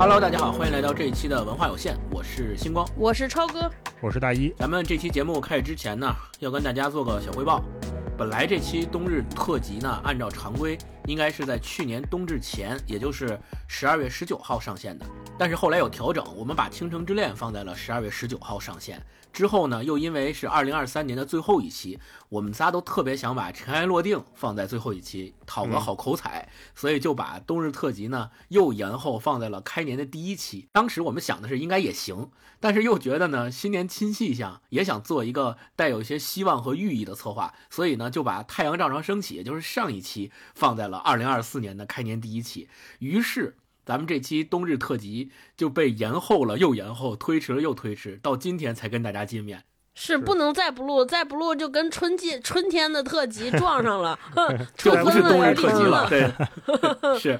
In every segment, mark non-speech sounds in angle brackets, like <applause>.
Hello，大家好，欢迎来到这一期的文化有限，我是星光，我是超哥，我是大一。咱们这期节目开始之前呢，要跟大家做个小汇报。本来这期冬日特辑呢，按照常规应该是在去年冬至前，也就是十二月十九号上线的，但是后来有调整，我们把《倾城之恋》放在了十二月十九号上线。之后呢，又因为是二零二三年的最后一期，我们仨都特别想把《尘埃落定》放在最后一期，讨个好口彩，所以就把冬日特辑呢又延后放在了开年的第一期。当时我们想的是应该也行，但是又觉得呢新年新气象，也想做一个带有一些希望和寓意的策划，所以呢就把太阳照常升起，也就是上一期放在了二零二四年的开年第一期。于是。咱们这期冬日特辑就被延后了，又延后，推迟了又推迟，到今天才跟大家见面。是不能再不录，再不录就跟春季春天的特辑撞上了，<laughs> 就不是冬日特辑了。对，是。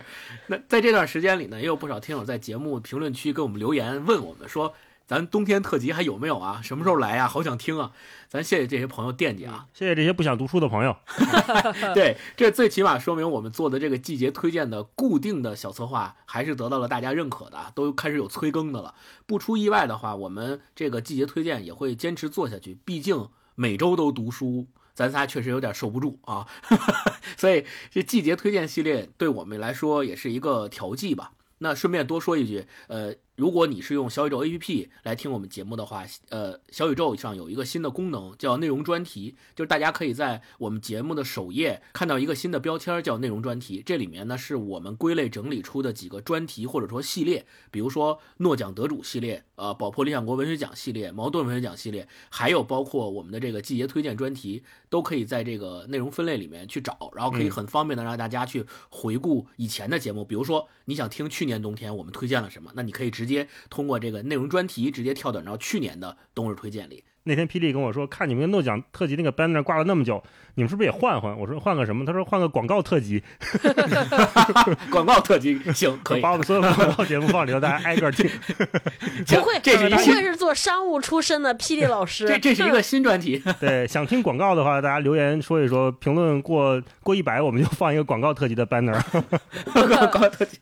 那在这段时间里呢，也有不少听友在节目评论区给我们留言，问我们说。咱冬天特辑还有没有啊？什么时候来呀？好想听啊！咱谢谢这些朋友惦记啊！谢谢这些不想读书的朋友。<laughs> <laughs> 对，这最起码说明我们做的这个季节推荐的固定的小策划还是得到了大家认可的，都开始有催更的了。不出意外的话，我们这个季节推荐也会坚持做下去。毕竟每周都读书，咱仨确实有点受不住啊。<laughs> 所以这季节推荐系列对我们来说也是一个调剂吧。那顺便多说一句，呃。如果你是用小宇宙 APP 来听我们节目的话，呃，小宇宙上有一个新的功能叫内容专题，就是大家可以在我们节目的首页看到一个新的标签叫内容专题，这里面呢是我们归类整理出的几个专题或者说系列，比如说诺奖得主系列，呃，宝珀理想国文学奖系列，茅盾文学奖系列，还有包括我们的这个季节推荐专题，都可以在这个内容分类里面去找，然后可以很方便的让大家去回顾以前的节目，比如说你想听去年冬天我们推荐了什么，那你可以直接。直接通过这个内容专题直接跳转到去年的冬日推荐里。那天霹雳跟我说，看你们诺奖特辑那个 banner 挂了那么久，你们是不是也换换？我说换个什么？他说换个广告特辑。广告特辑行，可以 <laughs> 把我们所有的广告节目放里头，大家挨个听。<laughs> 不会，这是不会是做商务出身的霹雳老师。这这是一个新专题。<laughs> 对，想听广告的话，大家留言说一说，评论过过一百，我们就放一个广告特辑的 banner。广告特辑，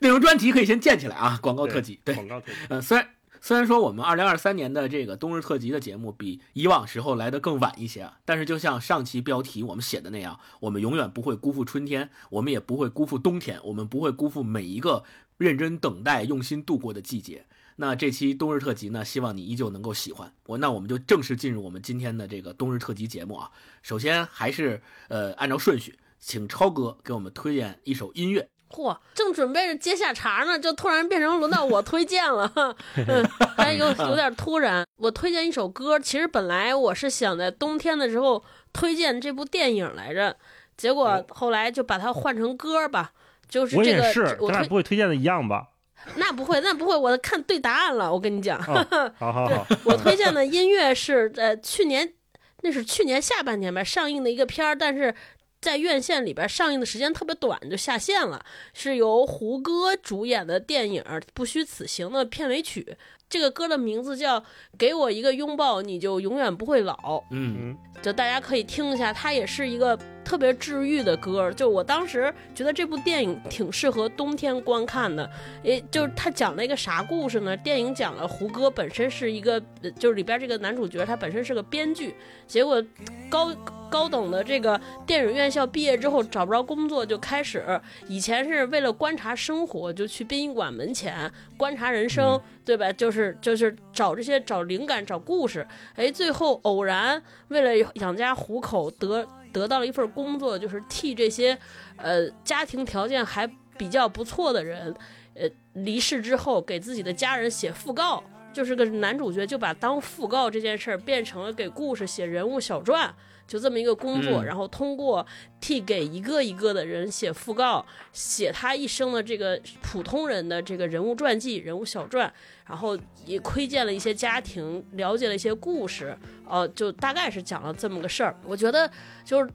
内容专题可以先建起来啊！广告特辑，对，广告特辑。嗯，虽然。虽然说我们二零二三年的这个冬日特辑的节目比以往时候来的更晚一些啊，但是就像上期标题我们写的那样，我们永远不会辜负春天，我们也不会辜负冬天，我们不会辜负每一个认真等待、用心度过的季节。那这期冬日特辑呢，希望你依旧能够喜欢我。那我们就正式进入我们今天的这个冬日特辑节目啊。首先还是呃按照顺序，请超哥给我们推荐一首音乐。嚯，正准备着接下茬呢，就突然变成轮到我推荐了，嗯，还有 <laughs> 有点突然。我推荐一首歌，其实本来我是想在冬天的时候推荐这部电影来着，结果后来就把它换成歌吧。就是这个，我咱俩不会推荐的一样吧？那不会，那不会，我看对答案了。我跟你讲，<laughs> 好好好，我推荐的音乐是呃去年，那是去年下半年吧上映的一个片儿，但是。在院线里边上映的时间特别短，就下线了。是由胡歌主演的电影《不虚此行》的片尾曲。这个歌的名字叫《给我一个拥抱，你就永远不会老》。嗯，就大家可以听一下，它也是一个特别治愈的歌。就我当时觉得这部电影挺适合冬天观看的。诶，就是它讲了一个啥故事呢？电影讲了胡歌本身是一个，就是里边这个男主角他本身是个编剧，结果高。高等的这个电影院校毕业之后找不着工作，就开始以前是为了观察生活，就去殡仪馆门前观察人生，对吧？就是就是找这些找灵感、找故事。哎，最后偶然为了养家糊口，得得到了一份工作，就是替这些呃家庭条件还比较不错的人，呃离世之后给自己的家人写讣告，就是个男主角就把当讣告这件事儿变成了给故事写人物小传。就这么一个工作，然后通过替给一个一个的人写讣告，写他一生的这个普通人的这个人物传记、人物小传，然后也窥见了一些家庭，了解了一些故事，呃，就大概是讲了这么个事儿。我觉得就是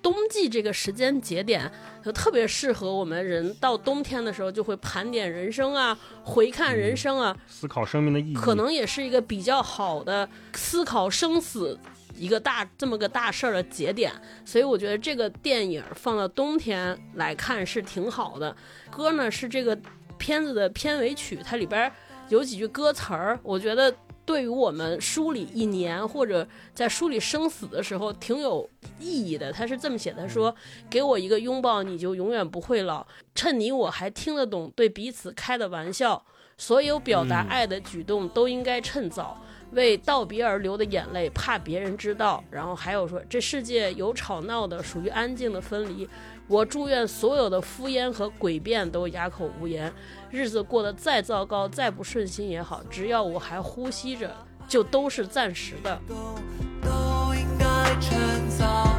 冬季这个时间节点，就特别适合我们人到冬天的时候就会盘点人生啊，回看人生啊，思考生命的意义，可能也是一个比较好的思考生死。一个大这么个大事儿的节点，所以我觉得这个电影放到冬天来看是挺好的。歌呢是这个片子的片尾曲，它里边有几句歌词儿，我觉得对于我们梳理一年或者在梳理生死的时候挺有意义的。他是这么写的：说给我一个拥抱，你就永远不会老。趁你我还听得懂对彼此开的玩笑，所有表达嗯爱的举动都应该趁早。为道别而流的眼泪，怕别人知道。然后还有说，这世界有吵闹的，属于安静的分离。我祝愿所有的敷衍和诡辩都哑口无言。日子过得再糟糕、再不顺心也好，只要我还呼吸着，就都是暂时的。都应该趁早，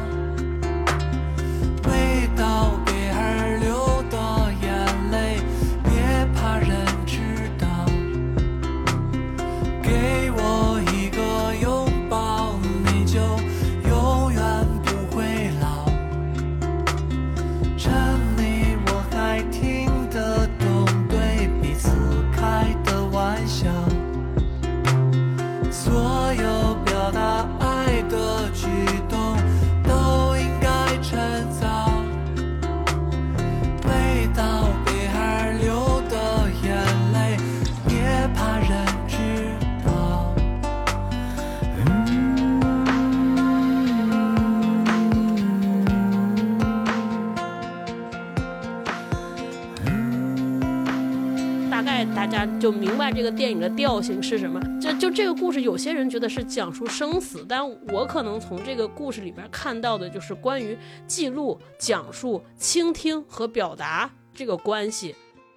大家就明白这个电影的调性是什么。就就这个故事，有些人觉得是讲述生死，但我可能从这个故事里边看到的就是关于记录、讲述、倾听和表达这个关系。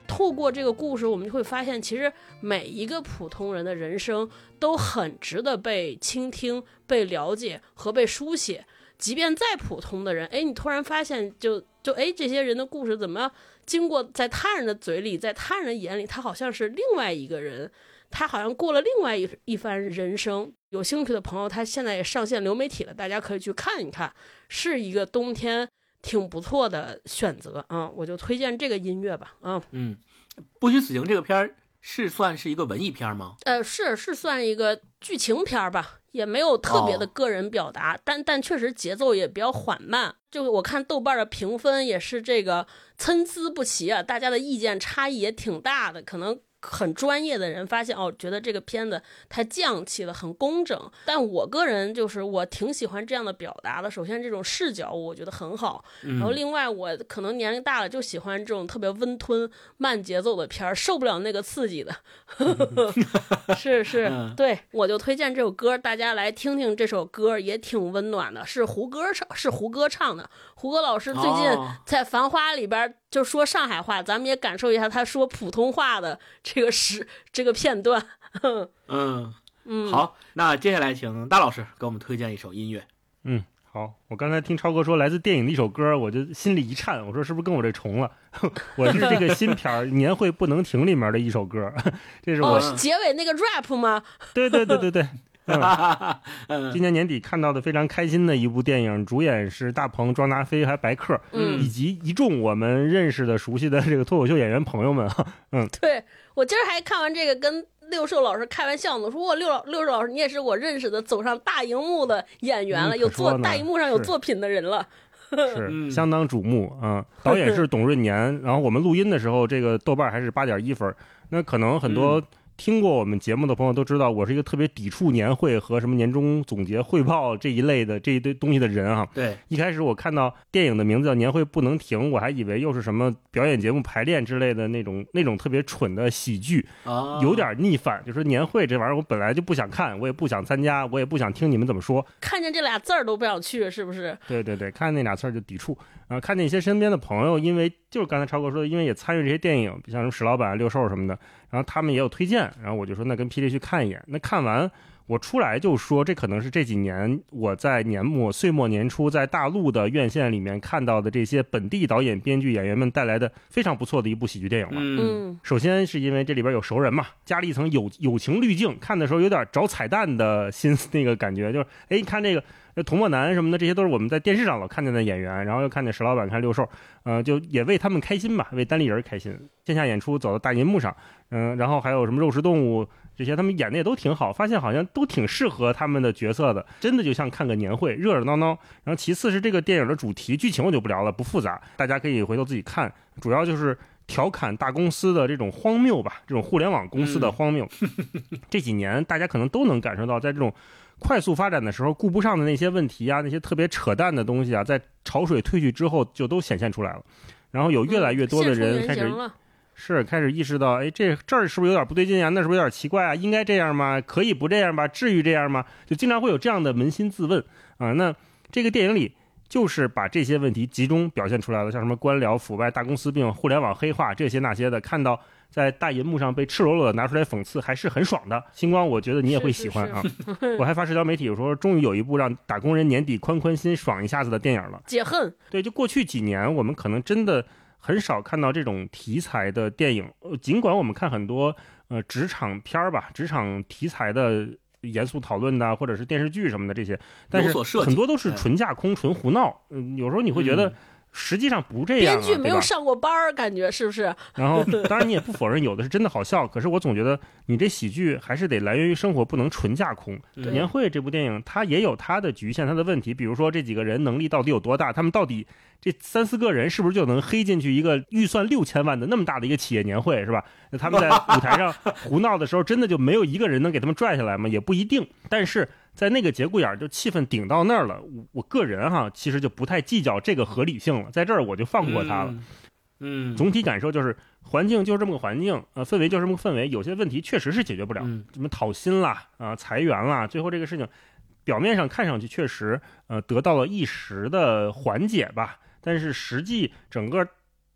透过这个故事，我们就会发现，其实每一个普通人的人生都很值得被倾听、被了解和被书写。即便再普通的人，哎，你突然发现就，就哎，这些人的故事怎么经过在他人的嘴里，在他人的眼里，他好像是另外一个人，他好像过了另外一一番人生。有兴趣的朋友，他现在也上线流媒体了，大家可以去看一看，是一个冬天挺不错的选择啊、我就推荐这个音乐吧，啊、嗯，不虚此行这个片儿是算是一个文艺片儿吗？呃，是是算一个剧情片儿吧，也没有特别的哦个人表达，但但确实节奏也比较缓慢。就我看豆瓣的评分也是这个参差不齐啊，大家的意见差异也挺大的，可能。很专业的人发现哦，觉得这个片子太匠气了，很工整。但我个人就是我挺喜欢这样的表达的。首先，这种视角我觉得很好，然后嗯，另外我可能年龄大了就喜欢这种特别温吞、慢节奏的片儿，受不了那个刺激的。<laughs> 是是嗯，对，我就推荐这首歌，大家来听听这首歌，也挺温暖的，是胡歌唱，是胡歌唱的。胡歌老师最近哦在《繁花》里边就说上海话，咱们也感受一下他说普通话的这个时这个片段。嗯，嗯，，好，那接下来请大老师给我们推荐一首音乐。嗯，好，我刚才听超哥说来自电影的一首歌，我就心里一颤，我说是不是跟我这重了？<laughs> 我是这个新片儿《年会不能停》里面的一首歌，<laughs> 这是我，哦，是结尾那个 rap 吗？对对对对对。嗯，嗯 <laughs> 今年年底看到的非常开心的一部电影，主演是大鹏、庄达菲还白客，嗯以及一众我们认识的、熟悉的这个脱口秀演员朋友们啊。<laughs> 对我今儿还看完这个跟。六兽老师开玩笑呢，我说我六老六兽老师，你也是我认识的走上大荧幕的演员了，嗯有作大荧幕上有作品的人了。<laughs> 是嗯相当瞩目啊、导演是董润年，然后我们录音的时候，这个豆瓣还是八点一分儿。那可能很多听过我们节目的朋友都知道，我是一个特别抵触年会和什么年终总结汇报这一类的这一堆东西的人啊。对，一开始我看到电影的名字叫《年会不能停》，我还以为又是什么表演节目排练之类的那种那种特别蠢的喜剧，啊，有点逆反。就是年会这玩意儿，我本来就不想看，我也不想参加，我也不想听你们怎么说。看见这俩字儿都不想去，是不是？对对对，看见那俩字儿就抵触啊、看见一些身边的朋友，因为就是刚才超哥说的，因为也参与这些电影，像什么史老板、六兽什么的，然后他们也有推荐，然后我就说那跟霹雳去看一眼。那看完我出来就说，这可能是这几年我在年末、岁末年初在大陆的院线里面看到的这些本地导演、编剧、演员们带来的非常不错的一部喜剧电影了。嗯嗯首先是因为这里边有熟人嘛，加了一层友友情滤镜，看的时候有点找彩蛋的心思那个感觉，就是哎，你看这个呃童漠男什么的，这些都是我们在电视上老看见的演员，然后又看见石老板、看六兽，呃，就也为他们开心吧，为单立人开心。线下演出走到大银幕上，嗯、然后还有什么肉食动物这些，他们演的也都挺好，发现好像都挺适合他们的角色的，真的就像看个年会，热热闹闹。然后其次是这个电影的主题剧情我就不聊了，不复杂，大家可以回头自己看，主要就是。调侃大公司的这种荒谬吧，这种互联网公司的嗯荒谬。<laughs> 这几年大家可能都能感受到，在这种快速发展的时候，顾不上的那些问题啊，那些特别扯淡的东西啊，在潮水退去之后，就都显现出来了。然后有越来越多的人开始。是开始意识到，哎，这这儿是不是有点不对劲啊？那是不是有点奇怪啊？应该这样吗？可以不这样吧？至于这样吗？就经常会有这样的扪心自问啊。那这个电影里就是把这些问题集中表现出来了，像什么官僚腐败、大公司病、互联网黑化这些那些的，看到在大银幕上被赤裸裸的拿出来讽刺，还是很爽的。星光，我觉得你也会喜欢啊。<laughs> <laughs> 我还发社交媒体，我说终于有一部让打工人年底宽宽心、爽一下子的电影了。解恨，对，就过去几年，我们可能真的很少看到这种题材的电影。呃，尽管我们看很多呃职场片儿吧，职场题材的严肃讨论的，或者是电视剧什么的这些，但是很多都是哎纯架空、纯胡闹。嗯，有时候你会觉得嗯实际上不这样、啊，编剧没有上过班儿，感觉是不是？然后，<laughs> 当然你也不否认有的是真的好笑，可是我总觉得你这喜剧还是得来源于生活，不能纯架空。年会这部电影它也有它的局限，它的问题，比如说这几个人能力到底有多大，他们到底这三四个人是不是就能黑进去一个预算六千万的那么大的一个企业年会，是吧？那 <laughs> 他们在舞台上胡闹的时候，真的就没有一个人能给他们拽下来吗？也不一定。但是在那个节骨眼儿，就气氛顶到那儿了，我我个人哈，其实就不太计较这个合理性了，在这儿我就放过他了。嗯。嗯，总体感受就是环境就是这么个环境，呃，氛围就是这么个氛围，有些问题确实是解决不了，嗯什么讨薪啦，啊、裁员啦，最后这个事情表面上看上去确实呃得到了一时的缓解吧，但是实际整个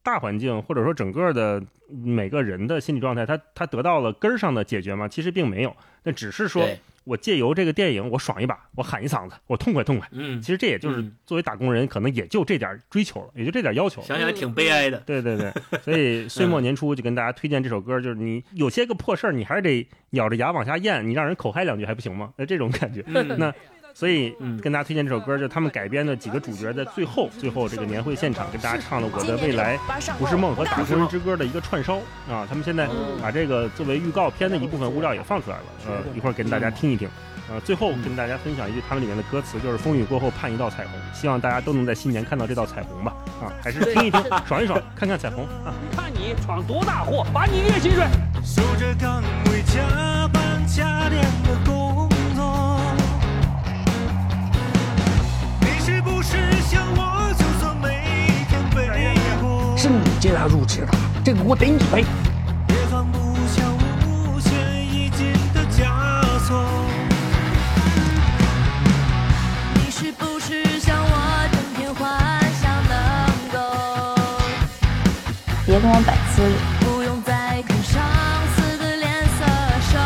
大环境或者说整个的每个人的心理状态，他他得到了根儿上的解决吗？其实并没有，那只是说对我借由这个电影我爽一把，我喊一嗓子，我痛快痛快。嗯，其实这也就是嗯作为打工人，可能也就这点追求了，也就这点要求了。想想挺悲哀的。对对对，所以岁末年初就跟大家推荐这首歌，就是你有些个破事儿，你还是得咬着牙往下咽，你让人口嗨两句还不行吗？那这种感觉，嗯那所以嗯跟大家推荐这首歌，就是他们改编的几个主角在最后最后这个年会现场跟大家唱了《我的未来不是梦》和《打工人之歌》的一个串烧啊，他们现在嗯把这个作为预告片的一部分物料也放出来了，呃，一会儿跟大家听一听。呃，最后跟大家分享一句他们里面的歌词，就是风雨过后盼一道彩虹，希望大家都能在新年看到这道彩虹吧。啊，还是听一听，爽一爽，看看彩虹啊。看你闯多大祸，把你月薪水。守着岗位加班加点的工是我就算每天背锅？是你接他入职的，这个锅得你背。也放不下的枷锁。你是不是像我整天幻想能够别跟我摆姿势。不用再看上司的脸色生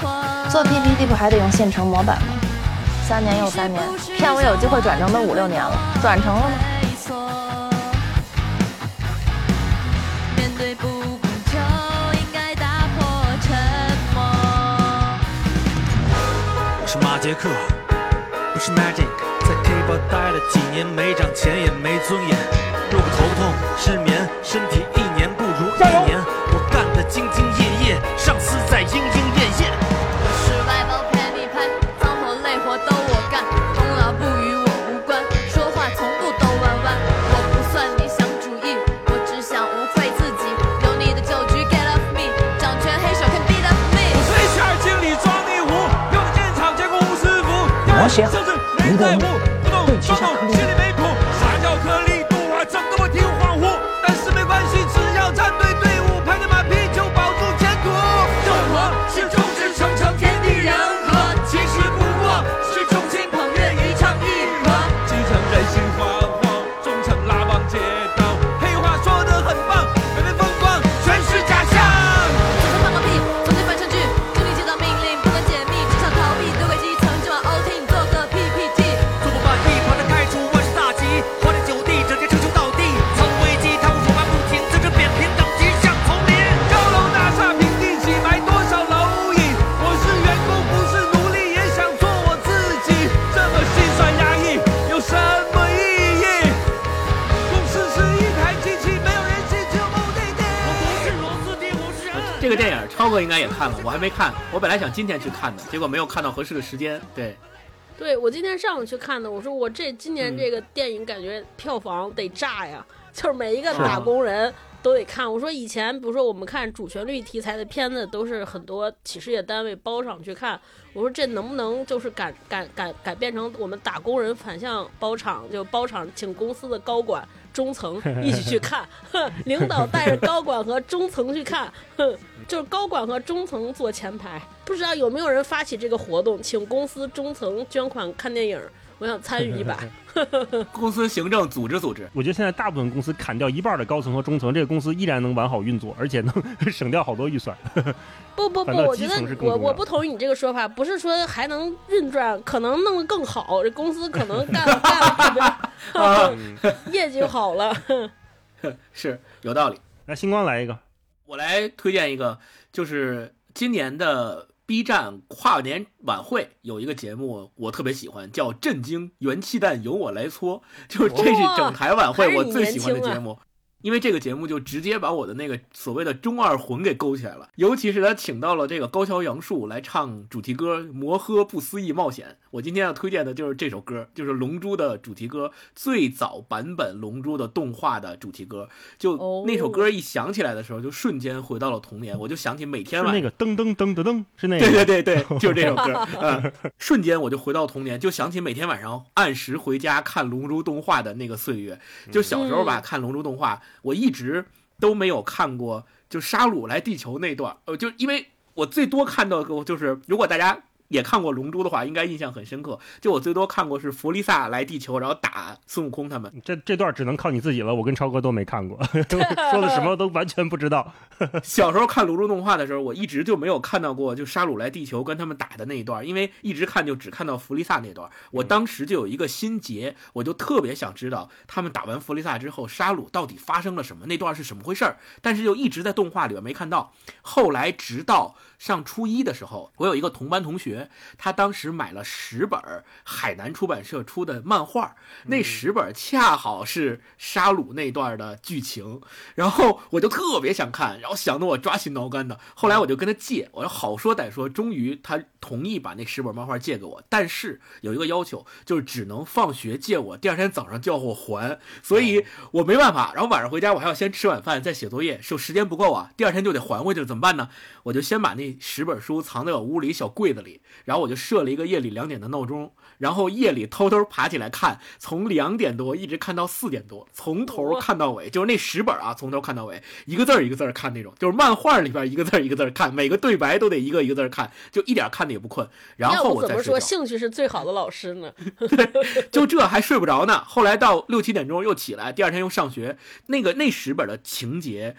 活？做 PPT 不还得用现成模板吗？三年又三年，骗我有机会转成都五六年了，转成了吗？没错，面对不公就应该打破沉默。我是马杰克，不是 Magic，在 K 吧待了几年，没涨钱也没尊严，肉骨头痛、失眠，身体一年不如一年，我干得兢兢业业，上司在莺我写好。甚至超哥应该也看了，我还没看，我本来想今天去看的，结果没有看到合适的时间。对，对我今天上午去看的，我说我这今年嗯这个电影感觉票房得炸呀，就是每一个打工人都得看。我说以前，比如说我们看主旋律题材的片子，都是很多企事业单位包场去看。我说这能不能就是改改改改变成我们打工人反向包场，就包场请公司的高管、中层 <laughs> 一起去看，哼，领导带着高管和中层去看，哼，就是高管和中层坐前排。不知道有没有人发起这个活动，请公司中层捐款看电影？我想参与一把。<laughs> <laughs> 公司行政组织组织，我觉得现在大部分公司砍掉一半的高层和中层，这个公司依然能完好运作，而且能省掉好多预算。不不不，我觉得我我不同意你这个说法，不是说还能运转，可能弄得更好，这公司可能干干了特 <laughs> 别 <laughs> 业绩好了。<laughs> 是有道理。那，星光来一个，我来推荐一个，就是今年的 B 站跨年晚会有一个节目，我特别喜欢，叫《震惊元气弹由我来搓》，就是这是整台晚会我最喜欢的节目。因为这个节目就直接把我的那个所谓的中二魂给勾起来了，尤其是他请到了这个高桥阳树来唱主题歌《摩诃不思议冒险》。我今天要推荐的就是这首歌，就是《龙珠》的主题歌，最早版本《龙珠》的动画的主题歌。就哦那首歌一响起来的时候，就瞬间回到了童年，我就想起每天晚是那个噔噔噔噔噔，是那个。对对对对，<laughs> 就是这首歌，嗯，瞬间我就回到童年，就想起每天晚上按时回家看《龙珠》动画的那个岁月。就小时候吧，看《龙珠》动画，我一直都没有看过，就沙鲁来地球那段，呃，就因为我最多看到过就是，如果大家。也看过《龙珠》的话，应该印象很深刻。就我最多看过是弗利萨来地球，然后打孙悟空他们。这这段只能靠你自己了，我跟超哥都没看过，<laughs> 说的什么都完全不知道。<laughs> 小时候看《龙珠》动画的时候，我一直就没有看到过就沙鲁来地球跟他们打的那一段，因为一直看就只看到弗利萨那段。我当时就有一个心结，我就特别想知道他们打完弗利萨之后，沙鲁到底发生了什么，那段是什么回事儿。但是又一直在动画里面没看到。后来直到上初一的时候，我有一个同班同学，他当时买了十本儿海南出版社出的漫画，那十本儿恰好是沙鲁那段的剧情，然后我就特别想看，然后想得我抓心挠肝的。后来我就跟他借，我说好说歹说，终于他同意把那十本漫画借给我，但是有一个要求，就是只能放学借我，第二天早上就要我还，所以我没办法。然后晚上回家我还要先吃晚饭再写作业，就时间不够啊，第二天就得还回去，怎么办呢？我就先把那十本书藏在我屋里小柜子里，然后我就设了一个夜里两点的闹钟，然后夜里偷偷爬起来看，从两点多一直看到四点多，从头看到尾，就是那十本啊，从头看到尾，一个字儿一个字儿看那种，就是漫画里边一个字儿一个字儿看，每个对白都得一个一个字儿看，就一点看的也不困。然后我怎么说兴趣是最好的老师呢？<laughs> 就这还睡不着呢。后来到六七点钟又起来，第二天又上学，那个那十本的情节。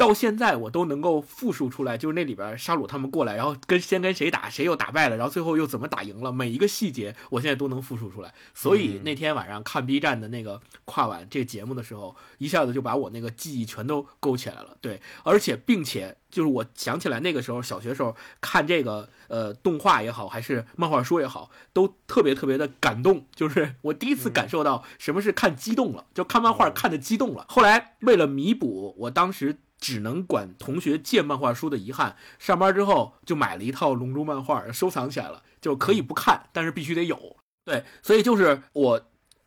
到现在我都能够复述出来，就是那里边沙鲁他们过来，然后跟先跟谁打，谁又打败了，然后最后又怎么打赢了，每一个细节我现在都能复述出来。所以那天晚上看 B 站的那个跨晚这个节目的时候，一下子就把我那个记忆全都勾起来了。对，而且并且就是我想起来那个时候小学时候看这个呃动画也好，还是漫画书也好，都特别特别的感动。就是我第一次感受到什么是看激动了，就看漫画看的激动了。后来为了弥补我当时。只能管同学借漫画书的遗憾，上班之后就买了一套《龙珠》漫画，收藏起来了，就可以不看，但是必须得有。对，所以就是我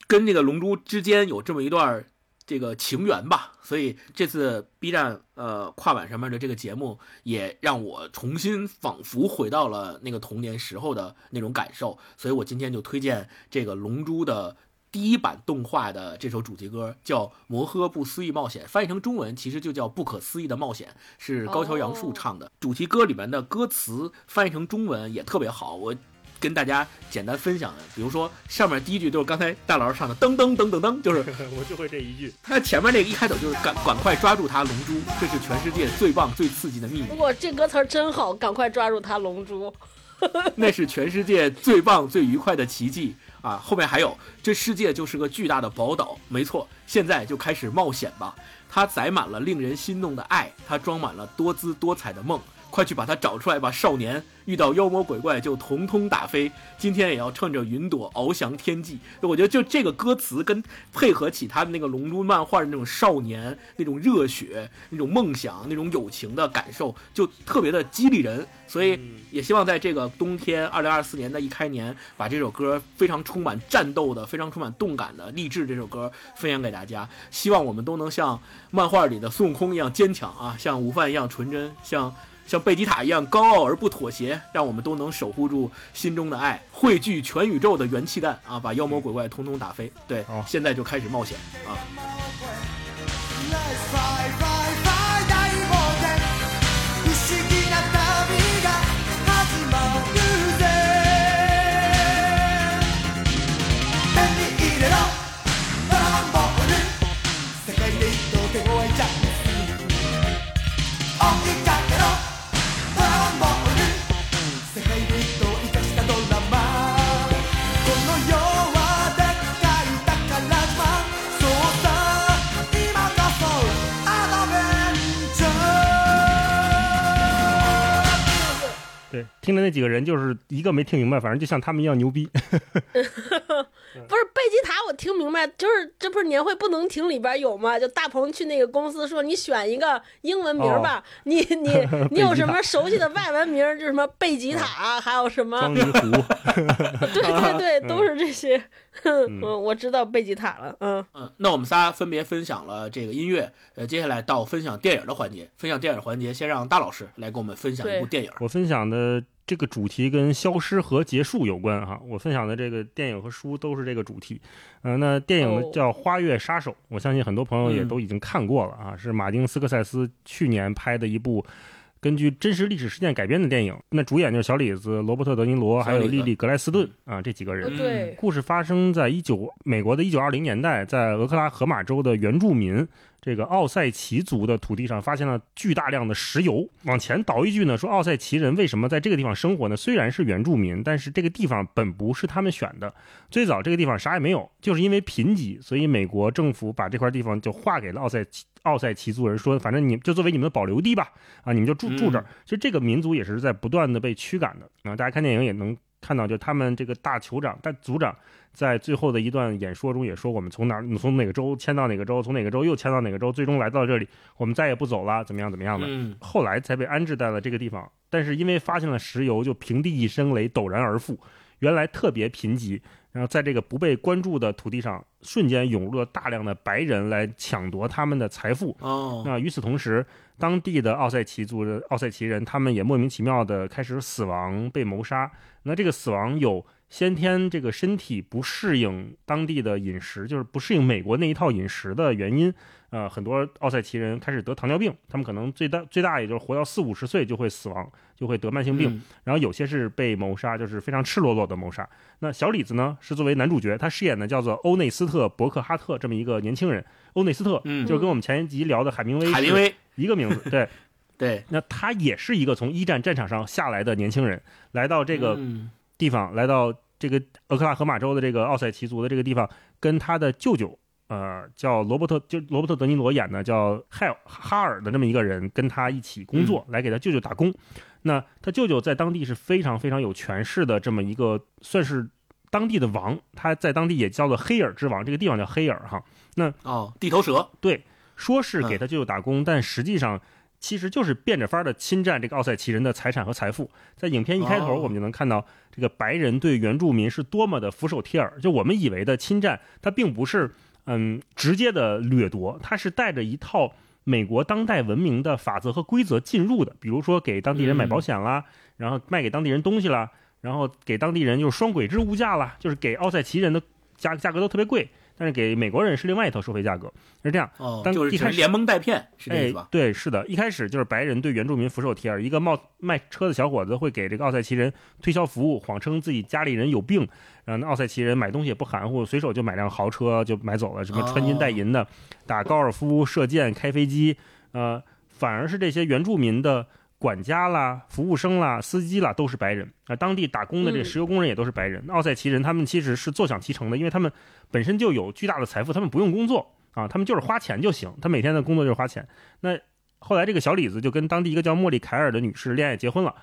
跟这个《龙珠》之间有这么一段这个情缘吧。所以这次 B 站呃跨晚上面的这个节目，也让我重新仿佛回到了那个童年时候的那种感受。所以我今天就推荐这个《龙珠》的。第一版动画的这首主题歌叫《摩诃不思议冒险》，翻译成中文其实就叫《不可思议的冒险》，是高桥阳树唱的。主题歌里面的歌词翻译成中文也特别好，我跟大家简单分享，比如说上面第一句就是刚才大老师唱的噔噔噔噔噔，就是 <laughs> 我就会这一句。他前面那个一开头就是赶赶快抓住他龙珠，这是全世界最棒最刺激的秘密不。过这歌词儿真好，赶快抓住他，龙珠。<laughs> 那是全世界最棒、最愉快的奇迹啊！后面还有，这世界就是个巨大的宝岛，没错，现在就开始冒险吧。它载满了令人心动的爱，它装满了多姿多彩的梦，快去把他找出来吧，少年！遇到妖魔鬼怪就统统打飞。今天也要趁着云朵翱翔天际。我觉得就这个歌词跟配合起他的那个龙珠漫画的那种少年那种热血、那种梦想、那种友情的感受，就特别的激励人。所以也希望在这个冬天，二零二四年的一开年，把这首歌非常充满战斗的、非常充满动感的励志这首歌分享给大家。希望我们都能像漫画里的孙悟空一样坚强啊，像午饭一样纯真，像。像贝吉塔一样高傲而不妥协，让我们都能守护住心中的爱，汇聚全宇宙的元气弹啊，把妖魔鬼怪通通打飞。对，现在就开始冒险啊！对，听的那几个人就是一个没听明白，反正就像他们一样牛逼。<laughs> 不是贝吉塔，我听明白，就是这不是年会不能停里边有吗？就大鹏去那个公司说，你选一个英文名吧，哦你你 <laughs> 你有什么熟悉的外文名？就什么贝吉塔，还有什么？章鱼湖，<laughs> 对对对，都是这些。<laughs> 嗯嗯，我知道贝吉塔了。嗯嗯，那我们仨分别分享了这个音乐，呃，接下来到分享电影的环节。分享电影环节，先让大老师来给我们分享一部电影。我分享的这个主题跟消失和结束有关哈。我分享的这个电影和书都是这个主题。嗯、那电影叫《花月杀手》，我相信很多朋友也嗯都已经看过了啊，是马丁斯科塞斯去年拍的一部。根据真实历史事件改编的电影，那主演就是小李子、罗伯特·德尼罗，还有莉莉·格莱斯顿啊，这几个人。呃对，故事发生在一九美国的一九二零年代，在俄克拉荷马州的原住民这个奥塞奇族的土地上发现了巨大量的石油。往前倒一句呢，说奥塞奇人为什么在这个地方生活呢？虽然是原住民，但是这个地方本不是他们选的。最早这个地方啥也没有，就是因为贫瘠，所以美国政府把这块地方就划给了奥塞奇奥塞奇族人，说反正你就作为你们的保留地吧，啊，你们就住住这儿。其实这个民族也是在不断的被驱赶的啊。大家看电影也能看到，就他们这个大酋长、大族长在最后的一段演说中也说，我们从哪儿从哪个州迁到哪个州，从哪个州又迁到哪个州，最终来到这里，我们再也不走了，怎么样怎么样的。嗯后来才被安置在了这个地方，但是因为发现了石油，就平地一声雷，陡然而富。原来特别贫瘠，然后在这个不被关注的土地上，瞬间涌入了大量的白人来抢夺他们的财富。哦，那与此同时，当地的奥塞奇族的奥塞奇人，他们也莫名其妙的开始死亡、被谋杀。那这个死亡有先天这个身体不适应当地的饮食，就是不适应美国那一套饮食的原因。呃，很多奥赛奇人开始得糖尿病，他们可能最大最大也就是活到四五十岁就会死亡，就会得慢性病。嗯然后有些是被谋杀，就是非常赤裸裸的谋杀。那小李子呢，是作为男主角，他饰演的叫做欧内斯特·伯克哈特这么一个年轻人。欧内斯特，嗯就跟我们前一集聊的海明威海明威，一个名字。对，<laughs> 对，那他也是一个从一战战场上下来的年轻人，来到这个嗯地方，来到这个俄克拉荷马州的这个奥赛奇族的这个地方，跟他的舅舅。呃，叫罗伯特，就罗伯特·德尼罗演的叫海尔哈尔的这么一个人，跟他一起工作，来给他舅舅打工。那他舅舅在当地是非常非常有权势的这么一个，算是当地的王，他在当地也叫做黑尔之王，这个地方叫黑尔哈。那哦，地头蛇，对，说是嗯给他舅舅打工，但实际上其实就是变着法儿的侵占这个奥赛奇人的财产和财富。在影片一开头，哦我们就能看到这个白人对原住民是多么的俯首帖耳。就我们以为的侵占，它并不是嗯直接的掠夺，它是带着一套美国当代文明的法则和规则进入的。比如说给当地人买保险啦，然后卖给当地人东西啦，然后给当地人就是双轨制物价啦，就是给奥赛奇人的价价格都特别贵，但是给美国人是另外一套收费价格，是这样。哦，当一开始就是连蒙带骗，是这意哎思吧？，对，是的，一开始就是白人对原住民俯首帖耳，一个冒卖车的小伙子会给这个奥赛奇人推销服务，谎称自己家里人有病，然后那奥赛奇人买东西也不含糊，随手就买辆豪车就买走了，什么穿金戴银的，打高尔夫、射箭、开飞机，呃，反而是这些原住民的。管家啦、服务生啦、司机啦，都是白人啊。当地打工的这嗯石油工人也都是白人。奥塞奇人他们其实是坐享其成的，因为他们本身就有巨大的财富，他们不用工作啊，他们就是花钱就行，他每天的工作就是花钱。那后来这个小李子就跟当地一个叫莫莉凯尔的女士恋爱结婚了。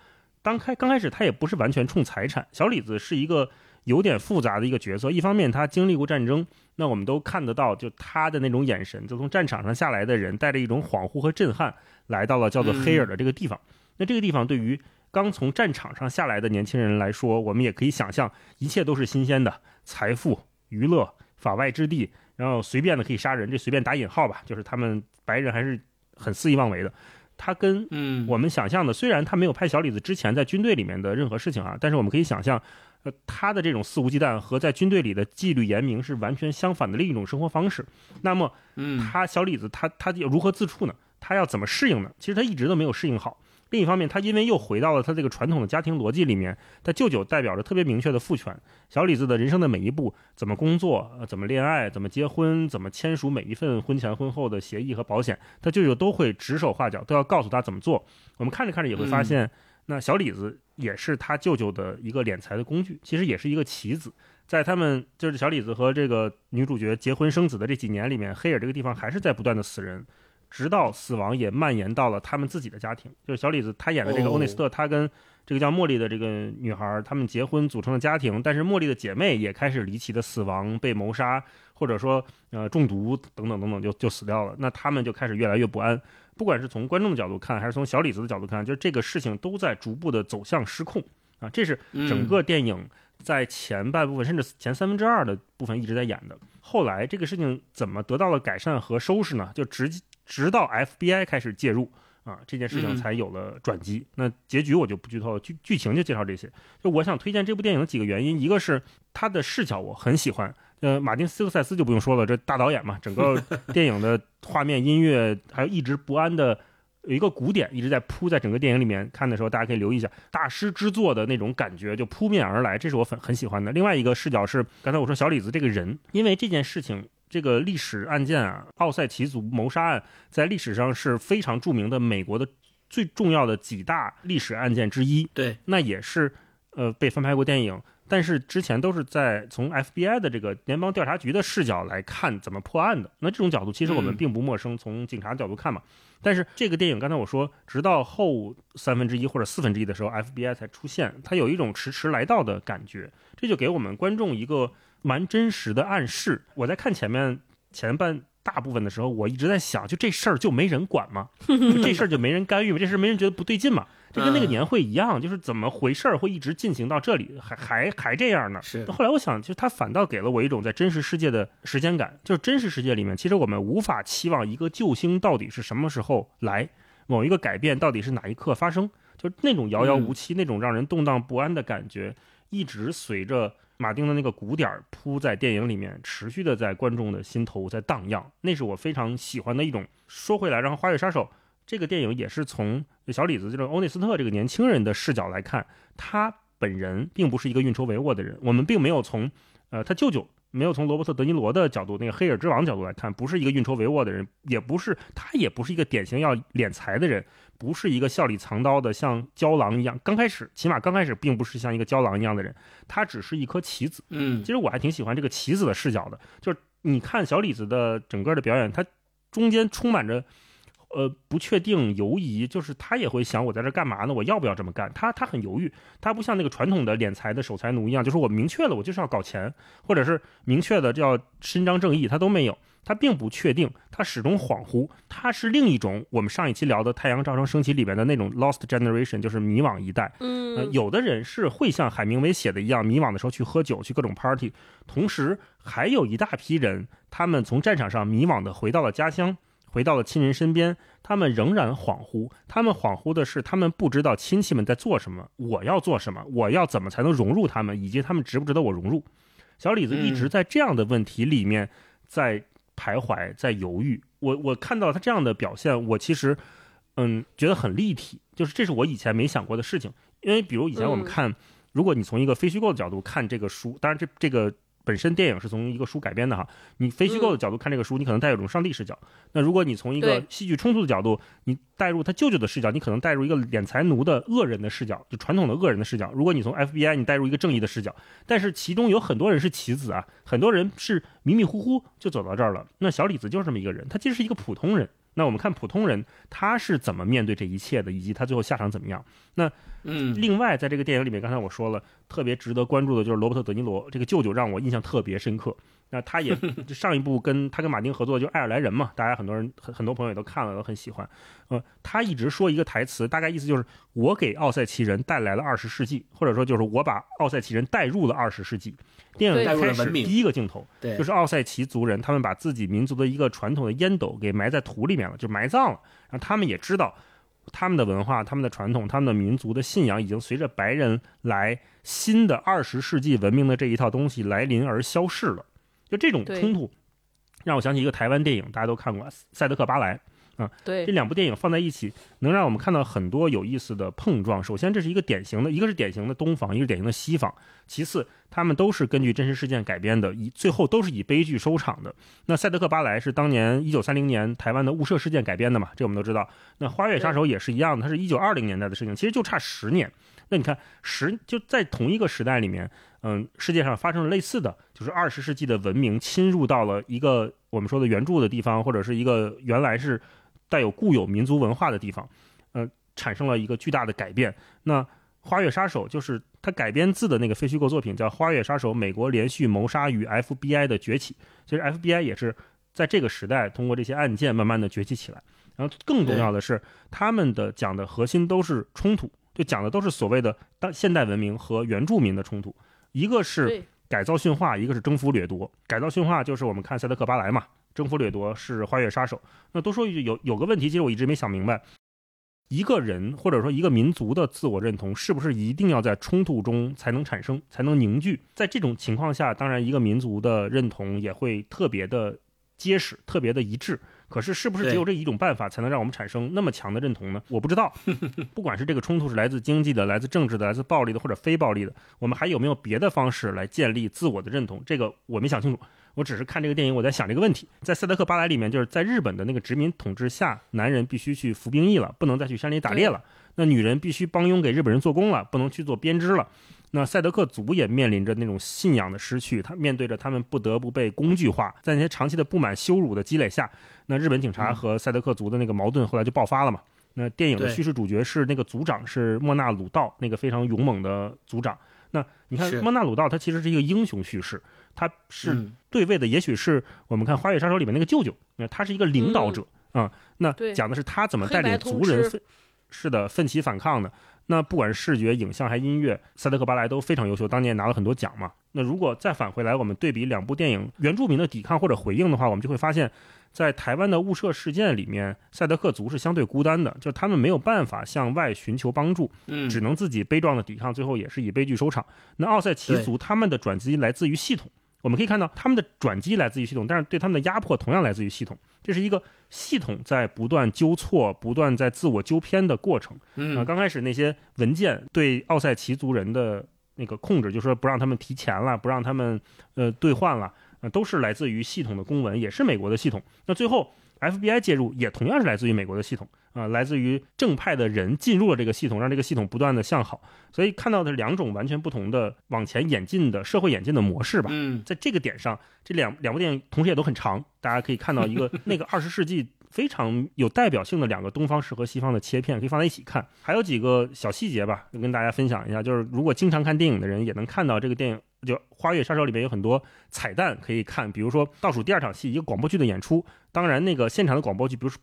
当开刚开始他也不是完全冲财产，小李子是一个有点复杂的一个角色。一方面他经历过战争，那我们都看得到，就他的那种眼神，就从战场上下来的人带着一种恍惚和震撼，来到了叫做黑尔的这个地方。那这个地方对于刚从战场上下来的年轻人来说，我们也可以想象，一切都是新鲜的，财富、娱乐、法外之地，然后随便的可以杀人，这随便打引号吧，就是他们白人还是很肆意妄为的。他跟嗯我们想象的，虽然他没有拍小李子之前在军队里面的任何事情啊，但是我们可以想象，呃，他的这种肆无忌惮和在军队里的纪律严明是完全相反的另一种生活方式。那么，嗯他小李子他他如何自处呢？他要怎么适应呢？其实他一直都没有适应好。另一方面，他因为又回到了他这个传统的家庭逻辑里面，他舅舅代表着特别明确的父权。小李子的人生的每一步，怎么工作，呃怎么恋爱，怎么结婚，怎么签署每一份婚前婚后的协议和保险，他舅舅都会指手画脚，都要告诉他怎么做。我们看着看着也会发现，那小李子也是他舅舅的一个敛财的工具，其实也是一个棋子。在他们就是小李子和这个女主角结婚生子的这几年里面，黑尔这个地方还是在不断的死人。直到死亡也蔓延到了他们自己的家庭，就是小李子他演的这个哦欧内斯特，他跟这个叫茉莉的这个女孩，他们结婚组成了家庭，但是茉莉的姐妹也开始离奇的死亡、被谋杀，或者说呃中毒等等等等就就死掉了，那他们就开始越来越不安。不管是从观众的角度看，还是从小李子的角度看，就是这个事情都在逐步的走向失控啊，这是整个电影在前半部分甚至前三分之二的部分一直在演的。后来这个事情怎么得到了改善和收拾呢？就直直到 FBI 开始介入啊，这件事情嗯才有了转机。那结局我就不剧透了，剧剧情就介绍这些。就我想推荐这部电影的几个原因，一个是它的视角我很喜欢，呃，马丁斯科塞斯就不用说了，这大导演嘛，整个 <laughs> 电影的画面、音乐还有一直不安的。有一个鼓点一直在铺在整个电影里面，看的时候大家可以留意一下，大师之作的那种感觉就扑面而来，这是我很很喜欢的。另外一个视角是刚才我说小李子这个人，因为这件事情这个历史案件啊，奥赛奇族谋杀案在历史上是非常著名的美国的最重要的几大历史案件之一，对，那也是呃被翻拍过电影。但是之前都是在从 FBI 的这个联邦调查局的视角来看怎么破案的，那这种角度其实我们嗯并不陌生，从警察角度看嘛。但是这个电影刚才我说，直到后三分之一或者四分之一的时候，FBI 才出现，它有一种迟迟来到的感觉，这就给我们观众一个蛮真实的暗示。我在看前面前半大部分的时候，我一直在想，就这事儿就没人管吗？就 <laughs> 这事儿就没人干预吗？这事儿没人觉得不对劲吗？这跟那个年会一样，就是怎么回事儿会一直进行到这里，还还还这样呢？是后来我想，就它反倒给了我一种在真实世界的时间感，就是真实世界里面，其实我们无法期望一个救星到底是什么时候来，某一个改变到底是哪一刻发生，就那种遥遥无期、那种让人动荡不安的感觉，一直随着马丁的那个鼓点儿铺在电影里面，持续的在观众的心头在荡漾，那是我非常喜欢的一种。说回来，然后《花月杀手》这个电影也是从小李子这种欧内斯特这个年轻人的视角来看，他本人并不是一个运筹帷幄的人，我们并没有从呃他舅舅。没有从罗伯特·德尼罗的角度，那个黑尔之王角度来看，不是一个运筹帷幄的人，也不是他，也不是一个典型要敛财的人，不是一个笑里藏刀的像郊狼一样。刚开始，起码刚开始，并不是像一个郊狼一样的人，他只是一颗棋子。嗯其实我还挺喜欢这个棋子的视角的，就是你看小李子的整个的表演，他中间充满着。呃，不确定、犹疑，就是他也会想，我在这干嘛呢？我要不要这么干？他他很犹豫，他不像那个传统的敛财的守财奴一样，就是我明确了，我就是要搞钱，或者是明确的就要伸张正义，他都没有，他并不确定，他始终恍惚，他是另一种我们上一期聊的《太阳照常升起》里边的那种 lost generation，就是迷惘一代。呃，嗯，有的人是会像海明威写的一样，迷惘的时候去喝酒，去各种 party。同时，还有一大批人，他们从战场上迷惘的回到了家乡，回到了亲人身边，他们仍然恍惚。他们恍惚的是，他们不知道亲戚们在做什么，我要做什么，我要怎么才能融入他们，以及他们值不值得我融入。小李子一直在这样的问题里面在徘徊，在犹豫。我我看到他这样的表现，我其实嗯觉得很立体，就是这是我以前没想过的事情。因为比如以前我们嗯看，如果你从一个非虚构的角度看这个书，当然这这个本身电影是从一个书改编的哈，你非虚构的角度看这个书，你可能带有一种上帝视角。那如果你从一个戏剧冲突的角度，你带入他舅舅的视角，你可能带入一个敛财奴的恶人的视角，就传统的恶人的视角。如果你从 FBI，你带入一个正义的视角，但是其中有很多人是棋子啊，很多人是迷迷糊糊就走到这儿了。那小李子就是这么一个人，他其实是一个普通人，那我们看普通人他是怎么面对这一切的，以及他最后下场怎么样。那嗯，另外，在这个电影里面，刚才我说了，特别值得关注的就是罗伯特·德尼罗这个舅舅，让我印象特别深刻。那他也 <laughs> 上一部跟他跟马丁合作的就是《爱尔兰人》嘛，大家很多人很很多朋友也都看了，都很喜欢。呃，他一直说一个台词，大概意思就是我给奥赛奇人带来了二十世纪，或者说就是我把奥赛奇人带入了二十世纪。电影带入了文明开始第一个镜头对，就是奥赛奇族人，他们把自己民族的一个传统的烟斗给埋在土里面了，就埋葬了。然后他们也知道，他们的文化、他们的传统、他们的民族的信仰，已经随着白人来新的二十世纪文明的这一套东西来临而消逝了。就这种冲突，让我想起一个台湾电影，大家都看过《赛德克·巴莱》。对这两部电影放在一起，能让我们看到很多有意思的碰撞。首先，这是一个典型的，一个是典型的东方，一个是典型的西方。其次，他们都是根据真实事件改编的，以最后都是以悲剧收场的。那《赛德克·巴莱》是当年一九三零年台湾的雾社事件改编的嘛？这我们都知道。那《花月杀手》也是一样的，它是一九二零年代的事情，其实就差十年。那你看，十就在同一个时代里面，嗯，世界上发生了类似的，就是二十世纪的文明侵入到了一个我们说的原著的地方，或者是一个原来是带有固有民族文化的地方，呃，产生了一个巨大的改变。那《花月杀手》就是它改编自的那个非虚构作品，叫《花月杀手：美国连续谋杀与 FBI 的崛起》。其实 FBI 也是在这个时代通过这些案件慢慢的崛起起来。然后更重要的是，他们的讲的核心都是冲突，就讲的都是所谓的当现代文明和原住民的冲突。一个是改造驯化，一个是征服掠夺。改造驯化就是我们看赛德克巴莱嘛，征服掠夺是花月杀手。那多说一句，有有个问题，其实我一直没想明白，一个人或者说一个民族的自我认同，是不是一定要在冲突中才能产生，才能凝聚？在这种情况下，当然一个民族的认同也会特别的结实，特别的一致。可是，是不是只有这一种办法才能让我们产生那么强的认同呢？我不知道。<laughs> 不管是这个冲突是来自经济的、来自政治的、来自暴力的或者非暴力的，我们还有没有别的方式来建立自我的认同？这个我没想清楚。我只是看这个电影，我在想这个问题。在《赛德克·巴莱》里面，就是在日本的那个殖民统治下，男人必须去服兵役了，不能再去山里打猎了。那女人必须帮佣给日本人做工了，不能去做编织了。那赛德克族也面临着那种信仰的失去，他面对着他们不得不被工具化，在那些长期的不满、羞辱的积累下，那日本警察和赛德克族的那个矛盾后来就爆发了嘛。那电影的叙事主角是那个族长是莫纳鲁道，那个非常勇猛的族长。那你看莫纳鲁道，他其实是一个英雄叙事，他是嗯对位的，也许是我们看《花月杀手》里面那个舅舅，那他是一个领导者啊、那讲的是他怎么带领族人奋，是的，奋起反抗的。那不管是视觉、影像还音乐，塞德克·巴莱都非常优秀，当年也拿了很多奖嘛。那如果再返回来，我们对比两部电影原住民的抵抗或者回应的话，我们就会发现，在台湾的雾社事件里面，赛德克族是相对孤单的，就他们没有办法向外寻求帮助，嗯，只能自己悲壮的抵抗，最后也是以悲剧收场。那奥赛奇族他们的转机来自于系统，我们可以看到他们的转机来自于系统，但是对他们的压迫同样来自于系统。这是一个系统在不断纠错、不断在自我纠偏的过程。啊、嗯，刚开始那些文件对奥赛奇族人的那个控制，就是说不让他们提钱了，不让他们呃兑换了，呃，都是来自于系统的公文，也是美国的系统。那最后 FBI 介入，也同样是来自于美国的系统啊、来自于正派的人进入了这个系统，让这个系统不断的向好。所以看到的两种完全不同的往前演进的社会演进的模式吧。嗯，在这个点上，这两两部电影同时也都很长，大家可以看到一个 <laughs> 那个二十世纪非常有代表性的两个东方式和西方的切片，可以放在一起看。还有几个小细节吧，跟大家分享一下，就是如果经常看电影的人也能看到这个电影。就《花月杀手》里面有很多彩蛋可以看，比如说倒数第二场戏一个广播剧的演出，当然那个现场的广播剧比如说，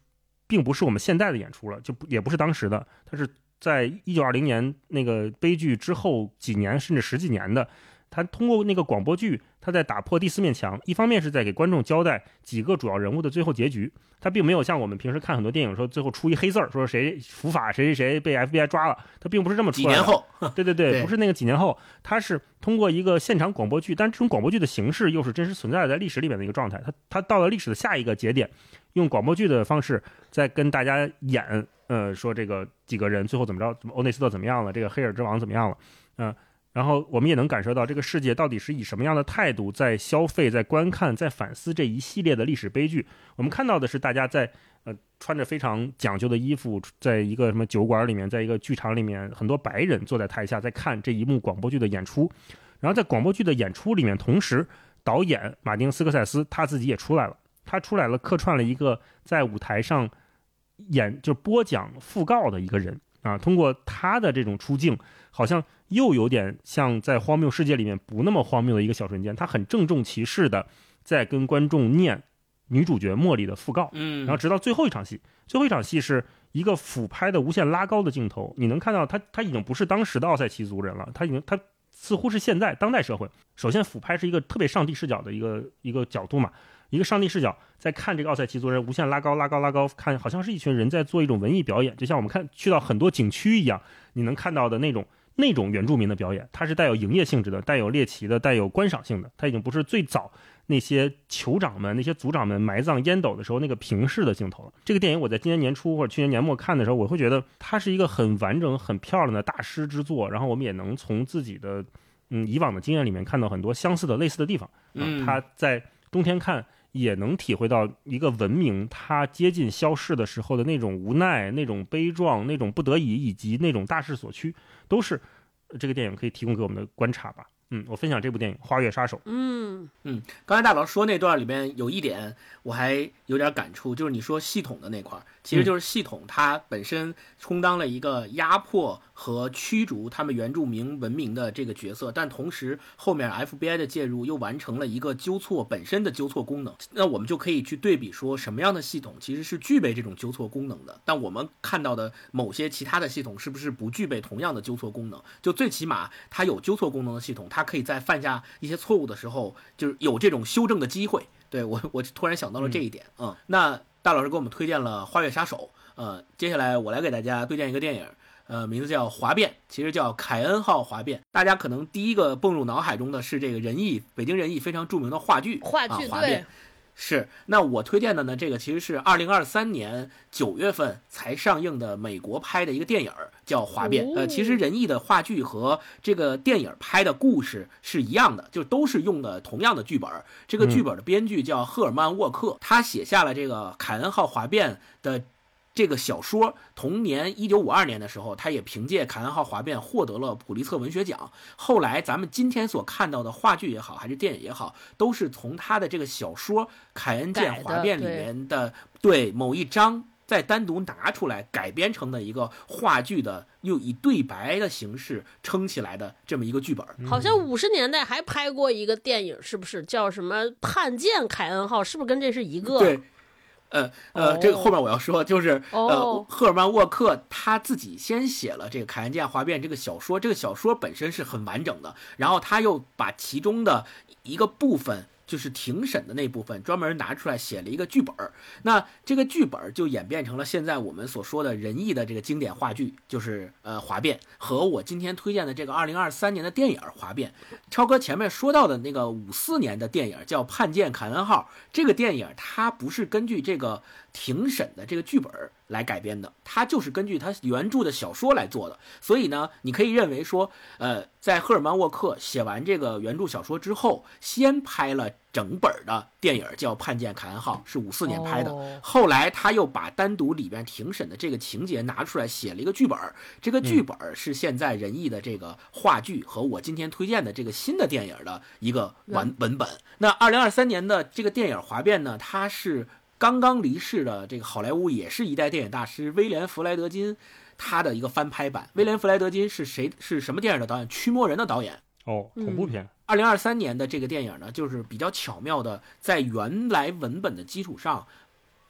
并不是我们现在的演出了，就也不是当时的，它是在一九二零年那个悲剧之后几年甚至十几年的。它通过那个广播剧，他在打破第四面墙。一方面是在给观众交代几个主要人物的最后结局，他并没有像我们平时看很多电影说最后出一黑字儿，说谁伏法谁谁谁被 FBI 抓了，他并不是这么出来的。几年后，对对对，<laughs> 对不是那个几年后，他是通过一个现场广播剧，但这种广播剧的形式又是真实存在在历史里面的一个状态。他他到了历史的下一个节点，用广播剧的方式在跟大家演，呃，说这个几个人最后怎么着，怎么欧内斯特怎么样了，这个黑尔之王怎么样了，嗯、然后我们也能感受到这个世界到底是以什么样的态度在消费、在观看、在反思这一系列的历史悲剧。我们看到的是大家在呃穿着非常讲究的衣服，在一个什么酒馆里面，在一个剧场里面，很多白人坐在台下在看这一幕广播剧的演出。然后在广播剧的演出里面，同时导演马丁斯科塞斯他自己也出来了。他出来了，客串了一个在舞台上演就播讲讣告的一个人啊。通过他的这种出镜，好像又有点像在荒谬世界里面不那么荒谬的一个小瞬间。他很郑重其事的在跟观众念女主角茉莉的讣告，嗯，然后直到最后一场戏，最后一场戏是一个俯拍的无限拉高的镜头，你能看到他他已经不是当时的奥赛奇族人了，他已经他似乎是现在当代社会。首先俯拍是一个特别上帝视角的一个一个角度嘛，一个上帝视角在看这个奥赛奇族人无限拉高拉高拉高，看好像是一群人在做一种文艺表演，就像我们看去到很多景区一样，你能看到的那种。那种原住民的表演，它是带有营业性质的，带有猎奇的，带有观赏性的。它已经不是最早那些酋长们、那些族长们埋葬烟斗的时候那个平视的镜头了。这个电影我在今年年初或者去年年末看的时候，我会觉得它是一个很完整、很漂亮的大师之作。然后我们也能从自己的嗯以往的经验里面看到很多相似的、类似的地方。嗯它在冬天看也能体会到一个文明它接近消逝的时候的那种无奈、那种悲壮、那种不得已，以及那种大势所趋。都是这个电影可以提供给我们的观察吧。嗯，我分享这部电影《花月杀手》。嗯，嗯，刚才大佬说那段里面有一点我还有点感触，就是你说系统的那块儿，其实就是系统它本身充当了一个压迫和驱逐他们原住民文明的这个角色，但同时后面 FBI 的介入又完成了一个纠错本身的纠错功能。那我们就可以去对比说什么样的系统其实是具备这种纠错功能的，但我们看到的某些其他的系统是不是不具备同样的纠错功能？就最起码它有纠错功能的系统，它可以在犯下一些错误的时候，就是有这种修正的机会。对我，我突然想到了这一点。嗯，那大老师给我们推荐了《花月杀手》。呃，接下来我来给大家推荐一个电影，呃，名字叫《哗变》，其实叫《凯恩号哗变》。大家可能第一个蹦入脑海中的是这个仁义，北京仁义非常著名的话剧，话剧对啊哗变。是，那我推荐的呢，这个其实是二零二三年九月份才上映的美国拍的一个电影儿，叫《哗变》。呃，其实仁义的话剧和这个电影拍的故事是一样的，就都是用的同样的剧本儿。这个剧本的编剧叫赫尔曼沃克，他写下了这个凯恩号哗变的。这个小说同年一九五二年的时候，他也凭借《凯恩号哗变》获得了普利策文学奖。后来咱们今天所看到的话剧也好，还是电影也好，都是从他的这个小说《凯恩舰哗变》里面的对某一章再单独拿出来改编成的一个话剧的，又以对白的形式撑起来的这么一个剧本。好像五十年代还拍过一个电影，是不是叫什么《叛舰凯恩号》？是不是跟这是一个？对。呃呃，哦这个后面我要说，就是呃哦，赫尔曼沃克他自己先写了这个《凯恩剑哗变》这个小说，这个小说本身是很完整的，然后他又把其中的一个部分。就是庭审的那部分，专门拿出来写了一个剧本儿。那这个剧本儿就演变成了现在我们所说的仁义的这个经典话剧，就是呃《哗变》和我今天推荐的这个二零二三年的电影《哗变》。超哥前面说到的那个五四年的电影叫《叛舰凯恩号》，这个电影它不是根据这个庭审的这个剧本儿来改编的，它就是根据他原著的小说来做的。所以呢，你可以认为说，呃，在赫尔曼沃克写完这个原著小说之后，先拍了整本的电影叫《叛舰凯恩号》，是五四年拍的。哦后来他又把单独里边庭审的这个情节拿出来写了一个剧本儿，这个剧本儿是现在仁义的这个话剧和我今天推荐的这个新的电影的一个完文本。那二零二三年的这个电影《哗变》呢，它是刚刚离世的这个好莱坞也是一代电影大师威廉·弗莱德金他的一个翻拍版。威廉·弗莱德金是谁？是什么电影的导演？《驱魔人》的导演。哦，恐怖片。二零二三年的这个电影呢，就是比较巧妙的在原来文本的基础上，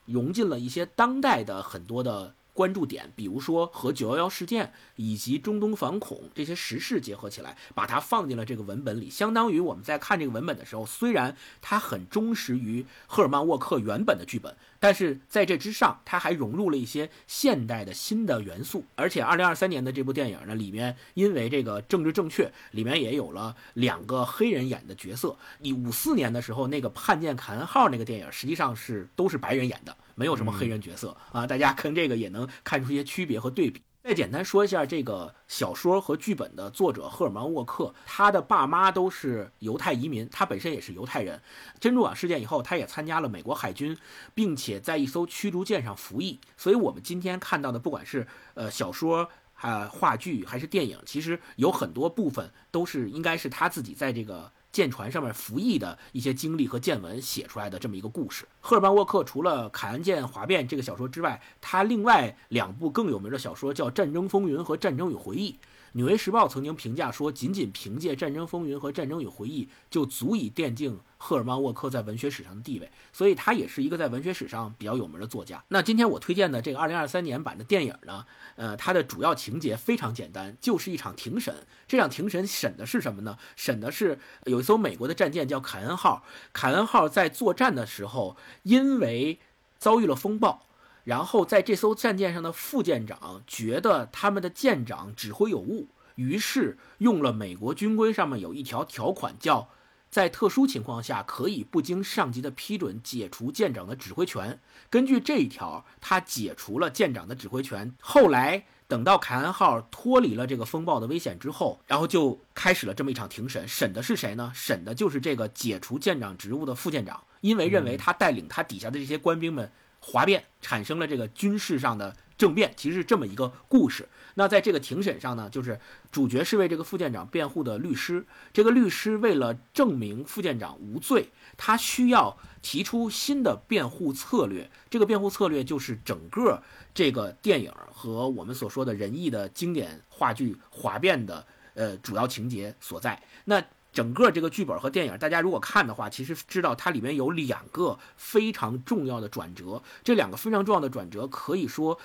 融进了一些当代的很多的关注点，比如说和九幺幺事件以及中东反恐这些时事结合起来，把它放进了这个文本里。相当于我们在看这个文本的时候，虽然它很忠实于赫尔曼沃克原本的剧本，但是在这之上，它还融入了一些现代的新的元素。而且，二零二三年的这部电影呢，里面因为这个政治正确，里面也有了两个黑人演的角色。你五四年的时候，那个《叛舰凯恩号》那个电影，实际上是都是白人演的，没有什么黑人角色啊。大家看这个也能看出一些区别和对比。再简单说一下这个小说和剧本的作者赫尔曼沃克，他的爸妈都是犹太移民，他本身也是犹太人。珍珠港事件以后，他也参加了美国海军，并且在一艘驱逐舰上服役。所以，我们今天看到的，不管是呃小说。啊，话剧还是电影，其实有很多部分都是应该是他自己在这个舰船上面服役的一些经历和见闻写出来的这么一个故事。赫尔曼·沃克除了《凯恩舰哗变》这个小说之外，他另外两部更有名的小说叫《战争风云》和《战争与回忆》。《纽约时报》曾经评价说，仅仅凭借《战争风云》和《战争与回忆》就足以奠定赫尔曼·沃克在文学史上的地位，所以他也是一个在文学史上比较有名的作家。那今天我推荐的这个2023年版的电影呢，呃，它的主要情节非常简单，就是一场庭审。这场庭审审的是什么呢？审的是有一艘美国的战舰叫凯恩号，凯恩号在作战的时候因为遭遇了风暴。然后在这艘战舰上的副舰长觉得他们的舰长指挥有误，于是用了美国军规上面有一条条款，叫在特殊情况下可以不经上级的批准解除舰长的指挥权。根据这一条，他解除了舰长的指挥权。后来等到凯恩号脱离了这个风暴的危险之后，然后就开始了这么一场庭审，审的是谁呢？审的就是这个解除舰长职务的副舰长，因为认为他带领他底下的这些官兵们。哗变产生了这个军事上的政变，其实是这么一个故事。那在这个庭审上呢，就是主角是为这个副舰长辩护的律师。这个律师为了证明副舰长无罪，他需要提出新的辩护策略。这个辩护策略就是整个这个电影和我们所说的仁义的经典话剧《哗变》的呃主要情节所在。那整个这个剧本和电影，大家如果看的话，其实知道它里面有两个非常重要的转折。这两个非常重要的转折，可以说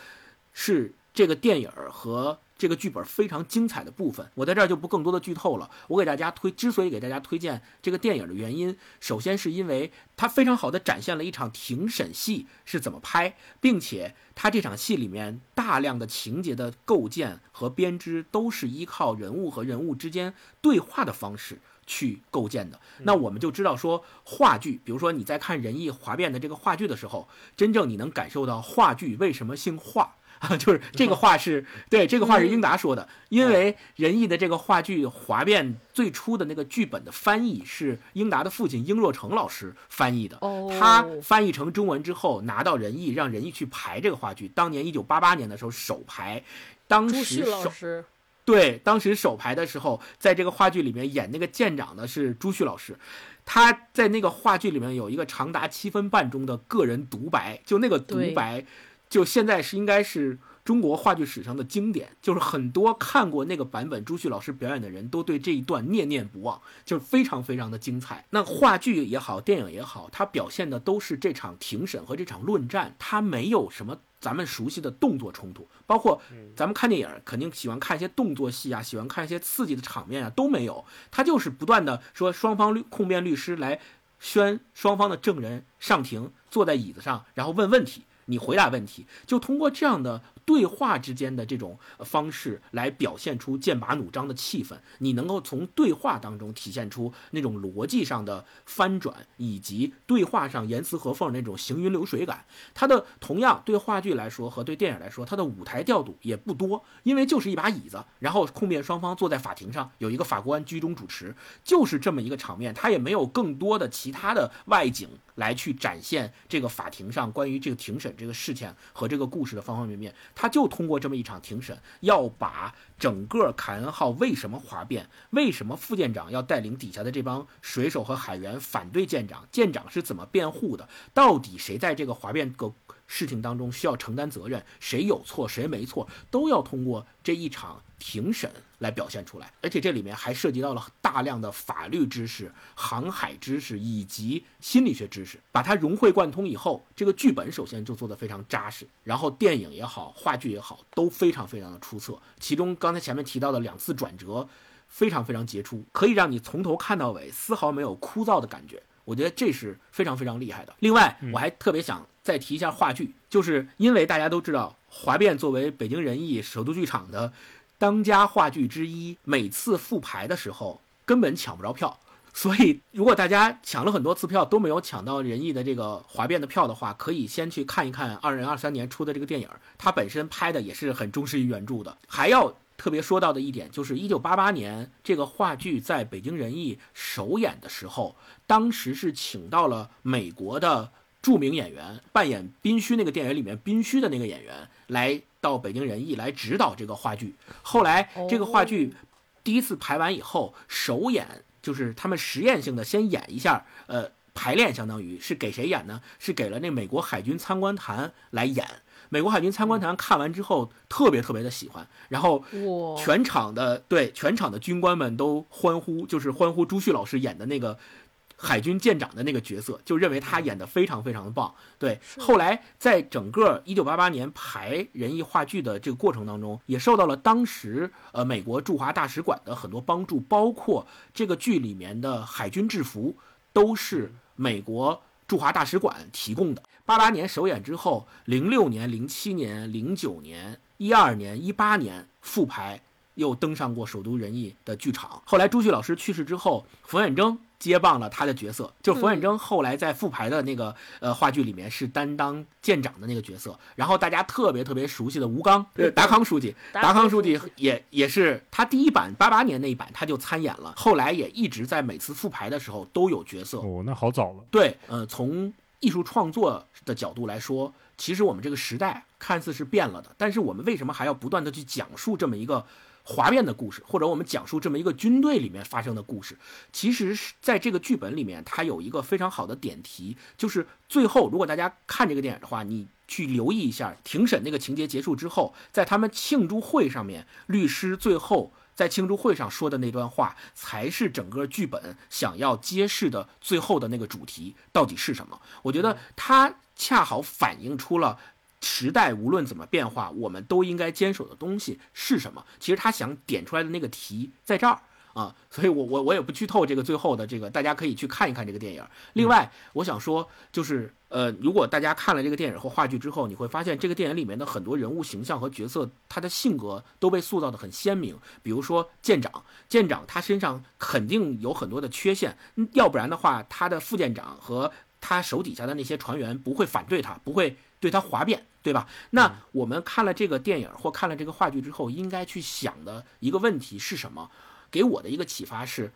是这个电影和这个剧本非常精彩的部分。我在这儿就不更多的剧透了。我给大家推，之所以给大家推荐这个电影的原因，首先是因为它非常好的展现了一场庭审戏是怎么拍，并且它这场戏里面大量的情节的构建和编织都是依靠人物和人物之间对话的方式。去构建的，那我们就知道说话剧，比如说你在看仁义华变的这个话剧的时候，真正你能感受到话剧为什么姓话啊？<laughs> 就是这个话是 <laughs> 对，这个话是英达说的，因为仁义的这个话剧哗变最初的那个剧本的翻译是英达的父亲英若诚老师翻译的，他翻译成中文之后拿到仁义，让仁义去排这个话剧。当年一九八八年的时候首排，当时首。对，当时首排的时候，在这个话剧里面演那个舰长的是朱旭老师，他在那个话剧里面有一个长达七分半钟的个人独白，就那个独白，就现在是应该是中国话剧史上的经典，就是很多看过那个版本朱旭老师表演的人都对这一段念念不忘，就是非常非常的精彩。那话剧也好，电影也好，它表现的都是这场庭审和这场论战，它没有什么。咱们熟悉的动作冲突，包括咱们看电影肯定喜欢看一些动作戏啊，喜欢看一些刺激的场面啊，都没有。他就是不断的说，双方律控辩律师来宣双方的证人上庭，坐在椅子上，然后问问题，你回答问题，就通过这样的。对话之间的这种方式来表现出剑拔弩张的气氛，你能够从对话当中体现出那种逻辑上的翻转，以及对话上严丝合缝那种行云流水感。它的同样对话剧来说和对电影来说，它的舞台调度也不多，因为就是一把椅子，然后控辩双方坐在法庭上，有一个法官居中主持，就是这么一个场面，它也没有更多的其他的外景来去展现这个法庭上关于这个庭审这个事情和这个故事的方方面面。他就通过这么一场庭审，要把整个凯恩号为什么哗变，为什么副舰长要带领底下的这帮水手和海员反对舰长，舰长是怎么辩护的，到底谁在这个哗变个事情当中需要承担责任，谁有错谁没错，都要通过这一场。庭审来表现出来，而且这里面还涉及到了大量的法律知识、航海知识以及心理学知识，把它融会贯通以后，这个剧本首先就做得非常扎实，然后电影也好，话剧也好，都非常非常的出色。其中刚才前面提到的两次转折，非常非常杰出，可以让你从头看到尾，丝毫没有枯燥的感觉。我觉得这是非常非常厉害的。另外，我还特别想再提一下话剧，就是因为大家都知道，华变作为北京人艺首都剧场的。当家话剧之一，每次复排的时候根本抢不着票，所以如果大家抢了很多次票都没有抢到仁义的这个华变的票的话，可以先去看一看二零二三年出的这个电影，它本身拍的也是很忠实于原著的。还要特别说到的一点就是，一九八八年这个话剧在北京人艺首演的时候，当时是请到了美国的著名演员扮演宾虚那个电影里面宾虚的那个演员来。到北京人艺来指导这个话剧，后来这个话剧第一次排完以后，首演就是他们实验性的先演一下，呃，排练相当于是给谁演呢？是给了那美国海军参观团来演。美国海军参观团看完之后特别特别的喜欢，然后，全场的对全场的军官们都欢呼，就是欢呼朱旭老师演的那个海军舰长的那个角色，就认为他演的非常非常的棒。对，后来在整个一九八八年排仁义话剧的这个过程当中，也受到了当时呃美国驻华大使馆的很多帮助，包括这个剧里面的海军制服都是美国驻华大使馆提供的。八八年首演之后，零六年、零七年、零九年、一二年、一八年复排又登上过首都人艺的剧场。后来朱旭老师去世之后，冯远征接棒了他的角色。就冯远征后来在复排的那个呃话剧里面是担当舰长的那个角色。然后大家特别特别熟悉的吴刚，对达康书记，达康书记书记也也是他第一版八八年那一版他就参演了，后来也一直在每次复排的时候都有角色。哦，那好早了。对，呃，从艺术创作的角度来说，其实我们这个时代看似是变了的，但是我们为什么还要不断的去讲述这么一个哗变的故事，或者我们讲述这么一个军队里面发生的故事？其实是在这个剧本里面，它有一个非常好的点题，就是最后如果大家看这个电影的话，你去留意一下庭审那个情节结束之后，在他们庆祝会上面，律师最后。在庆祝会上说的那段话，才是整个剧本想要揭示的最后的那个主题到底是什么？我觉得它恰好反映出了时代无论怎么变化，我们都应该坚守的东西是什么。其实他想点出来的那个题在这儿啊，所以我我我也不剧透这个最后的这个，大家可以去看一看这个电影。另外，我想说就是。呃，如果大家看了这个电影或话剧之后，你会发现这个电影里面的很多人物形象和角色，他的性格都被塑造的很鲜明。比如说舰长，舰长他身上肯定有很多的缺陷，嗯要不然的话，他的副舰长和他手底下的那些船员不会反对他，不会对他哗变，对吧？那我们看了这个电影或看了这个话剧之后，应该去想的一个问题是什么？给我的一个启发是，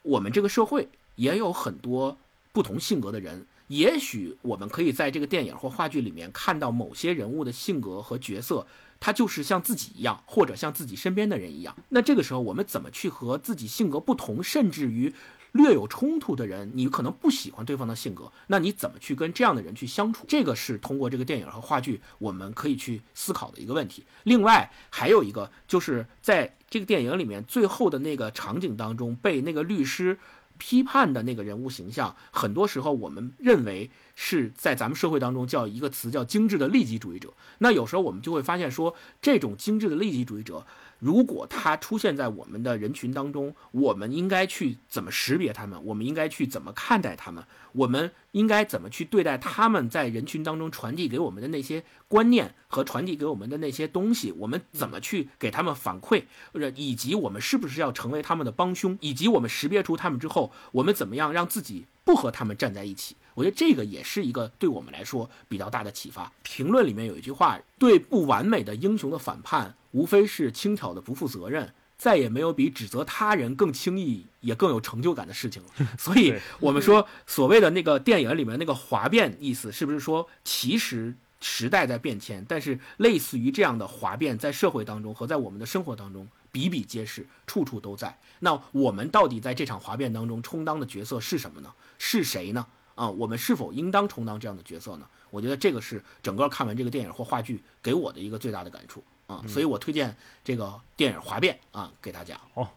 我们这个社会也有很多不同性格的人。也许我们可以在这个电影或话剧里面看到某些人物的性格和角色，他就是像自己一样，或者像自己身边的人一样。那这个时候，我们怎么去和自己性格不同，甚至于略有冲突的人，你可能不喜欢对方的性格，那你怎么去跟这样的人去相处？这个是通过这个电影和话剧，我们可以去思考的一个问题。另外还有一个，就是在这个电影里面最后的那个场景当中，被那个律师。批判的那个人物形象，很多时候我们认为是在咱们社会当中叫一个词叫精致的利己主义者。那有时候我们就会发现说，这种精致的利己主义者，如果他出现在我们的人群当中，我们应该去怎么识别他们？我们应该去怎么看待他们？我们应该怎么去对待他们在人群当中传递给我们的那些观念和传递给我们的那些东西？我们怎么去给他们反馈？或者以及我们是不是要成为他们的帮凶？以及我们识别出他们之后，我们怎么样让自己不和他们站在一起？我觉得这个也是一个对我们来说比较大的启发。评论里面有一句话：对不完美的英雄的反叛，无非是轻佻的不负责任。再也没有比指责他人更轻易也更有成就感的事情了。<laughs> 所以，我们说所谓的那个电影里面那个哗变，意思是不是说，其实时代在变迁，但是类似于这样的哗变，在社会当中和在我们的生活当中比比皆是，处处都在。那我们到底在这场哗变当中充当的角色是什么呢？是谁呢？啊，我们是否应当充当这样的角色呢？我觉得这个是整个看完这个电影或话剧给我的一个最大的感触啊，所以我推荐这个电影《哗变》啊给大家。哦，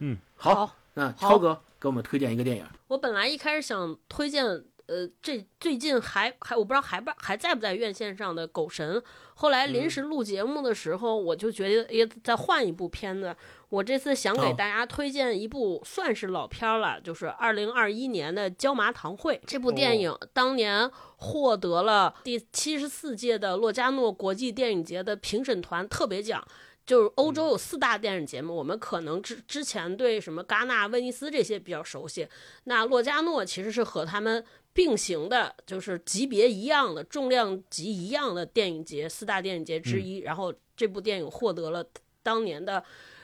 嗯，好，好那好超哥给我们推荐一个电影。我本来一开始想推荐，呃，这最近还还我不知道还不还在不在院线上的《狗神》，后来临时录节目的时候，我就觉得也，再换一部片子。我这次想给哦。大家推荐一部算是老片儿了，就是二零二一年的《椒麻堂会》这部电影，当年获得了第七十四届的洛迦诺国际电影节的评审团特别奖。就是欧洲有四大电影节目，我们可能之之前对什么戛纳、威尼斯这些比较熟悉，那洛迦诺其实是和他们并行的，就是级别一样的、重量级一样的电影节，四大电影节之一。然后这部电影获得了当年的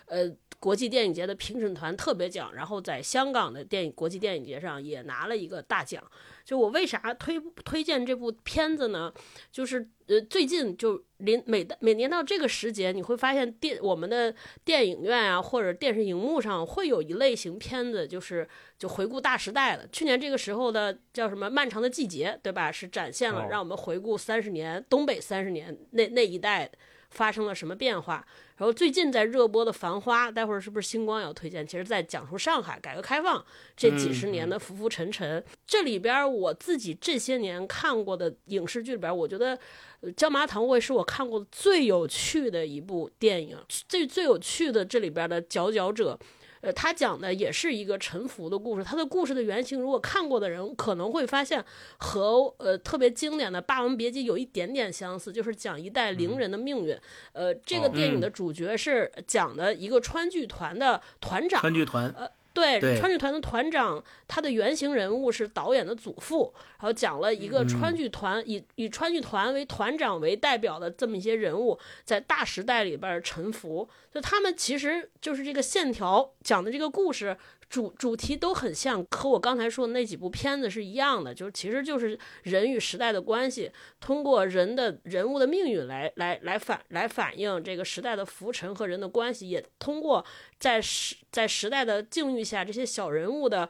呃国际电影节的评审团特别奖，然后在香港的电影国际电影节上也拿了一个大奖。就我为啥推推荐这部片子呢？就是呃，最近就临每每年到这个时节，你会发现电我们的电影院啊，或者电视荧幕上会有一类型片子，就是就回顾大时代了。去年这个时候的叫什么《漫长的季节》，对吧？是展现了哦让我们回顾三十年东北三十年那那一代发生了什么变化。然后最近在热播的《繁花》，待会儿是不是星光要推荐？其实在讲述上海改革开放这几十年的浮浮沉沉。这里边儿我自己这些年看过的影视剧里边儿，我觉得呃《椒麻堂会》是我看过最有趣的一部电影，最最有趣的这里边的佼佼者。呃，他讲的也是一个沉浮的故事。他的故事的原型，如果看过的人可能会发现和呃特别经典的《霸王别姬》有一点点相似，就是讲一代伶人的命运。呃，这个哦电影的主角是讲的一个川剧团的团长，川剧团，对，对川剧团的团长，他的原型人物是导演的祖父，然后讲了一个川剧团、以以川剧团为团长为代表的这么一些人物，在大时代里边儿沉浮。就他们其实就是这个线条讲的这个故事主主题都很像，和我刚才说的那几部片子是一样的，就是其实就是人与时代的关系，通过人的人物的命运来来来反来反映这个时代的浮沉和人的关系，也通过在时在时代的境遇下，这些小人物的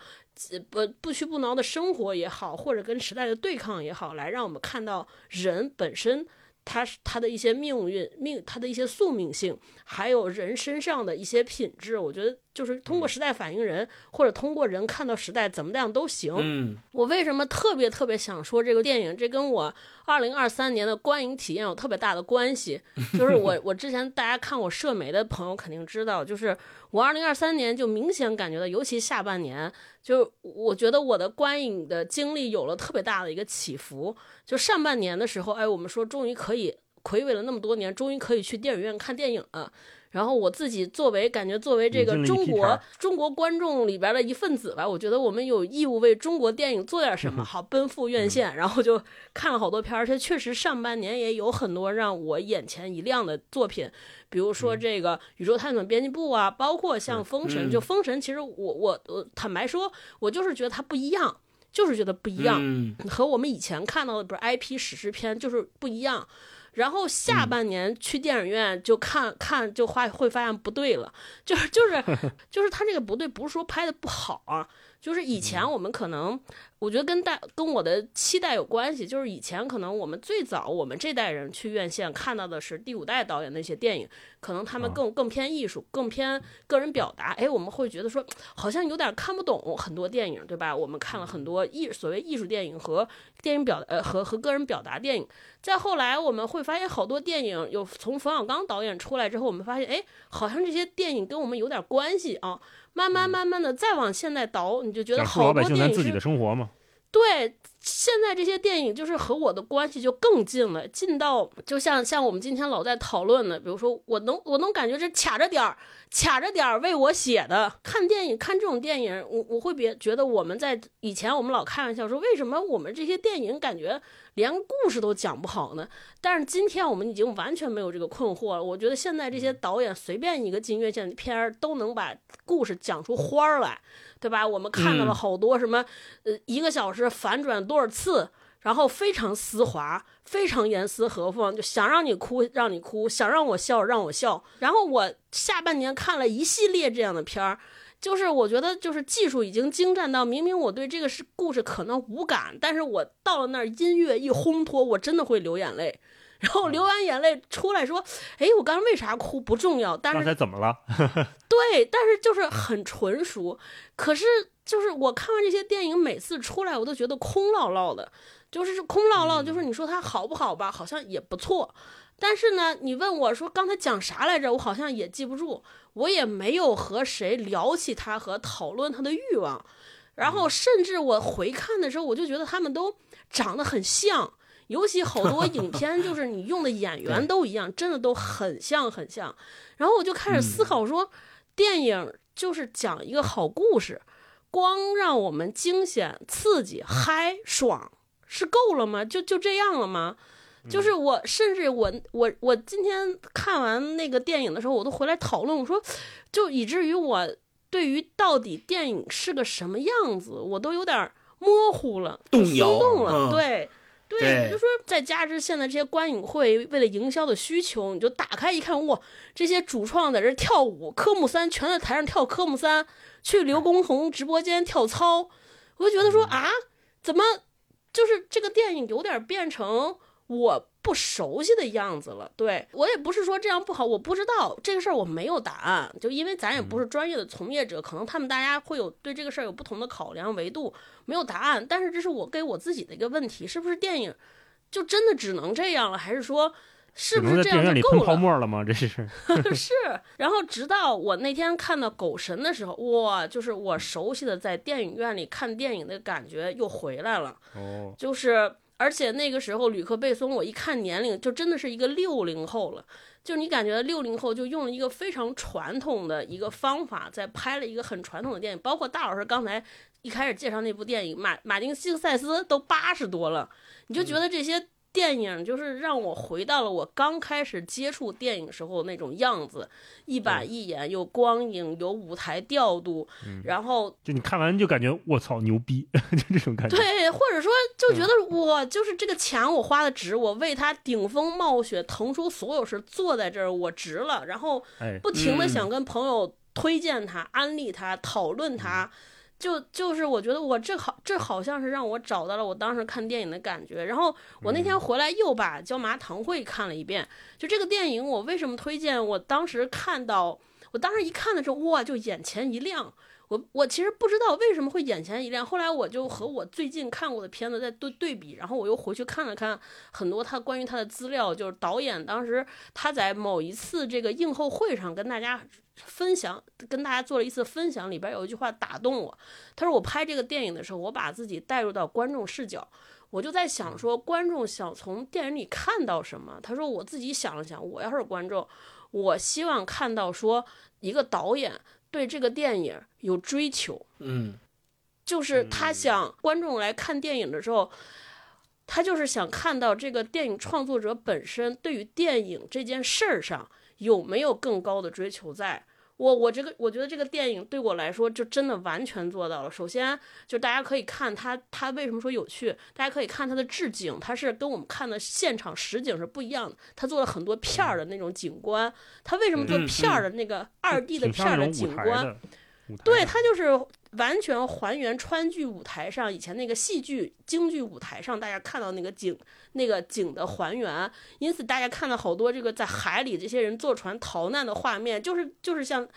不不屈不挠的生活也好，或者跟时代的对抗也好，来让我们看到人本身。他他的一些命运命，他的一些宿命性，还有人身上的一些品质，我觉得就是通过时代反映人，或者通过人看到时代怎么样都行。嗯，我为什么特别特别想说这个电影？这跟我二零二三年的观影体验有特别大的关系。<laughs> 就是我我之前大家看我社媒的朋友肯定知道，就是我二零二三年就明显感觉到，尤其下半年，就我觉得我的观影的经历有了特别大的一个起伏。就上半年的时候，哎，我们说终于可以暌违了那么多年，终于可以去电影院看电影了。然后我自己作为感觉作为这个中国中国观众里边的一份子吧，我觉得我们有义务为中国电影做点什么，好奔赴院线。然后就看了好多片儿，而且确实上半年也有很多让我眼前一亮的作品，比如说这个《宇宙探索编辑部》啊，包括像《封神》。嗯就《封神》，其实我我我坦白说，我就是觉得它不一样，就是觉得不一样。嗯，和我们以前看到的不是 IP 史诗片就是不一样。然后下嗯。半年去电影院就看看就发会发现不对了，就是就是 <laughs> 就是他这个不对，不是说拍的不好啊，就是以前嗯我们可能我觉得跟大跟我的期待有关系，就是以前可能我们最早我们这代人去院线看到的是第五代导演那些电影，可能他们更更偏艺术，更偏个人表达，哎，我们会觉得说好像有点看不懂很多电影，对吧？我们看了很多艺所谓艺术电影和电影表呃和和个人表达电影，再后来我们会发现好多电影有从冯小刚导演出来之后，我们发现哎，好像这些电影跟我们有点关系啊。慢慢慢慢的再往现在倒，你就觉得好老百姓咱自己多电影是的生活嘛。对，现在这些电影就是和我的关系就更近了，近到就像像我们今天老在讨论的，比如说我能我能感觉这卡着点儿，卡着点儿为我写的。看电影看这种电影，我我会别觉得我们在以前我们老开玩笑说，为什么我们这些电影感觉连故事都讲不好呢？但是今天我们已经完全没有这个困惑了。我觉得现在这些导演随便一个进院线片儿都能把故事讲出花儿来。对吧？我们看到了嗯好多什么，呃，一个小时反转多少次，然后非常丝滑，非常严丝合缝，就想让你哭让你哭，想让我笑让我笑。然后我下半年看了一系列这样的片儿，就是我觉得就是技术已经精湛到，明明我对这个是故事可能无感，但是我到了那儿音乐一烘托，我真的会流眼泪。然后流完眼泪出来说：“哎，我刚才为啥哭不重要，但是刚才怎么了？<laughs> 对，但是就是很纯熟。可是就是我看完这些电影，每次出来我都觉得空落落的，就是空落落。就是你说它好不好吧，好像也不错。但是呢，你问我说刚才讲啥来着，我好像也记不住，我也没有和谁聊起他和讨论他的欲望。然后甚至我回看的时候，我就觉得他们都长得很像。尤其好多 <laughs> 影片，就是你用的演员都一样，真的都很像很像。然后我就开始思考说，电影就是讲一个好故事，光让我们惊险、刺激、嗨、爽是够了吗？就就这样了吗？就是我，甚至我我我今天看完那个电影的时候，我都回来讨论，我说，就以至于我对于到底电影是个什么样子，我都有点模糊了，就动摇松动了，嗯对。对，对。我就说，再加之现在这些观影会为了营销的需求，你就打开一看，哇，这些主创在这跳舞，科目三全在台上跳科目三，去刘畊宏直播间跳操，我就觉得说啊，怎么就是这个电影有点变成我不熟悉的样子了。对我也不是说这样不好，我不知道这个事儿我没有答案，就因为咱也不是专业的从业者，可能他们大家会有对这个事儿有不同的考量维度，没有答案。但是这是我给我自己的一个问题，是不是电影就真的只能这样了，还是说？是不是这在电影院里喷样就够了？泡沫了吗？这是 <laughs> 是，然后直到我那天看到《狗神》的时候，哇，就是我熟悉的在电影院里看电影的感觉又回来了。哦，就是，而且那个时候吕克贝松，我一看年龄就真的是一个六零后了。就你感觉六零后就用了一个非常传统的一个方法，在拍了一个很传统的电影，包括大老师刚才一开始介绍那部电影，马马丁西克塞斯都八十多了，你就觉得这些电影就是让我回到了我刚开始接触电影时候那种样子，一板一眼，有光影，有舞台调度，然后就你看完就感觉我操牛逼，<laughs> 就这种感觉。对，或者说就觉得我就是这个钱我花的值，我为他顶风冒雪腾出所有事坐在这儿，我值了。然后哎，不停的嗯想跟朋友推荐他、安利他、讨论他。就就是我觉得我这好这好像是让我找到了我当时看电影的感觉，然后我那天回来又把《椒麻堂会》看了一遍。就这个电影，我为什么推荐？我当时看到，我当时一看的时候，哇，就眼前一亮。我我其实不知道为什么会眼前一亮，后来我就和我最近看过的片子在对对比，然后我又回去看了看很多他关于他的资料，就是导演当时他在某一次这个映后会上跟大家分享，跟大家做了一次分享，里边有一句话打动我，他说我拍这个电影的时候，我把自己带入到观众视角。我就在想说，观众想从电影里看到什么？他说我自己想了想，我要是观众，我希望看到说一个导演对这个电影有追求，嗯就是他想观众来看电影的时候，他就是想看到这个电影创作者本身对于电影这件事儿上有没有更高的追求在。我我这个我觉得这个电影对我来说就真的完全做到了。首先，就大家可以看它，它为什么说有趣？大家可以看它的置景，它是跟我们看的现场实景是不一样的。它做了很多片儿的那种景观，它为什么做嗯片儿的那个二 D 的片儿的景观？的。对，的它就是完全还原川剧舞台上以前那个戏剧、京剧舞台上大家看到那个景、那个景的还原。因此，大家看到好多这个在海里这些人坐船逃难的画面，就是就是像。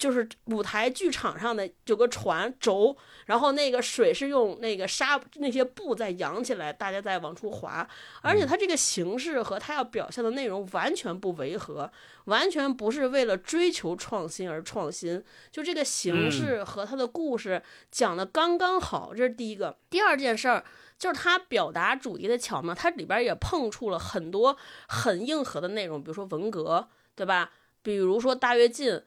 就是舞台剧场上的有个船轴，然后那个水是用那个纱那些布在扬起来，大家在往出划，而且它这个形式和它要表现的内容完全不违和，完全不是为了追求创新而创新，就这个形式和它的故事讲的刚刚好，这是第一个。第二件事儿就是它表达主题的巧妙，它里边也碰触了很多很硬核的内容，比如说文革，对吧？比如说大跃进。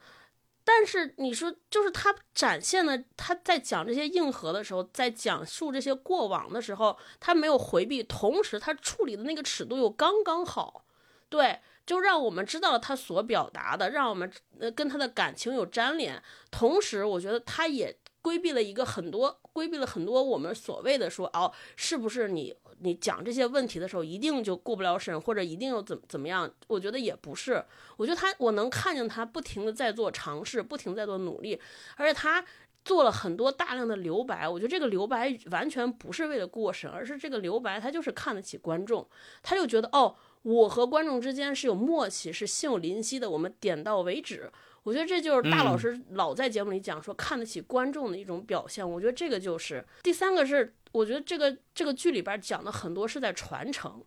但是你说，就是他展现的，他在讲这些硬核的时候，在讲述这些过往的时候，他没有回避，同时他处理的那个尺度又刚刚好，对，就让我们知道了他所表达的，让我们跟他的感情有粘连，同时我觉得他也规避了一个很多，规避了很多我们所谓的说哦，是不是你你讲这些问题的时候一定就过不了审，或者一定又怎怎么样？我觉得也不是，我觉得他我能看见他不停的在做尝试，不停在做努力，而且他。做了很多大量的留白，我觉得这个留白完全不是为了过审，而是这个留白他就是看得起观众，他就觉得哦，我和观众之间是有默契，是心有灵犀的，我们点到为止。我觉得这就是大老师老在节目里讲说看得起观众的一种表现。我觉得这个就是第三个是，我觉得这个这个剧里边讲的很多是在传承。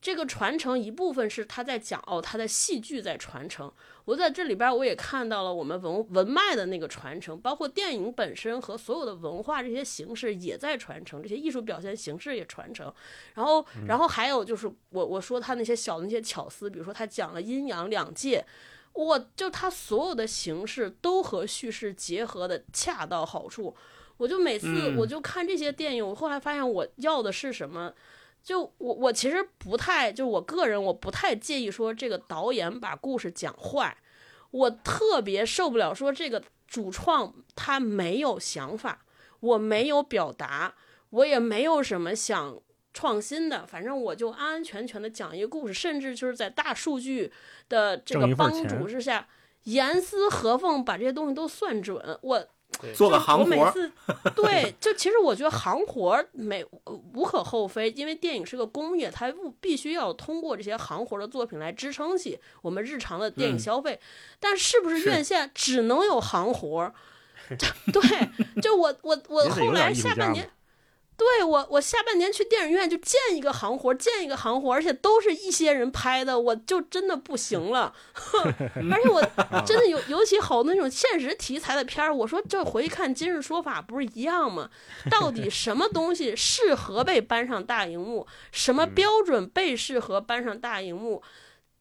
这个传承一部分是他在讲哦，他的戏剧在传承。我在这里边我也看到了我们文文脉的那个传承，包括电影本身和所有的文化这些形式也在传承，这些艺术表现形式也传承。然后，然后还有就是我我说他那些小的那些巧思，比如说他讲了阴阳两界。我就他所有的形式都和叙事结合的恰到好处，我就每次嗯。我就看这些电影，我后来发现我要的是什么，就我我其实不太，就我个人我不太介意说这个导演把故事讲坏，我特别受不了说这个主创他没有想法，我没有表达，我也没有什么想创新的，反正我就安安全全的讲一个故事，甚至就是在大数据的这个帮助之下，严丝合缝把这些东西都算准，我做个就行活儿，我每次 <laughs> 对，就其实我觉得行活儿没无可厚非，因为电影是个工业，它不必须要通过这些行活儿的作品来支撑起我们日常的电影嗯消费。但是不是是院线只能有行活儿？<laughs> 对，就我我我后来下半年。对我，我下半年去电影院就见一个行活，见一个行活，而且都是一些人拍的，我就真的不行了。<laughs> 而且我真的有，尤其好多那种现实题材的片儿，我说这回去看《今日说法》不是一样吗？到底 <laughs> 什么东西适合被搬上大荧幕？什么标准被适合搬上大荧幕？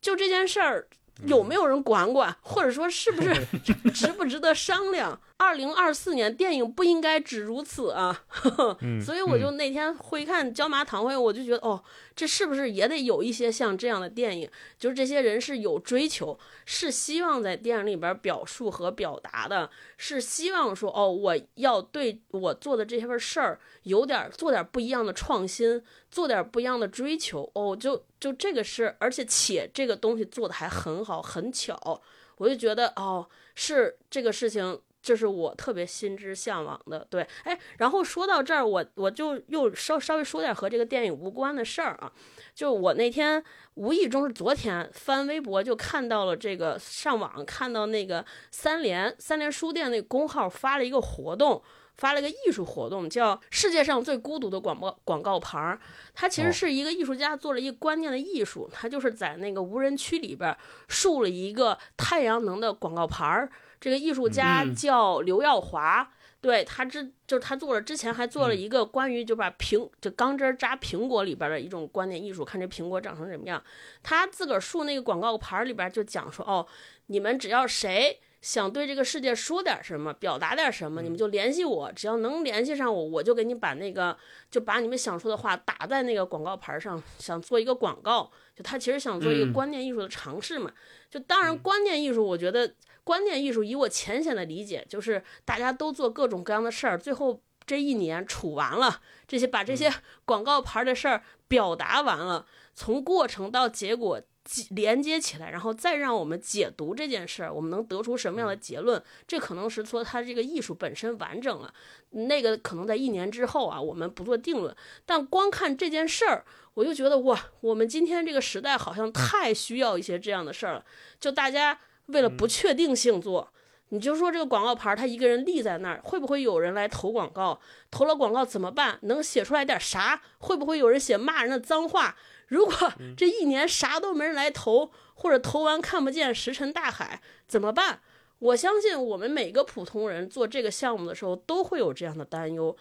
就这件事儿。有没有人管管，或者说是不是 <laughs> 值不值得商量？二零二四年电影不应该只如此啊！<laughs> 嗯所以我就那天会看椒麻堂会，我就觉得哦，这是不是也得有一些像这样的电影？就是这些人是有追求，是希望在电影里边表述和表达的，是希望说哦，我要对我做的这些份事儿有点做点不一样的创新，做点不一样的追求。哦，就就这个是，而且且这个东西做的还很好，很巧，我就觉得哦，是这个事情。这是我特别心之向往的，对，哎，然后说到这儿，我我就又稍稍微说点和这个电影无关的事儿啊，就我那天无意中是昨天翻微博就看到了这个上网看到那个三联三联书店那个公号发了一个活动，发了一个艺术活动，叫“世界上最孤独的广播广告牌儿”。它其实哦是一个艺术家做了一个观念的艺术，他就是在那个无人区里边竖了一个太阳能的广告牌儿。这个艺术家嗯叫刘耀华，对他之就是他做了之前还做了一个关于就把苹就钢针扎苹果里边的一种观念艺术，看这苹果长成什么样。他自个儿竖那个广告牌里边就讲说，哦，你们只要谁。想对这个世界说点什么，表达点什么，你们就联系我。只要能联系上我，我就给你把那个，就把你们想说的话打在那个广告牌上。想做一个广告，就他其实想做一个嗯观念艺术的尝试嘛。就当然，观念艺术，我觉得观念艺术以我浅显的理解，就是大家都做各种各样的事儿，最后这一年处完了，这些把这些 <laughs> 广告牌的事儿表达完了，从过程到结果记连接起来，然后再让我们解读这件事儿，我们能得出什么样的结论？这可能是说它这个艺术本身完整了，那个可能在一年之后啊，我们不做定论。但光看这件事儿，我就觉得哇，我们今天这个时代好像太需要一些这样的事儿了。就大家为了不确定性做，你就说这个广告牌儿，他一个人立在那儿，会不会有人来投广告？投了广告怎么办？能写出来点啥？会不会有人写骂人的脏话？如果这一年啥都没人来投，或者投完看不见石沉大海，怎么办？我相信我们每个普通人做这个项目的时候都会有这样的担忧，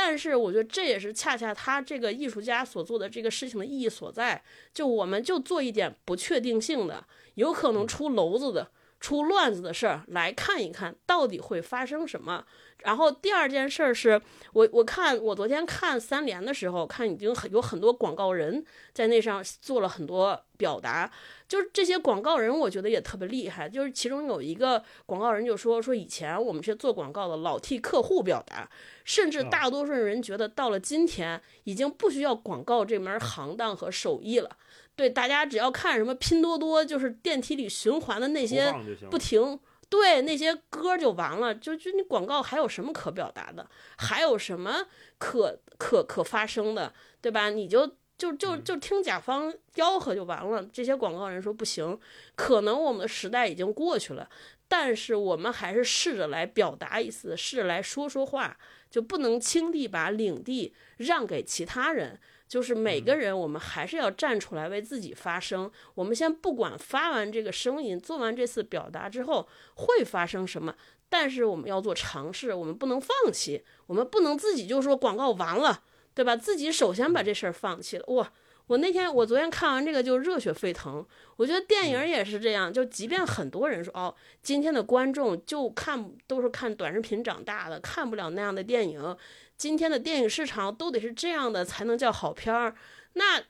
但是我觉得这也是恰恰他这个艺术家所做的这个事情的意义所在。就我们就做一点不确定性的，有可能出篓子的、出乱子的事儿，来看一看到底会发生什么。然后第二件事儿是我我看我昨天看三联的时候，看已经很有很多广告人在那上做了很多表达，就是这些广告人我觉得也特别厉害，就是其中有一个广告人就说说以前我们这做广告的老替客户表达，甚至大多数人觉得到了今天已经不需要广告这门行当和手艺了。对，大家只要看什么拼多多，就是电梯里循环的那些不停。对那些歌就完了，就就你广告还有什么可表达的，还有什么可可可发生的，对吧？你就就就就听甲方吆喝就完了。这些广告人说不行，可能我们的时代已经过去了，但是我们还是试着来表达一次，试着来说说话，就不能轻易把领地让给其他人。就是每个人，我们还是要站出来为自己发声。我们先不管发完这个声音，做完这次表达之后会发生什么，但是我们要做尝试，我们不能放弃，我们不能自己就说广告完了，对吧？自己首先把这事儿放弃了。哇，我那天我昨天看完这个就热血沸腾。我觉得电影也是这样，就即便很多人说哦，今天的观众就看都是看短视频长大的，看不了那样的电影。今天的电影市场都得是这样的才能叫好片儿，那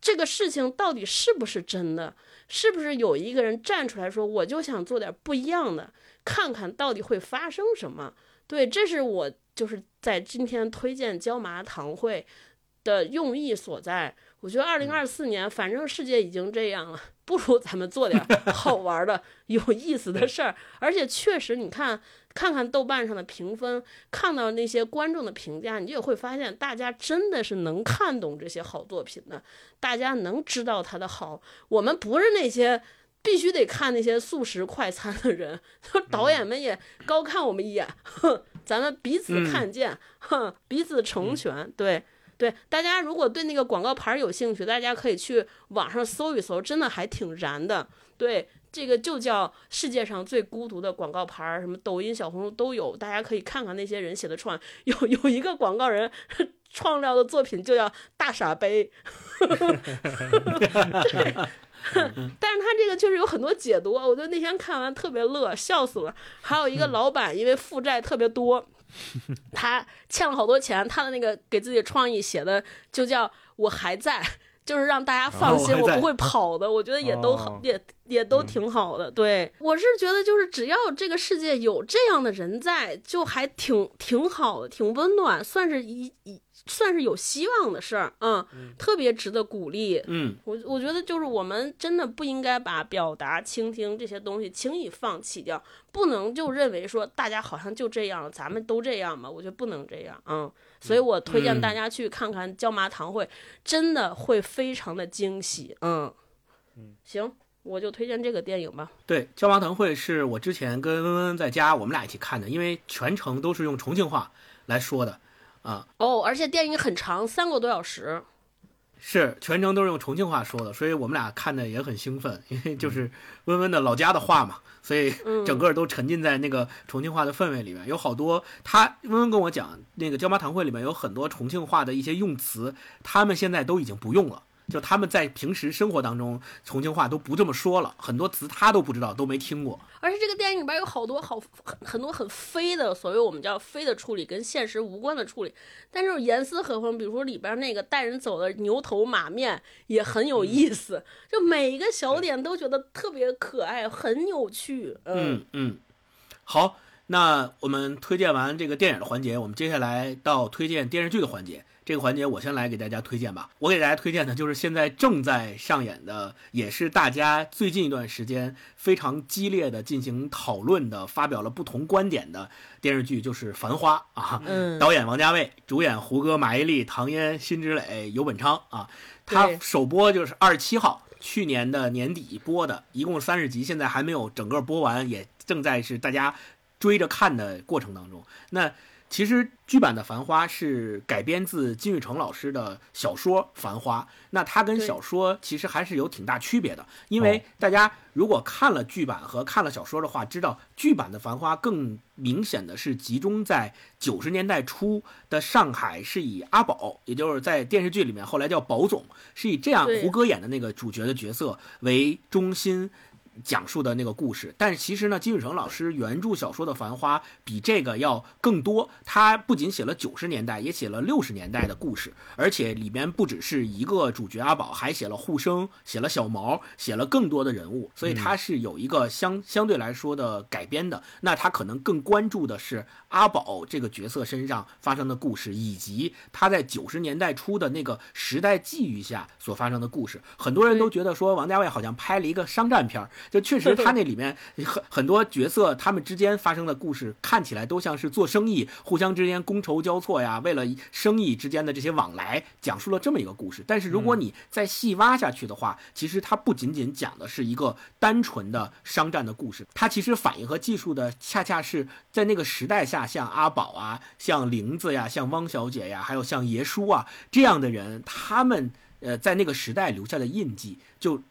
这个事情到底是不是真的？是不是有一个人站出来说，我就想做点不一样的，看看到底会发生什么？对，这是我就是在今天推荐椒麻堂会的用意所在。我觉得二零二四年，反正世界已经这样了，不如咱们做点 <laughs> 好玩的、有意思的事儿。而且确实，你看看看豆瓣上的评分，看到那些观众的评价，你就会发现，大家真的是能看懂这些好作品的，大家能知道它的好。我们不是那些必须得看那些速食快餐的人，<laughs> 导演们也高看我们一眼，哼，咱们彼此看见，哼，彼此成全，对。对，大家如果对那个广告牌有兴趣，大家可以去网上搜一搜，真的还挺燃的。对，这个就叫世界上最孤独的广告牌，什么抖音、小红书都有，大家可以看看那些人写的创。有有一个广告人创造的作品就叫大傻杯，对。<laughs> 但是他这个确实有很多解读，我觉得那天看完特别乐，笑死了。还有一个老板因为负债特别多。他欠了好多钱，他的那个给自己创意写的就叫“我还在”，就是让大家放心，我不会跑的。我觉得也都好，也也都挺好的。对我是觉得，就是只要这个世界有这样的人在，就还挺挺好的，挺温暖，算是一一。算是有希望的事儿，嗯，特别值得鼓励。嗯，我我觉得就是我们真的不应该把表达、倾听这些东西轻易放弃掉，不能就认为说大家好像就这样，咱们都这样吧？我觉得不能这样，嗯。所以我推荐大家去看看椒麻堂会，真的会非常的惊喜，嗯。嗯，行，我就推荐这个电影吧。对，椒麻堂会是我之前跟温温在家我们俩一起看的，因为全程都是用重庆话来说的。啊哦，而且电影很长，三个多小时，是全程都是用重庆话说的，所以我们俩看的也很兴奋，因为就是温温的老家的话嘛，所以整个都沉浸在那个重庆话的氛围里面。有好多他温温跟我讲，那个椒麻堂会里面有很多重庆话的一些用词，他们现在都已经不用了。就他们在平时生活当中，重庆话都不这么说了，很多词他都不知道，都没听过。而且这个电影里边有好多好很很多很飞的，所谓我们叫飞的处理，跟现实无关的处理，但是严丝合缝。比如说里边那个带人走的牛头马面也很有意思，就每一个小点都觉得特别可爱，很有趣。嗯嗯，好，那我们推荐完这个电影的环节，我们接下来到推荐电视剧的环节。这个环节我先来给大家推荐吧。我给大家推荐的就是现在正在上演的，也是大家最近一段时间非常激烈的进行讨论的、发表了不同观点的电视剧，就是《繁花》啊。嗯。导演王家卫，主演胡歌、马伊琍、唐嫣、辛芷蕾、尤本昌啊。他首播就是二十七号，去年的年底播的，一共三十集，现在还没有整个播完，也正在是大家追着看的过程当中。那。其实剧版的《繁花》是改编自金宇澄老师的小说《繁花》，那它跟小说其实还是有挺大区别的。因为大家如果看了剧版和看了小说的话，知道剧版的《繁花》更明显的是集中在九十年代初的上海，是以阿宝，也就是在电视剧里面后来叫宝总，是以这样胡歌演的那个主角的角色为中心。讲述的那个故事，但是其实呢，金宇澄老师原著小说的《繁花》比这个要更多。他不仅写了九十年代，也写了六十年代的故事，而且里面不只是一个主角阿宝，还写了护生，写了小毛，写了更多的人物。所以他是有一个相相对来说的改编的。那他可能更关注的是阿宝这个角色身上发生的故事，以及他在九十年代初的那个时代际遇下所发生的故事。很多人都觉得说，王家卫好像拍了一个商战片儿。就确实，<laughs> 他那里面很很多角色，他们之间发生的故事看起来都像是做生意，互相之间觥筹交错呀，为了生意之间的这些往来，讲述了这么一个故事。但是如果你再细挖下去的话，其实它不仅仅讲的是一个单纯的商战的故事，它其实反映和记述的恰恰是在那个时代下，像阿宝啊，像玲子呀，像汪小姐呀，还有像爷叔啊这样的人，他们呃在那个时代留下的印记就。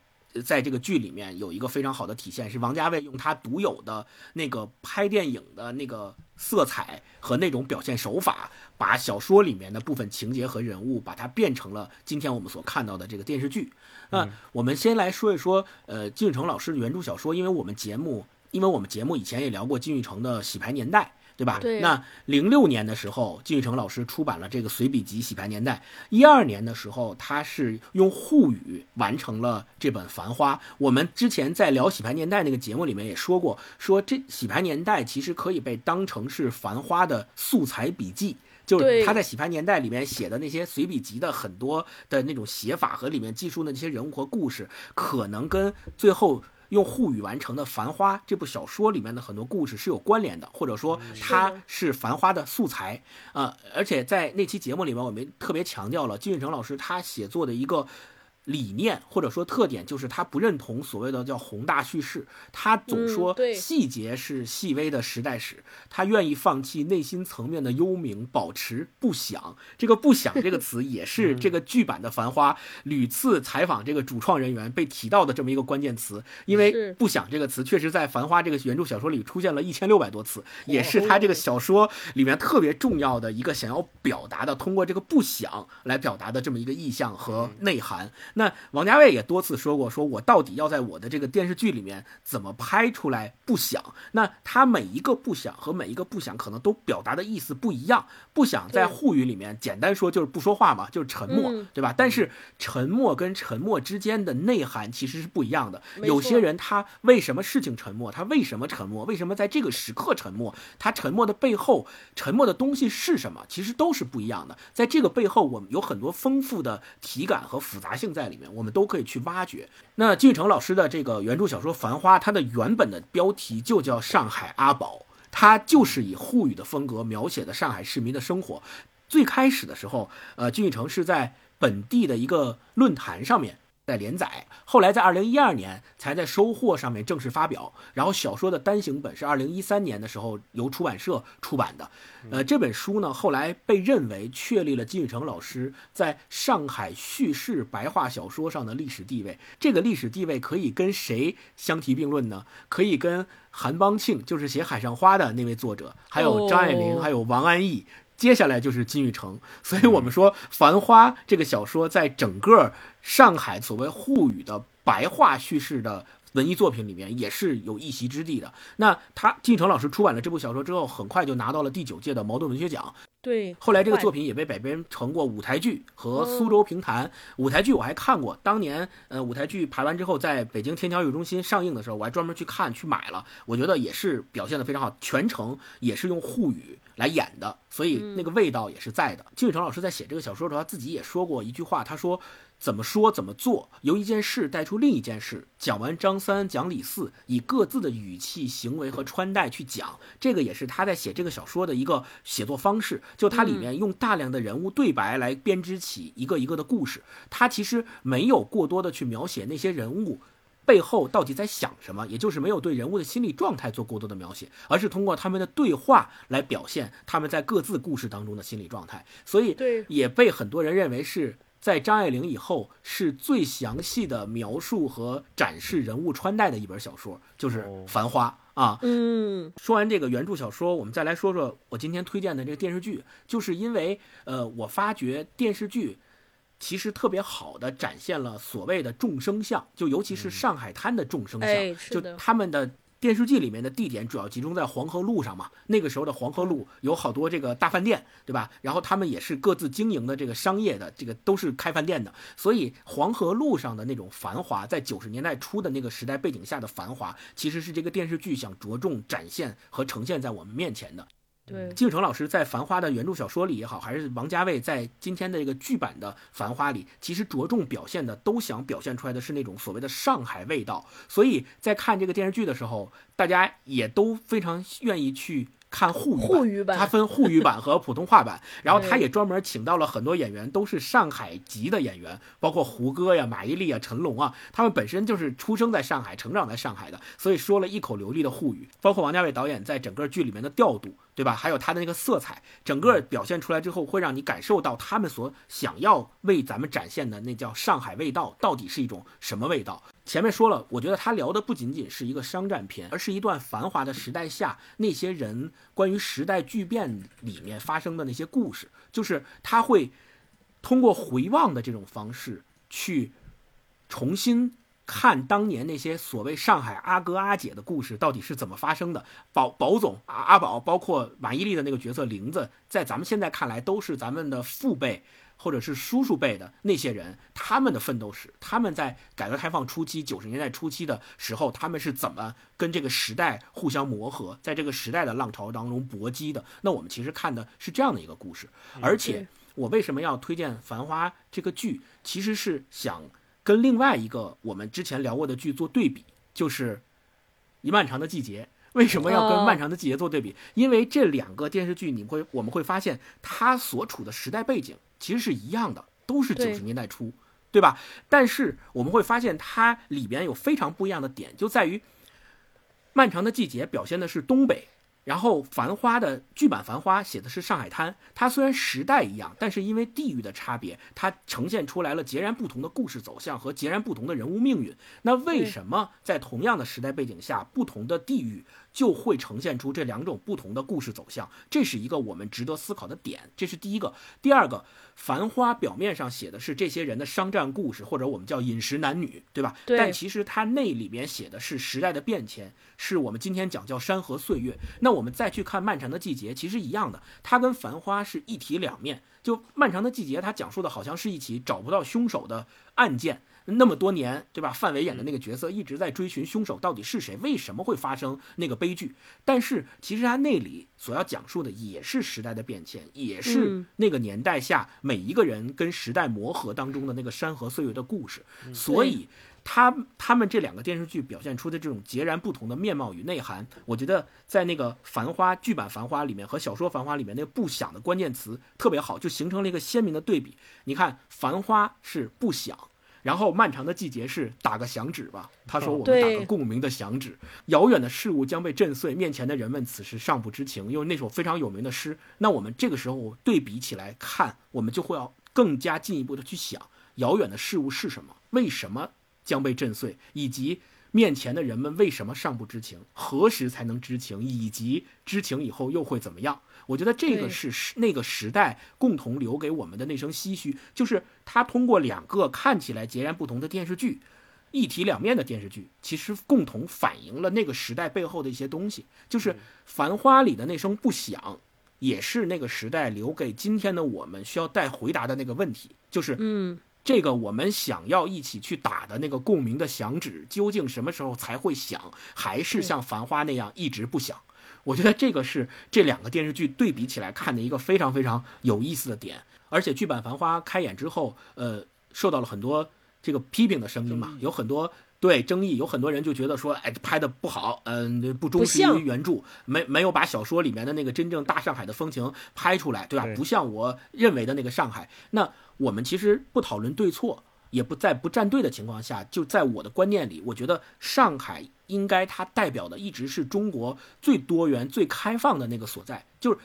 在这个剧里面有一个非常好的体现，是王家卫用他独有的那个拍电影的那个色彩和那种表现手法，把小说里面的部分情节和人物，把它变成了今天我们所看到的这个电视剧。那我们先来说一说，呃，金宇澄老师的原著小说，因为我们节目，因为我们节目以前也聊过金宇澄的《洗牌年代》，对吧？对那零六年的时候，金宇澄老师出版了这个随笔集《洗牌年代》。一二年的时候，他是用沪语完成了这本《繁花》。我们之前在聊《洗牌年代》那个节目里面也说过，说这《洗牌年代》其实可以被当成是《繁花》的素材笔记。就是他在《洗牌年代》里面写的那些随笔集的很多的那种写法和里面记述的那些人物和故事，可能跟最后用沪语完成的《繁花》这部小说里面的很多故事是有关联的，或者说它是《繁花》的素材啊、呃而且在那期节目里面，我们特别强调了金宇澄老师他写作的一个。理念或者说特点就是他不认同所谓的叫宏大叙事，他总嗯说细节是细微的时代史，他愿意放弃内心层面的幽冥，保持不想。这个“不想”这个词也 <laughs> 是这个剧版的《繁花》屡次采访这个主创人员被提到的这么一个关键词，因为“不想”这个词确实在《繁花》这个原著小说里出现了一千六百多次，也是他这个小说里面特别重要的一个想要表达的，通过这个“不想”来表达的这么一个意象和内涵。那王家卫也多次说过，说我到底要在我的这个电视剧里面怎么拍出来不想？那他每一个不想和每一个不想可能都表达的意思不一样。不想在沪语里面简单说就是不说话嘛，就是沉默，嗯对吧？但是沉默跟沉默之间的内涵其实是不一样的。有些人他为什么事情沉默？他为什么沉默？为什么在这个时刻沉默？他沉默的背后，沉默的东西是什么？其实都是不一样的。在这个背后，我们有很多丰富的体感和复杂性在在里面，我们都可以去挖掘。那金宇澄老师的这个原著小说《繁花》，它的原本的标题就叫《上海阿宝》，它就是以沪语的风格描写的上海市民的生活。最开始的时候，呃，金宇澄是在本地的一个论坛上面在连载，后来在二零一二年才在收获上面正式发表。然后小说的单行本是二零一三年的时候由出版社出版的。呃，这本书呢后来被认为确立了金宇澄老师在上海叙事白话小说上的历史地位。这个历史地位可以跟谁相提并论呢？可以跟韩邦庆，就是写《海上花》的那位作者，还有张爱玲，哦还有王安忆。接下来就是金宇澄，所以我们说《繁花》这个小说在整个上海所谓沪语的白话叙事的文艺作品里面也是有一席之地的。那他金宇澄老师出版了这部小说之后，很快就拿到了第九届的茅盾文学奖。对，后来这个作品也被改编成过舞台剧和苏州评弹。舞台剧我还看过，当年呃舞台剧排完之后，在北京天桥艺术中心上映的时候，我还专门去看去买了。我觉得也是表现的非常好，全程也是用沪语来演的，所以那个味道也是在的。金宇澄老师在写这个小说的时候，他自己也说过一句话，他说。怎么说怎么做，由一件事带出另一件事。讲完张三，讲李四，以各自的语气、行为和穿戴去讲，这个也是他在写这个小说的一个写作方式。就它里面用大量的人物对白来编织起一个一个的故事，他其实没有过多的去描写那些人物。背后到底在想什么？也就是没有对人物的心理状态做过多的描写，而是通过他们的对话来表现他们在各自故事当中的心理状态。所以也被很多人认为是在张爱玲以后是最详细的描述和展示人物穿戴的一本小说，就是哦《繁花》啊。嗯，说完这个原著小说，我们再来说说我今天推荐的这个电视剧，就是因为呃，我发觉电视剧其实特别好的展现了所谓的众生相，就尤其是上海滩的众生相，就他们的。电视剧里面的地点主要集中在黄河路上嘛，那个时候的黄河路有好多这个大饭店，对吧？然后他们也是各自经营的这个商业的，这个都是开饭店的，所以黄河路上的那种繁华，在九十年代初的那个时代背景下的繁华，其实是这个电视剧想着重展现和呈现在我们面前的。对，金宇澄老师在《繁花》的原著小说里也好，还是王家卫在今天的这个剧版的《繁花》里，其实着重表现的都想表现出来的是那种所谓的上海味道。所以在看这个电视剧的时候，大家也都非常愿意去看沪语版。沪语版它分沪语版和普通话版，<laughs> 然后他也专门请到了很多演员，都是上海籍的演员，包括胡歌呀、马伊琍啊、成龙啊，他们本身就是出生在上海、成长在上海的，所以说了一口流利的沪语。包括王家卫导演在整个剧里面的调度，对吧？还有它的那个色彩，整个表现出来之后，会让你感受到他们所想要为咱们展现的那叫上海味道，到底是一种什么味道。前面说了，我觉得他聊的不仅仅是一个商战片，而是一段繁华的时代下那些人关于时代巨变里面发生的那些故事，就是他会通过回望的这种方式去重新看当年那些所谓上海阿哥阿姐的故事到底是怎么发生的。宝宝总阿阿宝，包括马伊琍的那个角色玲子，在咱们现在看来都是咱们的父辈或者是叔叔辈的那些人，他们的奋斗史，他们在改革开放初期、九十年代初期的时候，他们是怎么跟这个时代互相磨合，在这个时代的浪潮当中搏击的。那我们其实看的是这样的一个故事，而且我为什么要推荐《繁花》这个剧，其实是想跟另外一个我们之前聊过的剧做对比，就是《一漫长的季节》。为什么要跟《漫长的季节》做对比？因为这两个电视剧，你会我们会发现，它所处的时代背景其实是一样的，都是九对十年代初，对吧？但是我们会发现，它里边有非常不一样的点，就在于《漫长的季节》表现的是东北，然后《繁花》的剧版《繁花》写的是上海滩。它虽然时代一样，但是因为地域的差别，它呈现出来了截然不同的故事走向和截然不同的人物命运。那为什么在同样的时代背景下，不同的地域就会呈现出这两种不同的故事走向？这是一个我们值得思考的点。这是第一个。第二个，《繁花》表面上写的是这些人的商战故事，或者我们叫饮食男女，对吧？对但其实它那里面写的是时代的变迁，是我们今天讲叫山河岁月。那我们再去看《漫长的季节》，其实一样的，它跟《繁花》是一体两面。就《漫长的季节》，它讲述的好像是一起找不到凶手的案件。那么多年，对吧？范伟演的那个角色一直在追寻凶手到底是谁，为什么会发生那个悲剧？但是其实他那里所要讲述的也是时代的变迁，也是嗯那个年代下每一个人跟时代磨合当中的那个山河岁月的故事。所以，他他们这两个电视剧表现出的这种截然不同的面貌与内涵，我觉得在那个《繁花》剧版《繁花》里面和小说《繁花》里面那个不响的关键词特别好，就形成了一个鲜明的对比。你看，《繁花》是不响。然后漫长的季节是打个响指吧，他说我们打个共鸣的响指。遥远的事物将被震碎，面前的人们此时尚不知情。因为那首非常有名的诗，那我们这个时候对比起来看，我们就会要更加进一步的去想，遥远的事物是什么，为什么将被震碎，以及面前的人们为什么尚不知情，何时才能知情，以及知情以后又会怎么样？我觉得这个是时那个时代共同留给我们的那声唏嘘，就是他通过两个看起来截然不同的电视剧，一体两面的电视剧，其实共同反映了那个时代背后的一些东西。就是《繁花》里的那声不响，也是那个时代留给今天的我们需要带回答的那个问题，就是嗯，这个我们想要一起去打的那个共鸣的响指，究竟什么时候才会响？还是像《繁花》那样一直不响？我觉得这个是这两个电视剧对比起来看的一个非常非常有意思的点。而且剧版《繁花》开演之后，呃，受到了很多这个批评的声音嘛，有很多。对争议，有很多人就觉得说，哎，拍的不好，嗯、不忠实于原著，没没有把小说里面的那个真正大上海的风情拍出来，对吧？对不像我认为的那个上海。那我们其实不讨论对错，也不在不站队的情况下，就在我的观念里，我觉得上海应该它代表的一直是中国最多元、最开放的那个所在，就是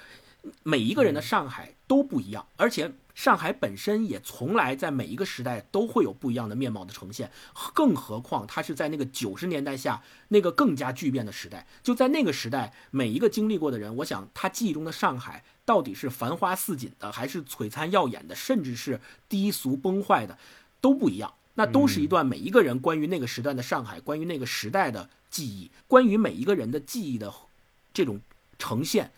每一个人的上海都不一样，而且上海本身也从来在每一个时代都会有不一样的面貌的呈现，更何况它是在那个九十年代下那个更加巨变的时代，就在那个时代，每一个经历过的人，我想他记忆中的上海到底是繁花似锦的，还是璀璨耀眼的，甚至是低俗崩坏的，都不一样。那都是一段每一个人关于那个时段的上海，关于那个时代的记忆，关于每一个人的记忆的这种呈现，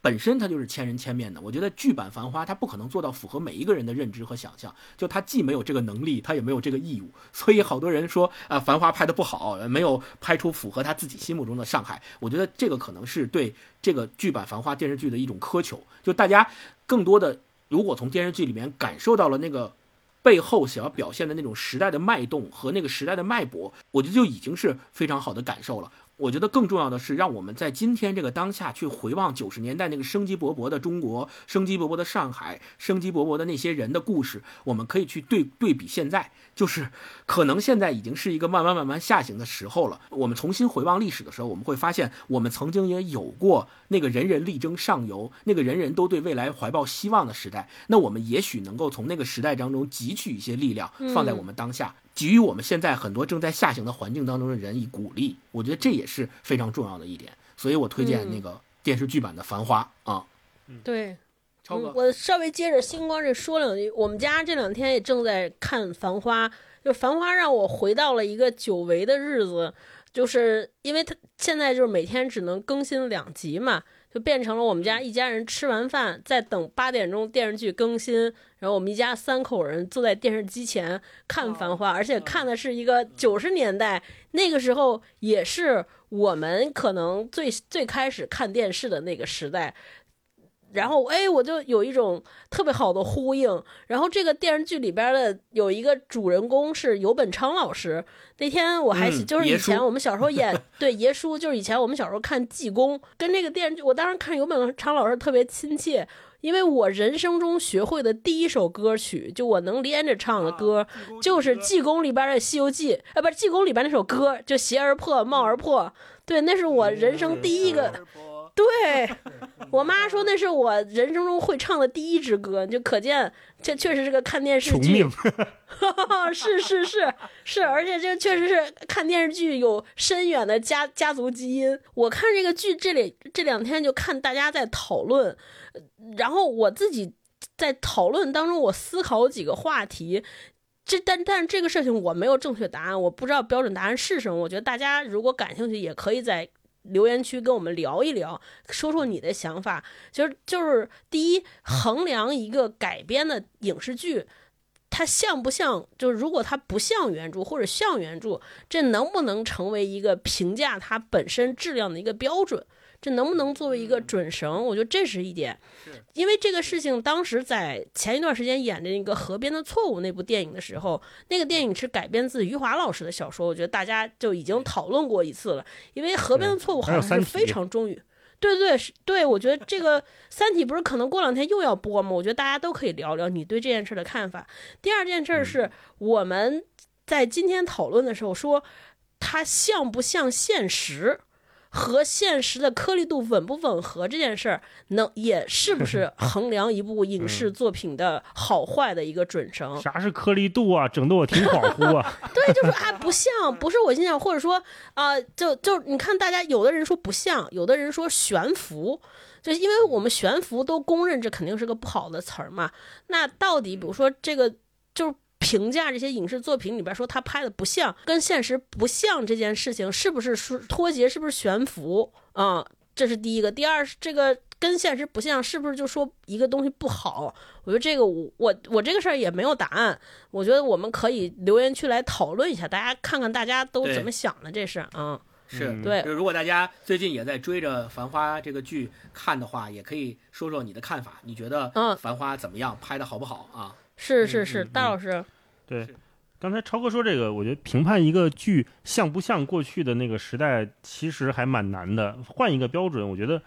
本身它就是千人千面的。我觉得剧版《繁花》它不可能做到符合每一个人的认知和想象，就它既没有这个能力，它也没有这个义务。所以好多人说啊，繁花》拍的不好，呃没有拍出符合他自己心目中的上海。我觉得这个可能是对这个剧版《繁花》电视剧的一种苛求，就大家更多的如果从电视剧里面感受到了那个。背后想要表现的那种时代的脉动和那个时代的脉搏，我觉得就已经是非常好的感受了。我觉得更重要的是，让我们在今天这个当下去回望九十年代那个生机勃勃的中国、生机勃勃的上海、生机勃勃的那些人的故事，我们可以去对对比现在，就是可能现在已经是一个慢慢慢慢下行的时候了。我们重新回望历史的时候，我们会发现，我们曾经也有过那个人人力争上游、那个人人都对未来怀抱希望的时代。那我们也许能够从那个时代当中汲取一些力量，放在我们当下。给予我们现在很多正在下行的环境当中的人以鼓励，我觉得这也是非常重要的一点，所以我推荐那个电视剧版的《繁花》啊。对。超哥嗯，我稍微接着星光这说两句，我们家这两天也正在看《繁花》，就《繁花》让我回到了一个久违的日子，就是因为它现在就是每天只能更新两集嘛，就变成了我们家一家人吃完饭在等八点钟电视剧更新，然后我们一家三口人坐在电视机前看《繁花》，而且看的是一个九十年代那个时候也是我们可能最最开始看电视的那个时代。然后，哎，我就有一种特别好的呼应。然后，这个电视剧里边的有一个主人公是游本昌老师。那天我还、嗯就是以前我们小时候演对爷叔，就是以前我们小时候看济公，跟这个电视剧，我当时看游本昌老师特别亲切，因为我人生中学会的第一首歌曲，就我能连着唱的歌，就是济公里边的《西游记》，啊，不是济公里边那首歌，就鞋而破，帽而破。对，那是我人生第一个。对，我妈说那是我人生中会唱的第一支歌，就可见这确实是个看电视剧穷命，<laughs> 是是是是，而且这确实是看电视剧有深远的家家族基因。我看这个剧这里这两天就看大家在讨论，呃然后我自己在讨论当中，我思考几个话题。这但但这个事情我没有正确答案，我不知道标准答案是什么。我觉得大家如果感兴趣，也可以在留言区跟我们聊一聊，说说你的想法。就是就是第一，衡量一个改编的影视剧，它像不像？就是如果它不像原著或者像原著，这能不能成为一个评价它本身质量的一个标准？这能不能作为一个准绳？我觉得这是一点。因为这个事情当时在前一段时间演的那个《河边的错误》那部电影的时候，那个电影是改编自余华老师的小说，我觉得大家就已经讨论过一次了。因为《河边的错误》好像是非常忠于。对对对，是对，我觉得这个《三体》不是可能过两天又要播吗？我觉得大家都可以聊聊你对这件事的看法。第二件事是我们在今天讨论的时候说，它像不像现实？和现实的颗粒度吻不吻合这件事儿，能也是不是 <laughs> 衡量一部影视作品的好坏的一个准绳？啥是颗粒度啊？整得我挺恍惚啊。<laughs> 对，就是啊，不像，不是我心想，或者说啊、就就你看，大家有的人说不像，有的人说悬浮，就因为我们悬浮都公认这肯定是个不好的词儿嘛。那到底比如说这个就是。评价这些影视作品里边说他拍的不像，跟现实不像这件事情，是不是说脱节？是不是悬浮啊、这是第一个。第二是这个跟现实不像，是不是就说一个东西不好？我觉得这个我我我这个事儿也没有答案。我觉得我们可以留言区来讨论一下，大家看看大家都怎么想的这事儿啊。是嗯对就如果大家最近也在追着《繁花》这个剧看的话，也可以说说你的看法。你觉得嗯《繁花》怎么样？拍的好不好啊？是是是，大老师，对，刚才超哥说这个，我觉得评判一个剧像不像过去的那个时代，其实还蛮难的。换一个标准，我觉得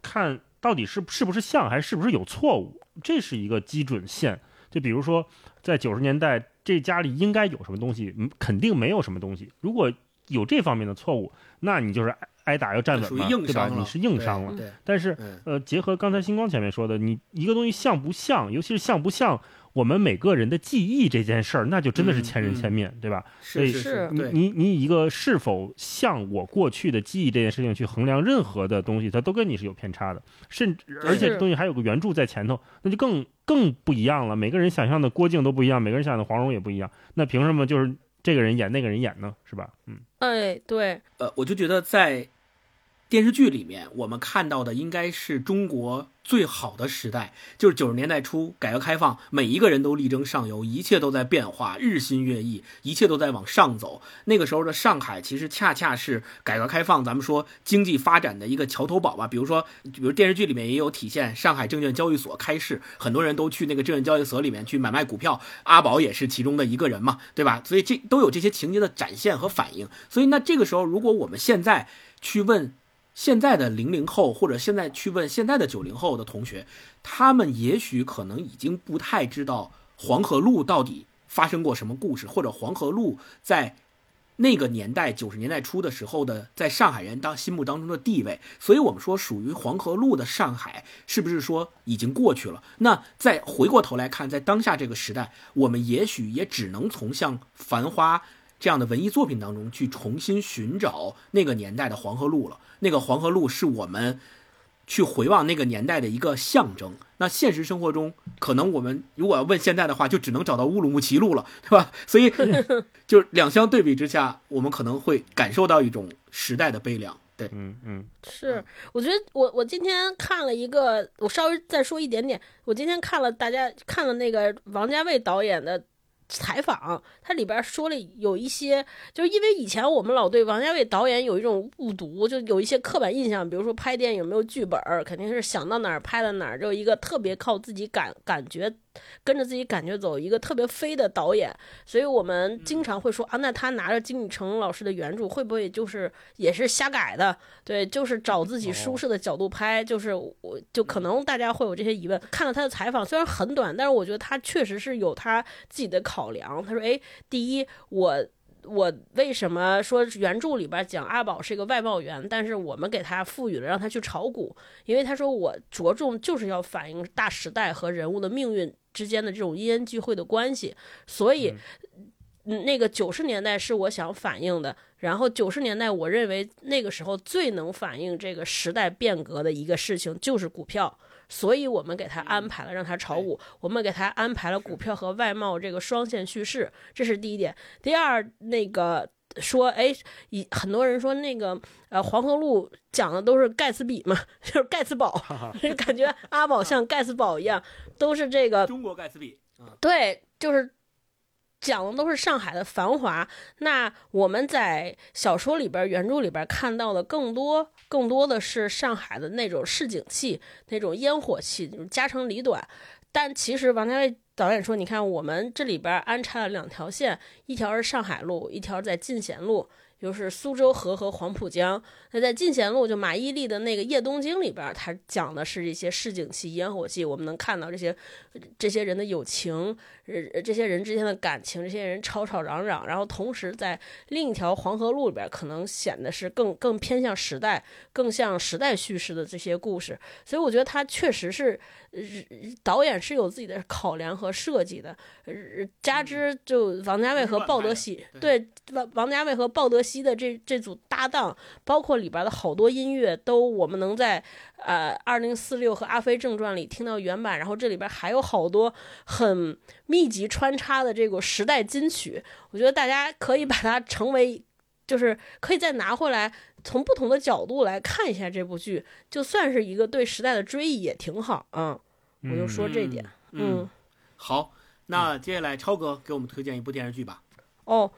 看到底是是不是像，还是不是有错误，这是一个基准线。就比如说，在九十年代，这家里应该有什么东西，嗯肯定没有什么东西。如果有这方面的错误，那你就是挨挨打要站稳嘛，属于硬对吧？你是硬伤了。但是嗯，呃，结合刚才星光前面说的，你一个东西像不像，尤其是像不像我们每个人的记忆这件事儿，那就真的是嗯千人嗯千面，对吧？所以是是是你，你你以一个是否像我过去的记忆这件事情去衡量任何的东西，它都跟你是有偏差的，甚至而且这东西还有个原著在前头，那就更更不一样了。每个人想象的郭靖都不一样，每个人想象的黄蓉也不一样，那凭什么就是这个人演那个人演呢？是吧？嗯，哎，对，呃，我就觉得在电视剧里面，我们看到的应该是中国最好的时代，就是九十年代初改革开放，每一个人都力争上游，一切都在变化，日新月异，一切都在往上走。那个时候的上海，其实恰恰是改革开放，咱们说经济发展的一个桥头堡吧。比如说，比如电视剧里面也有体现，上海证券交易所开市，很多人都去那个证券交易所里面去买卖股票，阿宝也是其中的一个人嘛，对吧？所以这都有这些情节的展现和反应。所以那这个时候，如果我们现在去问现在的零零后，或者现在去问现在的九零后的同学，他们也许可能已经不太知道黄河路到底发生过什么故事，或者黄河路在那个年代九十年代初的时候的在上海人当心目当中的地位。所以我们说，属于黄河路的上海，是不是说已经过去了？那再回过头来看，在当下这个时代，我们也许也只能从像《繁花》。这样的文艺作品当中去重新寻找那个年代的黄河路了。那个黄河路是我们去回望那个年代的一个象征。那现实生活中，可能我们如果要问现在的话，就只能找到乌鲁木齐路了，对吧？<laughs> 所以，<laughs> 就两相对比之下，我们可能会感受到一种时代的悲凉。对，嗯嗯是，我觉得我我今天看了一个，我稍微再说一点点，我今天看了大家看了那个王家卫导演的。采访，他里边说了有一些，就是因为以前我们老对王家卫导演有一种误读，就有一些刻板印象，比如说拍电影没有剧本，肯定是想到哪儿拍到哪儿，就一个特别靠自己感感觉。跟着自己感觉走，一个特别飞的导演，所以我们经常会说啊，那他拿着金宇澄老师的原著，会不会就是也是瞎改的？对，就是找自己舒适的角度拍，就是我就可能大家会有这些疑问。看了他的采访，虽然很短，但是我觉得他确实是有他自己的考量。他说，哎，第一，我。我为什么说原著里边讲阿宝是一个外贸员，但是我们给他赋予了让他去炒股，因为他说我着重就是要反映大时代和人物的命运之间的这种因恩聚会的关系，所以，嗯那个九十年代是我想反映的，然后九十年代我认为那个时候最能反映这个时代变革的一个事情就是股票。所以我们给他安排了让他炒股，我们给他安排了股票和外贸这个双线叙事，这是第一点。第二，那个说，哎，以很多人说那个呃黄河路讲的都是盖茨比嘛，<laughs> 就是盖茨堡，<laughs> 感觉阿宝像盖茨堡一样，都是这个中国盖茨比，对，就是。讲的都是上海的繁华，那我们在小说里边、原著里边看到的更多、更多的是上海的那种市井气、那种烟火气，就是家长里短。但其实王家卫导演说：“你看，我们这里边安插了两条线，一条是上海路，一条在进贤路。”就是苏州河和黄浦江。那在进贤路，就马伊琍的那个《夜东京》里边，它讲的是一些市井气、烟火气。我们能看到这些这些人的友情，呃，这些人之间的感情，这些人吵吵嚷嚷。然后同时在另一条黄河路里边，可能显得是更更偏向时代，更像时代叙事的这些故事。所以我觉得他确实是导演是有自己的考量和设计的。呃加之就王家卫和鲍德喜，对王王家卫和鲍德喜。的这这组搭档，包括里边的好多音乐，都我们能在呃二零四六和阿飞正传里听到原版，然后这里边还有好多很密集穿插的这个时代金曲，我觉得大家可以把它成为，就是可以再拿回来，从不同的角度来看一下这部剧，就算是一个对时代的追忆也挺好啊。我就说这点，嗯，好，那接下来超哥给我们推荐一部电视剧吧。哦。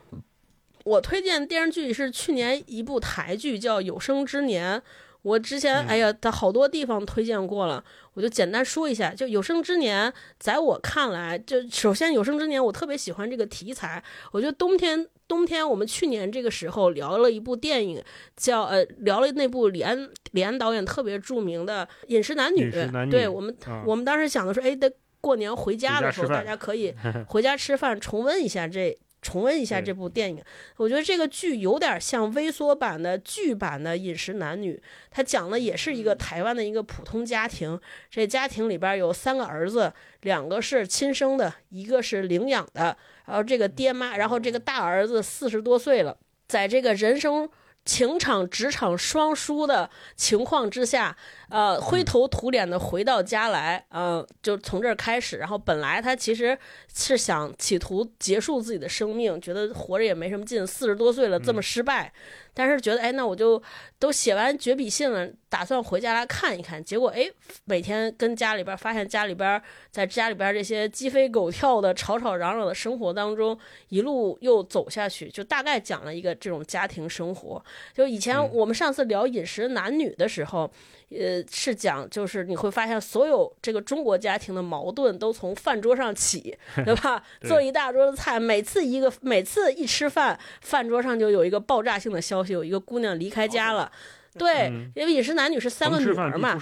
我推荐电视剧是去年一部台剧，叫《有生之年》。我之前哎呀，在好多地方推荐过了，我就简单说一下。就《有生之年》，在我看来，就首先《有生之年》，我特别喜欢这个题材。我觉得冬天，冬天我们去年这个时候聊了一部电影，叫呃，聊了那部李安李安导演特别著名的《饮食男女》。对我们，我们当时想的说，哎，得过年回家的时候，大家可以 <laughs> 回家吃饭，重温一下这。重温一下这部电影，我觉得这个剧有点像微缩版的剧版的《饮食男女》，它讲的也是一个台湾的一个普通家庭，这家庭里边有三个儿子，两个是亲生的，一个是领养的，然后这个爹妈，然后这个大儿子四十多岁了，在这个人生情场职场双输的情况之下。呃，灰头土脸的回到家来，嗯，就从这儿开始。然后本来他其实是想企图结束自己的生命，觉得活着也没什么劲，四十多岁了这么失败，但是觉得哎，那我就都写完绝笔信了，打算回家来看一看。结果哎，每天跟家里边发现家里边在家里边这些鸡飞狗跳的吵吵嚷嚷的生活当中，一路又走下去，就大概讲了一个这种家庭生活。就以前我们上次聊饮食男女的时候。呃，是讲就是你会发现，所有这个中国家庭的矛盾都从饭桌上起，<laughs> 对吧？做一大桌子菜，每次一个，每次一吃饭，饭桌上就有一个爆炸性的消息，有一个姑娘离开家了。对，因为饮食男女是三个女儿嘛。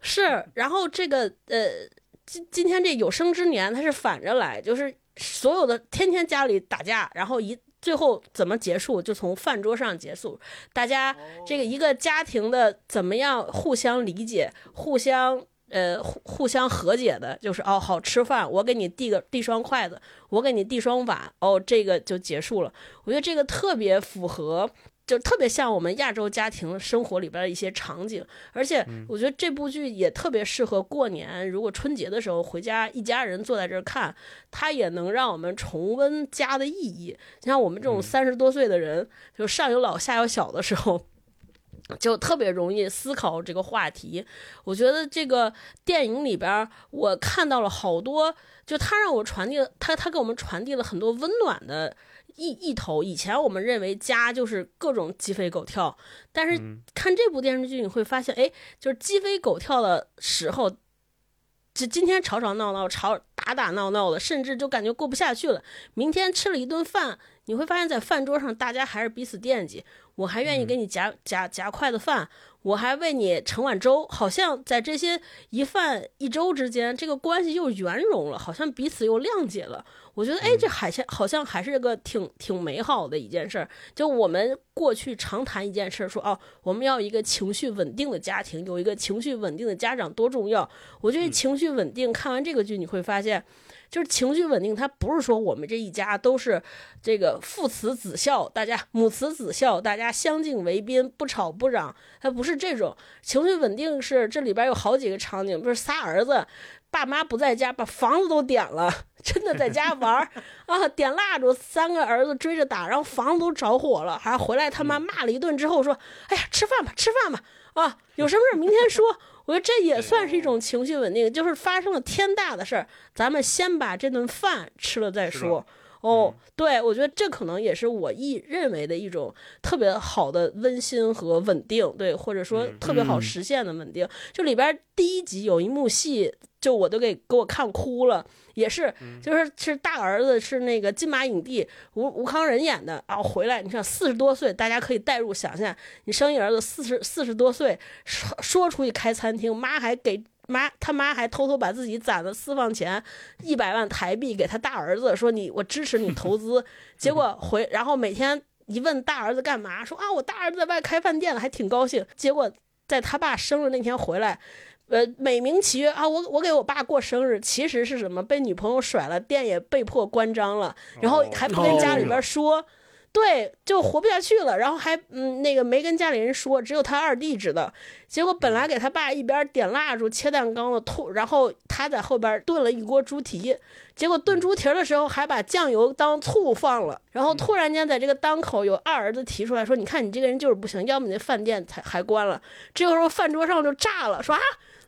是，然后这个呃，今今天这有生之年，它是反着来，就是所有的天天家里打架，然后一。最后怎么结束？就从饭桌上结束。大家这个一个家庭的怎么样互相理解、互相呃互互相和解的，就是哦好吃饭，我给你递个递双筷子，我给你递双碗，哦这个就结束了。我觉得这个特别符合就特别像我们亚洲家庭生活里边的一些场景，而且我觉得这部剧也特别适合过年，如果春节的时候回家一家人坐在这儿看，它也能让我们重温家的意义。像我们这种三十多岁的人，就上有老下有小的时候。<laughs> 就特别容易思考这个话题，我觉得这个电影里边儿，我看到了好多，就他让我传递了，他他给我们传递了很多温暖的意意头。以前我们认为家就是各种鸡飞狗跳，但是看这部电视剧你会发现，哎，就是鸡飞狗跳的时候，就今天吵吵闹闹、吵打打闹闹的，甚至就感觉过不下去了。明天吃了一顿饭，你会发现在饭桌上大家还是彼此惦记。我还愿意给你夹夹夹筷子饭，我还为你盛碗粥，好像在这些一饭一粥之间，这个关系又圆融了，好像彼此又谅解了。我觉得，哎，这好像好像还是个挺挺美好的一件事儿。就我们过去常谈一件事儿，说哦，我们要一个情绪稳定的家庭，有一个情绪稳定的家长多重要。我觉得情绪稳定，看完这个剧你会发现。就是情绪稳定，它不是说我们这一家都是这个父慈子孝，大家母慈子孝，大家相敬为宾，不吵不嚷，它不是这种情绪稳定。是这里边有好几个场景，不是仨儿子，爸妈不在家，把房子都点了，真的在家玩 <laughs> 啊，点蜡烛，三个儿子追着打，然后房子都着火了，还回来他妈骂了一顿之后说：“哎呀，吃饭吧，吃饭吧，啊，有什么事明天说。”我觉得这也算是一种情绪稳定，就是发生了天大的事儿，咱们先把这顿饭吃了再说。哦，对，我觉得这可能也是我一认为的一种特别好的温馨和稳定，对，或者说特别好实现的稳定。就里边第一集有一幕戏，就我都给给我看哭了。也是，就是是大儿子是那个金马影帝吴吴康仁演的啊，回来你看四十多岁，大家可以代入想象，你生一儿子四十四十多岁，说说出去开餐厅，妈还给妈他妈还偷偷把自己攒的私房钱一百万台币给他大儿子，说你我支持你投资，<laughs> 结果回然后每天一问大儿子干嘛，说啊我大儿子在外开饭店了，还挺高兴，结果在他爸生日那天回来。呃，美名其曰啊，我我给我爸过生日，其实是什么？被女朋友甩了，店也被迫关张了，然后还不跟家里边说，对，就活不下去了。然后还嗯，那个没跟家里人说，只有他二弟知道。结果本来给他爸一边点蜡烛、切蛋糕的，突然后他在后边炖了一锅猪蹄，结果炖猪蹄的时候还把酱油当醋放了。然后突然间在这个当口，有二儿子提出来说：“你看你这个人就是不行，要么你那饭店才还关了。”这个时候饭桌上就炸了，说啊。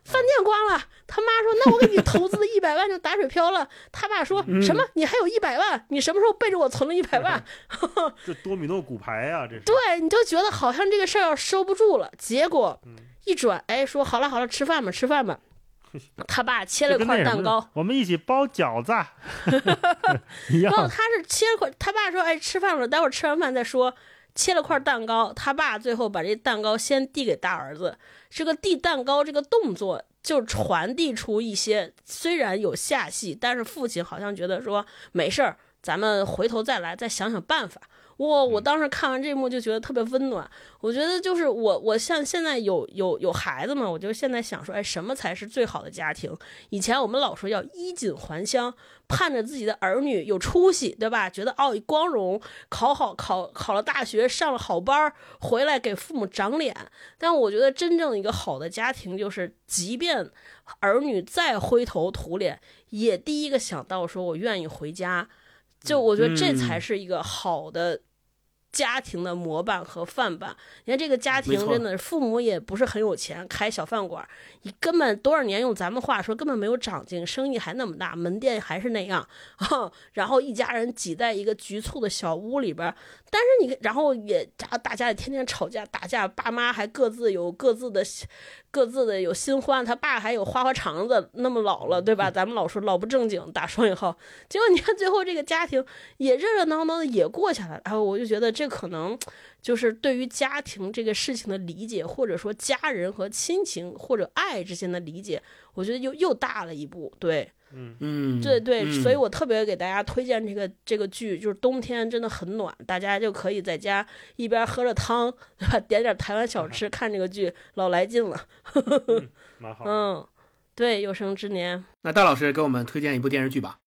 饭店关了，他妈说：“那我给你投资的一百万就打水漂了。”他爸说什么？你还有一百万？你什么时候背着我存了一百万？<laughs> 这多米诺骨牌啊！这是对，你就觉得好像这个事儿要收不住了。结果一转，哎，说好了好了，吃饭吧，吃饭吧。<laughs> 他爸切了块蛋糕，我们一起包饺子。<laughs> 然后他是切了块，他爸说：“哎，吃饭了，待会儿吃完饭再说。”切了块蛋糕，他爸最后把这蛋糕先递给大儿子。这个递蛋糕这个动作，就传递出一些虽然有下戏，但是父亲好像觉得说没事儿，咱们回头再来，再想想办法。哇！我当时看完这一幕就觉得特别温暖。我觉得就是我，我像现在有有有孩子嘛，我就现在想说，哎，什么才是最好的家庭？以前我们老说要衣锦还乡，盼着自己的儿女有出息，对吧？觉得哦，光荣，考好考考了大学，上了好班儿，回来给父母长脸。但我觉得真正一个好的家庭，就是即便儿女再灰头土脸，也第一个想到说我愿意回家。就我觉得这才是一个好的家庭的模板和范本。你看这个家庭真的，父母也不是很有钱，开小饭馆，你根本多少年用咱们话说根本没有长进，生意还那么大，门店还是那样，<laughs> 然后一家人挤在一个局促的小屋里边。但是你，然后也大大家也天天吵架打架，爸妈还各自有各自的。各自的有新欢，他爸还有花花肠子，那么老了，对吧？咱们老说老不正经，打双引号。结果你看最后这个家庭也热热闹闹的也过下来，然后我就觉得这可能就是对于家庭这个事情的理解，或者说家人和亲情或者爱之间的理解，我觉得又又大了一步，对。嗯嗯，对对，所以我特别给大家推荐这个这个剧，就是冬天真的很暖，大家就可以在家一边喝着汤，对吧？点点台湾小吃，看这个剧，老来劲了。<laughs> 蛮好。嗯，对，有生之年。那戴老师给我们推荐一部电视剧吧。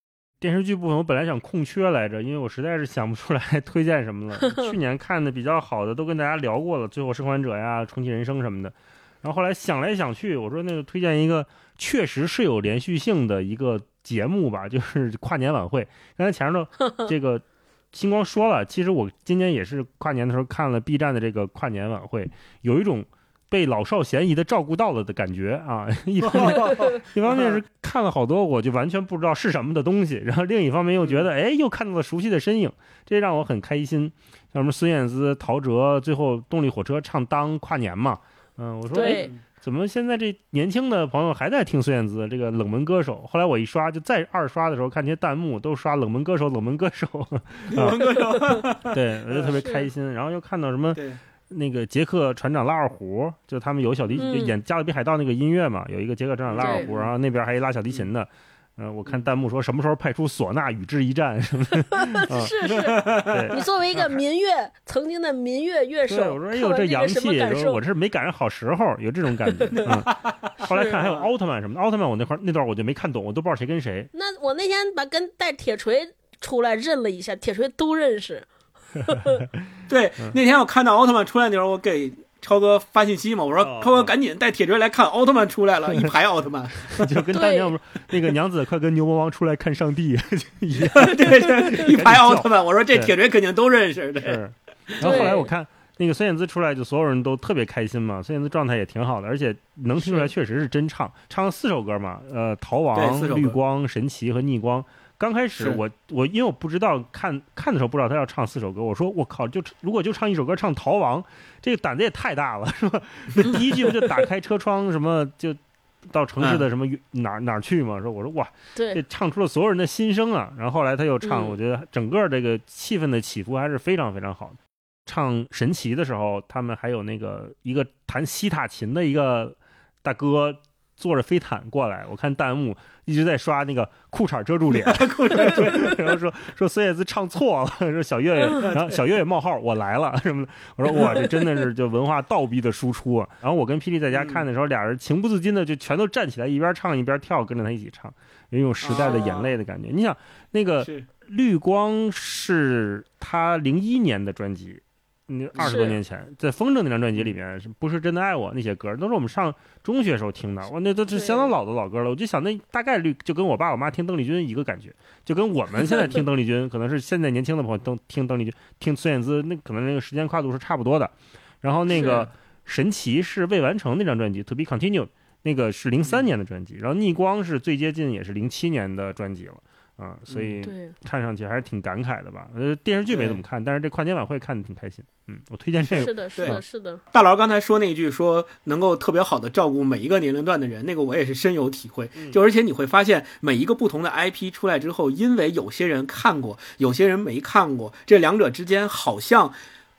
电视剧部分我本来想空缺来着，因为我实在是想不出来 <laughs> 推荐什么了。<laughs> 去年看的比较好的都跟大家聊过了，《最后生还者》呀，《重启人生》什么的。然后后来想来想去，我说那就推荐一个确实是有连续性的一个节目吧，<laughs> 就是跨年晚会。刚才前头 <laughs> 这个星光说了，其实我今年也是跨年的时候看了 B 站的这个跨年晚会，有一种被老少咸宜的照顾到了的感觉啊。<laughs> 一方面，一方面是看了好多我就完全不知道是什么的东西，然后另一方面又觉得哎，又看到了熟悉的身影，这让我很开心。像什么孙燕姿、陶喆，最后动力火车唱《当》跨年嘛。嗯，我说，哎，对，怎么现在这年轻的朋友还在听孙燕姿这个冷门歌手？后来我一刷，就再二刷的时候，看这些弹幕都刷冷门歌手，冷门歌手，<laughs> 冷门歌手，<laughs> 对，我就特别开心。然后又看到什么，那个杰克船长拉二胡，就他们有小提嗯演《加勒比海盗》那个音乐嘛，有一个杰克船长拉二胡，然后那边还一拉小提琴的。嗯、我看弹幕说什么时候派出唢呐与之一战什么的，<laughs> 啊，是是，<laughs> 对。你作为一个民乐曾经的民乐乐手，对，我说哎呦这这洋气我？这是没赶上好时候，有这种感觉。<laughs> 嗯，后来看还有奥特曼什么的，奥特曼我那块那段我就没看懂，我都不知道谁跟谁。那我那天把跟带铁锤出来认了一下，铁锤都认识。对，那天我看到奥特曼出来的时候，我给超哥发信息嘛，我说哦超哥赶紧带铁锤来看奥特曼出来了，<laughs> 一排奥特曼，<laughs> 就跟当年我们那个娘子快跟牛魔王出来看上帝一样。对对，<laughs> 一排奥特曼，我说这铁锤肯定都认识，对，是，然后后来我看那个孙燕姿出来，就所有人都特别开心嘛。孙燕姿状态也挺好的，而且能听出来确实是真唱，唱了四首歌嘛，呃，逃亡、绿光、神奇和逆光。刚开始我我因为我不知道看看的时候不知道他要唱四首歌，我说我靠，就如果就唱一首歌唱逃亡，这个胆子也太大了，是吧？<laughs> 那第一句不就打开车窗什么就到城市的什么哪儿哪儿去嘛？说我说哇，这，唱出了所有人的心声啊！然后后来他又唱，嗯我觉得整个这个气氛的起伏还是非常非常好的。唱神奇的时候，他们还有那个一个弹西塔琴的一个大哥坐着飞毯过来，我看弹幕一直在刷那个裤衩遮住脸，<laughs> 然后说说孙燕姿唱错了，说小岳岳，然后小岳岳冒号我来了什么的，我说哇，这真的是就文化倒逼的输出啊！然后我跟霹雳在家看的时候，俩人情不自禁的就全都站起来，一边唱一边跳，跟着他一起唱，有一种时代的眼泪的感觉。你想那个绿光是他零一年的专辑，那二十多年前，在风筝那张专辑里面，是不是真的爱我那些歌，都是我们上中学时候听的，哇，那都是相当老的老歌了。我就想，那大概率就跟我爸我妈听邓丽君一个感觉，就跟我们现在听邓丽君，可能是现在年轻的朋友都听邓丽君、听孙燕姿，那可能那个时间跨度是差不多的。然后那个神奇是未完成那张专辑《To Be Continued》，那个是零三年的专辑，然后逆光是最接近也是零七年的专辑了。啊，所以，看上去还是挺感慨的吧。呃，电视剧没怎么看，但是这跨年晚会看的挺开心。嗯，我推荐这个。是的，是的，是的，大佬刚才说那句说能够特别好的照顾每一个年龄段的人，那个我也是深有体会。就而且你会发现，每一个不同的 IP 出来之后，因为有些人看过，有些人没看过，这两者之间好像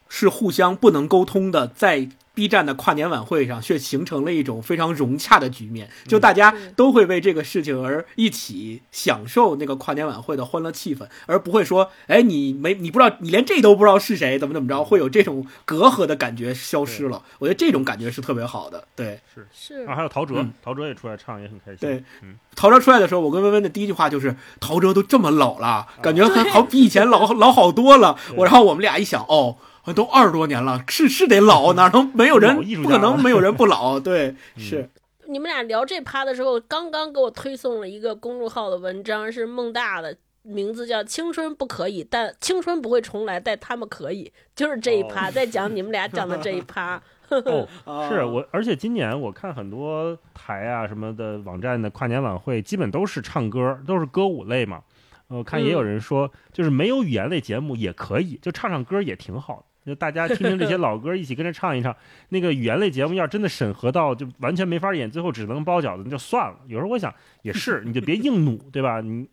是互相不能沟通的，在 B 站的跨年晚会上却形成了一种非常融洽的局面，就大家嗯都会为这个事情而一起享受那个跨年晚会的欢乐气氛，而不会说，哎，你没你不知道，你连这都不知道是谁，怎么怎么着，会有这种隔阂的感觉消失了。我觉得这种感觉是特别好的。对，是啊，还有陶喆，嗯陶喆也出来唱，也很开心。对嗯，陶喆出来的时候，我跟温温的第一句话就是：陶喆都这么老了，感觉他好比以前老 <laughs> 老好多了。我然后我们俩一想，哦，都二十多年了，是是得老，哪能没有人不可能没有人不老？<laughs> 对，是你们俩聊这趴的时候，刚刚给我推送了一个公众号的文章，是孟大的，名字叫《青春不可以，但青春不会重来，但他们可以》，就是这一趴，在讲你们俩讲的这一趴。<laughs> 哦，<laughs> 啊是我，而且今年我看很多台啊什么的网站的跨年晚会，基本都是唱歌，都是歌舞类嘛。呃我看也有人说，就是没有语言类节目也可以，就唱唱歌也挺好的。就大家听听这些 <laughs> 老歌，一起跟着唱一唱。那个语言类节目要真的审核到就完全没法演，最后只能包饺子，那就算了。有时候我想也是，你就别硬努，对吧？你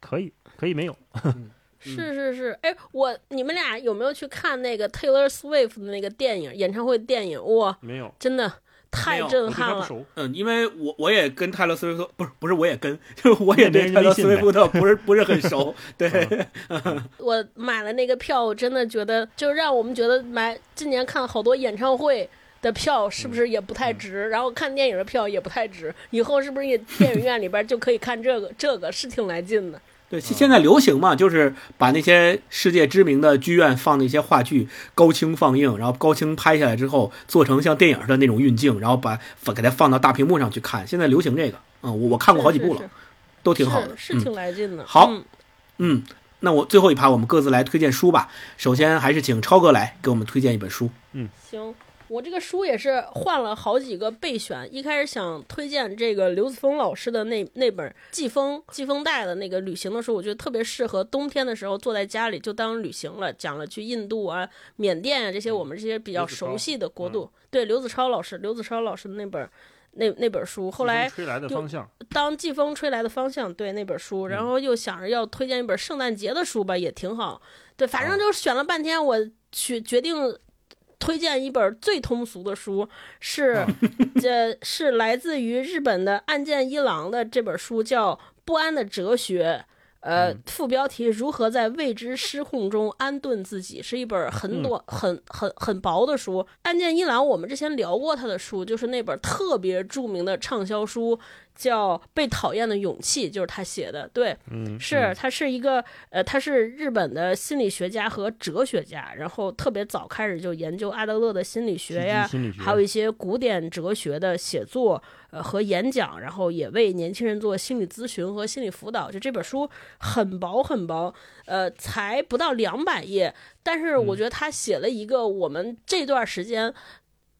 可以，可以没有。<laughs> 是是是，哎，我你们俩有没有去看那个 Taylor Swift 的那个电影演唱会电影？哇，没有，真的太震撼了。熟。嗯，因为我我也跟泰勒斯威夫不是不是我也跟，就 <laughs> 是我也对泰勒斯威夫特不是不是很熟。<laughs> 对，<laughs> 我买了那个票，我真的觉得就让我们觉得买今年看好多演唱会的票是不是也不太值？然后看电影的票也不太值。以后是不是也电影院里边就可以看这个？这个是挺来劲的。对，现现在流行嘛，就是把那些世界知名的剧院放的一些话剧高清放映，然后高清拍下来之后，做成像电影的那种运镜，然后把给它放到大屏幕上去看。现在流行这个，嗯，我我看过好几部了，是是都挺好的。是是挺来劲的。好嗯嗯，那我最后一趴我们各自来推荐书吧。首先还是请超哥来给我们推荐一本书。嗯行，我这个书也是换了好几个备选。一开始想推荐这个刘子峰老师的那那本季风季风带的那个旅行的书，我觉得特别适合冬天的时候坐在家里就当旅行了。讲了去印度啊、缅甸啊这些我们这些比较熟悉的国度。对，刘子超老师，刘子超老师的那本那那本书，后来吹来的方向，当季风吹来的方向，对那本书，然后又想着要推荐一本圣诞节的书吧，也挺好。对，反正就选了半天，我决决定推荐一本最通俗的书，是 <laughs> 这是来自于日本的岸见一郎的这本书，叫《不安的哲学》。呃，副标题如何在未知失控中安顿自己，是一本很短、很很很薄的书。岸见一郎，我们之前聊过他的书，就是那本特别著名的畅销书，叫《被讨厌的勇气》，就是他写的。对，嗯，是他是一个呃，他是日本的心理学家和哲学家，然后特别早开始就研究阿德勒的心理学呀，还有一些古典哲学的写作呃和演讲，然后也为年轻人做心理咨询和心理辅导。就这本书很薄很薄，呃，才不到两百页，但是我觉得他写了一个我们这段时间。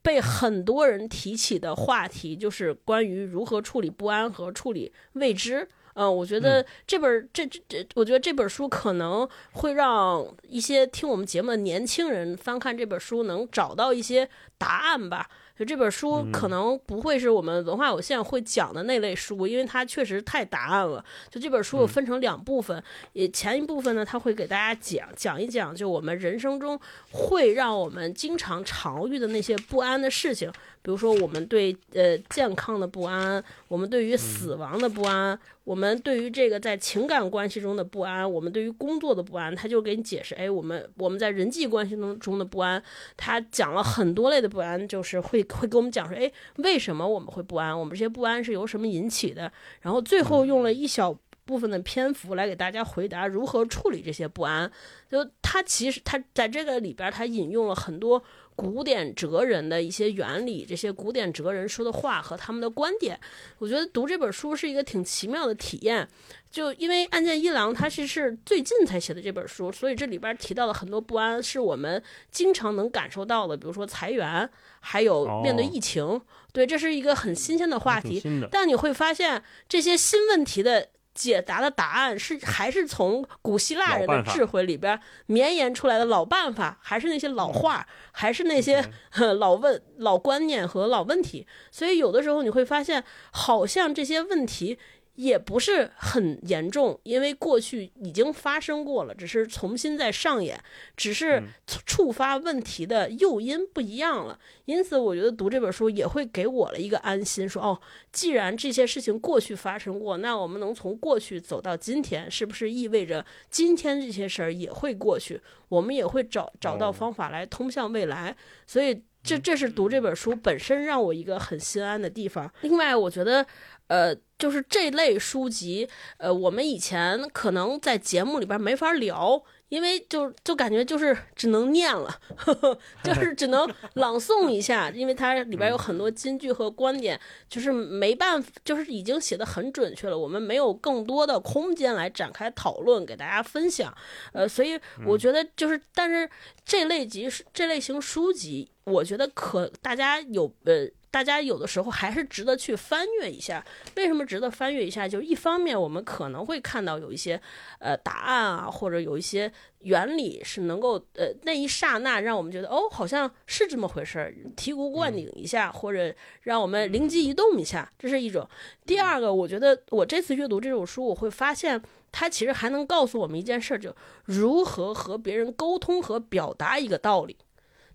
被很多人提起的话题就是关于如何处理不安和处理未知。嗯，我觉得这本这这这，我觉得这本书可能会让一些听我们节目的年轻人翻看这本书，能找到一些答案吧。就这本书可能不会是我们文化有限会讲的那类书，因为它确实太答案了。就这本书有分成两部分，也前一部分呢，它会给大家讲讲一讲，就我们人生中会让我们经常常遇的那些不安的事情，比如说我们对呃健康的不安，我们对于死亡的不安，我们对于这个在情感关系中的不安，我们对于工作的不安，他就给你解释，哎，我们我们在人际关系中中的不安，他讲了很多类的不安，就是会会给我们讲说，哎，为什么我们会不安？我们这些不安是由什么引起的？然后最后用了一小部分的篇幅来给大家回答如何处理这些不安。就他其实他在这个里边，他引用了很多古典哲人的一些原理，这些古典哲人说的话和他们的观点。我觉得读这本书是一个挺奇妙的体验。就因为案件一郎他是是最近才写的这本书，所以这里边提到了很多不安是我们经常能感受到的，比如说裁员，还有面对哦疫情。对，这是一个很新鲜的话题。但你会发现，这些新问题的解答的答案是还是从古希腊人的智慧里边绵延出来的老办法，还是那些老话，还是那些、<laughs> 老问、老观念和老问题。所以有的时候你会发现，好像这些问题。也不是很严重，因为过去已经发生过了，只是重新再上演，只是触发问题的诱因不一样了。因此，我觉得读这本书也会给我了一个安心，说哦，既然这些事情过去发生过，那我们能从过去走到今天，是不是意味着今天这些事儿也会过去？我们也会找找到哦方法来通向未来。所以，这这是读这本书本身让我一个很心安的地方。另外，我觉得。呃，就是这类书籍，呃，我们以前可能在节目里边没法聊，因为就就感觉就是只能念了，呵 <laughs> 呵就是只能朗诵一下，因为它里边有很多金句和观点，就是没办法，就是已经写的很准确了，我们没有更多的空间来展开讨论，给大家分享。呃，所以我觉得就是，但是这类集这类型书籍，我觉得可大家有呃。大家有的时候还是值得去翻阅一下。为什么值得翻阅一下？就是一方面，我们可能会看到有一些呃答案啊，或者有一些原理是能够呃那一刹那让我们觉得哦，好像是这么回事儿，醍醐灌顶一下，或者让我们灵机一动一下，这是一种。第二个，我觉得我这次阅读这种书，我会发现它其实还能告诉我们一件事儿，就如何和别人沟通和表达一个道理。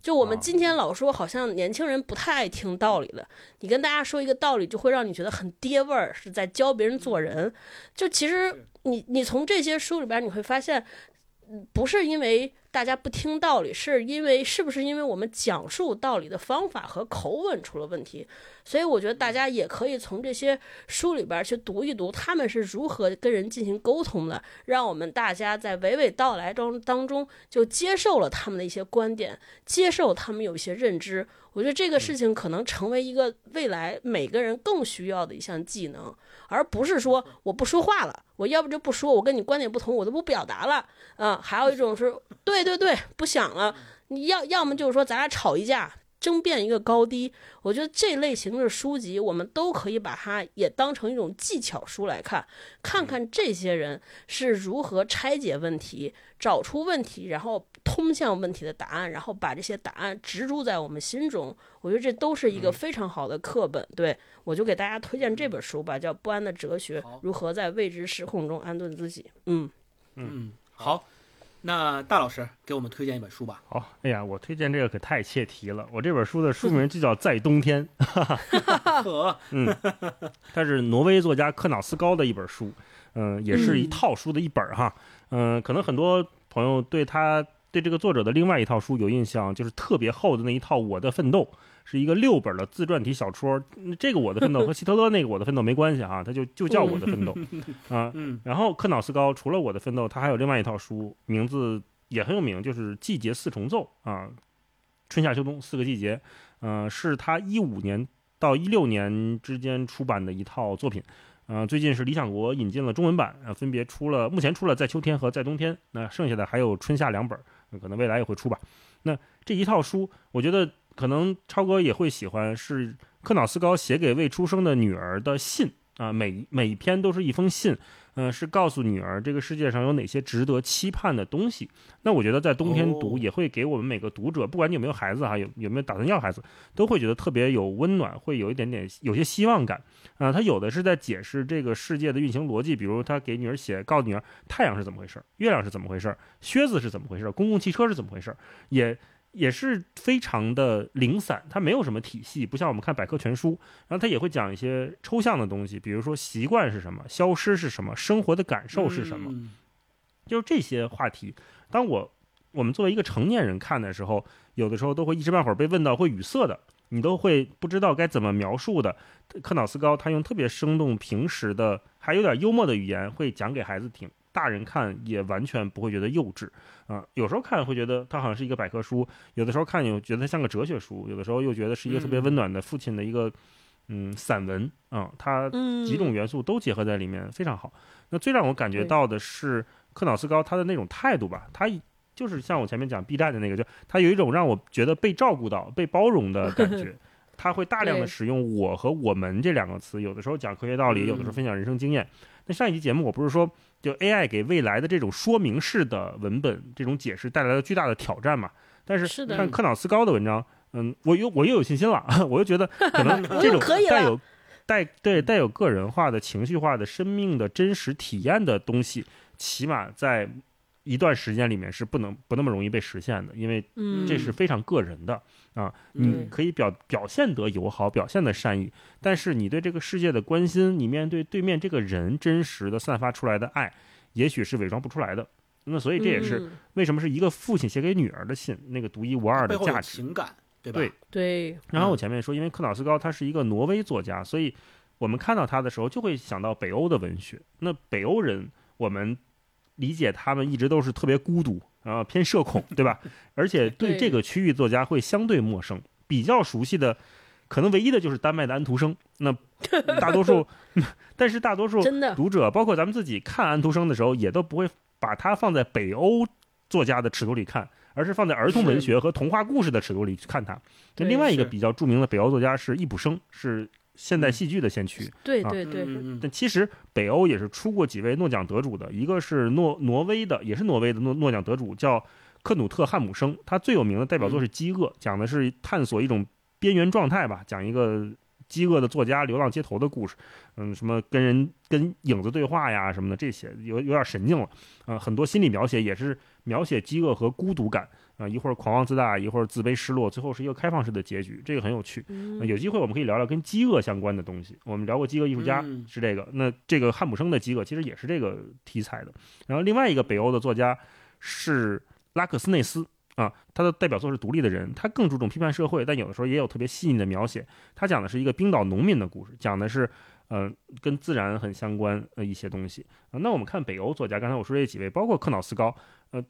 就我们今天老说，好像年轻人不太爱听道理了。你跟大家说一个道理，就会让你觉得很爹味儿，是在教别人做人。就其实你你从这些书里边，你会发现，嗯不是因为大家不听道理，是因为是不是因为我们讲述道理的方法和口吻出了问题？所以我觉得大家也可以从这些书里边去读一读，他们是如何跟人进行沟通的，让我们大家在娓娓道来中当中就接受了他们的一些观点，接受他们有一些认知。我觉得这个事情可能成为一个未来每个人更需要的一项技能，而不是说我不说话了，我要不就不说，我跟你观点不同，我都不表达了。啊、还有一种是对对对，不想了。你要要么就是说咱俩吵一架，争辩一个高低。我觉得这类型的书籍，我们都可以把它也当成一种技巧书来看，看看这些人是如何拆解问题，找出问题，然后通向问题的答案，然后把这些答案植入在我们心中。我觉得这都是一个非常好的课本。对我就给大家推荐这本书吧，叫《不安的哲学：如何在未知时空中安顿自己》。嗯，嗯，好，那大老师给我们推荐一本书吧。好，哎呀，我推荐这个可太切题了。我这本书的书名就叫《在冬天》，<laughs> 可，<laughs> 嗯，它是挪威作家克瑙斯高的一本书，嗯、也是一套书的一本儿哈。嗯、可能很多朋友对他对这个作者的另外一套书有印象，就是特别厚的那一套《我的奋斗》，是一个六本的自传体小说。嗯这个《我的奋斗》和希特勒那个《我的奋斗》没关系哈，它就就叫《我的奋斗》啊。<laughs> 嗯然后克瑙斯高除了《我的奋斗》，他还有另外一套书，名字也很有名，就是《季节四重奏》啊，春夏秋冬四个季节，呃，是他一五年到一六年之间出版的一套作品。呃，最近是理想国引进了中文版，呃，分别出了，目前出了在秋天和在冬天，那剩下的还有春夏两本可能未来也会出吧。那这一套书，我觉得可能超哥也会喜欢，是克瑙斯高写给未出生的女儿的信啊、每每一篇都是一封信，嗯、是告诉女儿这个世界上有哪些值得期盼的东西。那我觉得在冬天读哦也会给我们每个读者，不管你有没有孩子哈，有有没有打算要孩子，都会觉得特别有温暖，会有一点点有些希望感啊、他有的是在解释这个世界的运行逻辑，比如他给女儿写，告诉女儿太阳是怎么回事，月亮是怎么回事，靴子是怎么回事，公共汽车是怎么回事，也也是非常的零散，它没有什么体系，不像我们看百科全书。然后他也会讲一些抽象的东西，比如说习惯是什么，消失是什么，生活的感受是什么。嗯就是这些话题，当我我们作为一个成年人看的时候，有的时候都会一时半会儿被问到会语塞的，你都会不知道该怎么描述的。克瑙斯高他用特别生动、平实的，还有点幽默的语言，会讲给孩子听。大人看也完全不会觉得幼稚啊、有时候看会觉得它好像是一个百科书，有的时候看又觉得它像个哲学书，有的时候又觉得是一个特别温暖的父亲的一个嗯散文啊、它嗯几种元素都结合在里面，非常好。那最让我感觉到的是克瑙斯高他的那种态度吧，他就是像我前面讲 B 站的那个，就他有一种让我觉得被照顾到、被包容的感觉。<laughs> 他会大量的使用“我”和“我们”这两个词，有的时候讲科学道理，嗯有的时候分享人生经验。那上一期节目我不是说，就 AI 给未来的这种说明式的文本这种解释带来了巨大的挑战嘛？但是看克瑙斯高的文章，嗯，我又我又有信心了，<laughs> 我又觉得可能 <laughs> 这种带有带对带有个人化的、情绪化的、生命的真实体验的东西，起码在一段时间里面是不能不那么容易被实现的，因为嗯，这是非常个人的啊。你嗯可以表表现得友好，表现得善意，但是你对这个世界的关心，你面对对面这个人真实的散发出来的爱，也许是伪装不出来的。那所以这也是嗯为什么是一个父亲写给女儿的信，那个独一无二的价值。情感，对吧？对对，然后我前面说，因为克瑙斯高他是一个挪威作家，所以我们看到他的时候就会想到北欧的文学。那北欧人，我们理解他们一直都是特别孤独，然后偏社恐，<laughs> 对吧？而且对对这个区域作家会相对陌生，比较熟悉的，可能唯一的就是丹麦的安徒生。那 <laughs> 大多数，<laughs> 但是大多数读者，包括咱们自己看安徒生的时候，也都不会把它放在北欧作家的尺度里看，而是放在儿童文学和童话故事的尺度里去看它。那另外一个比较著名的北欧作家是易卜生，是现代戏剧的先驱。啊对对对，嗯嗯但其实北欧也是出过几位诺奖得主的，一个是诺挪威的，也是挪威的诺诺奖得主，叫克努特汉姆生。他最有名的代表作是《饥饿》，讲的是探索一种边缘状态吧，讲一个饥饿的作家流浪街头的故事。嗯，什么跟人跟影子对话呀什么的，这些有有点神经了。啊、很多心理描写也是描写饥饿和孤独感。啊、一会儿狂妄自大，一会儿自卑失落，最后是一个开放式的结局，这个很有趣。有机会我们可以聊聊跟饥饿相关的东西。我们聊过饥饿艺术家嗯是这个，那这个汉姆生的饥饿其实也是这个题材的。然后另外一个北欧的作家是拉克斯内斯啊，他的代表作是《独立的人》，他更注重批判社会，但有的时候也有特别细腻的描写。他讲的是一个冰岛农民的故事，讲的是呃跟自然很相关的一些东西啊。那我们看北欧作家，刚才我说这几位，包括克瑙斯高，呃。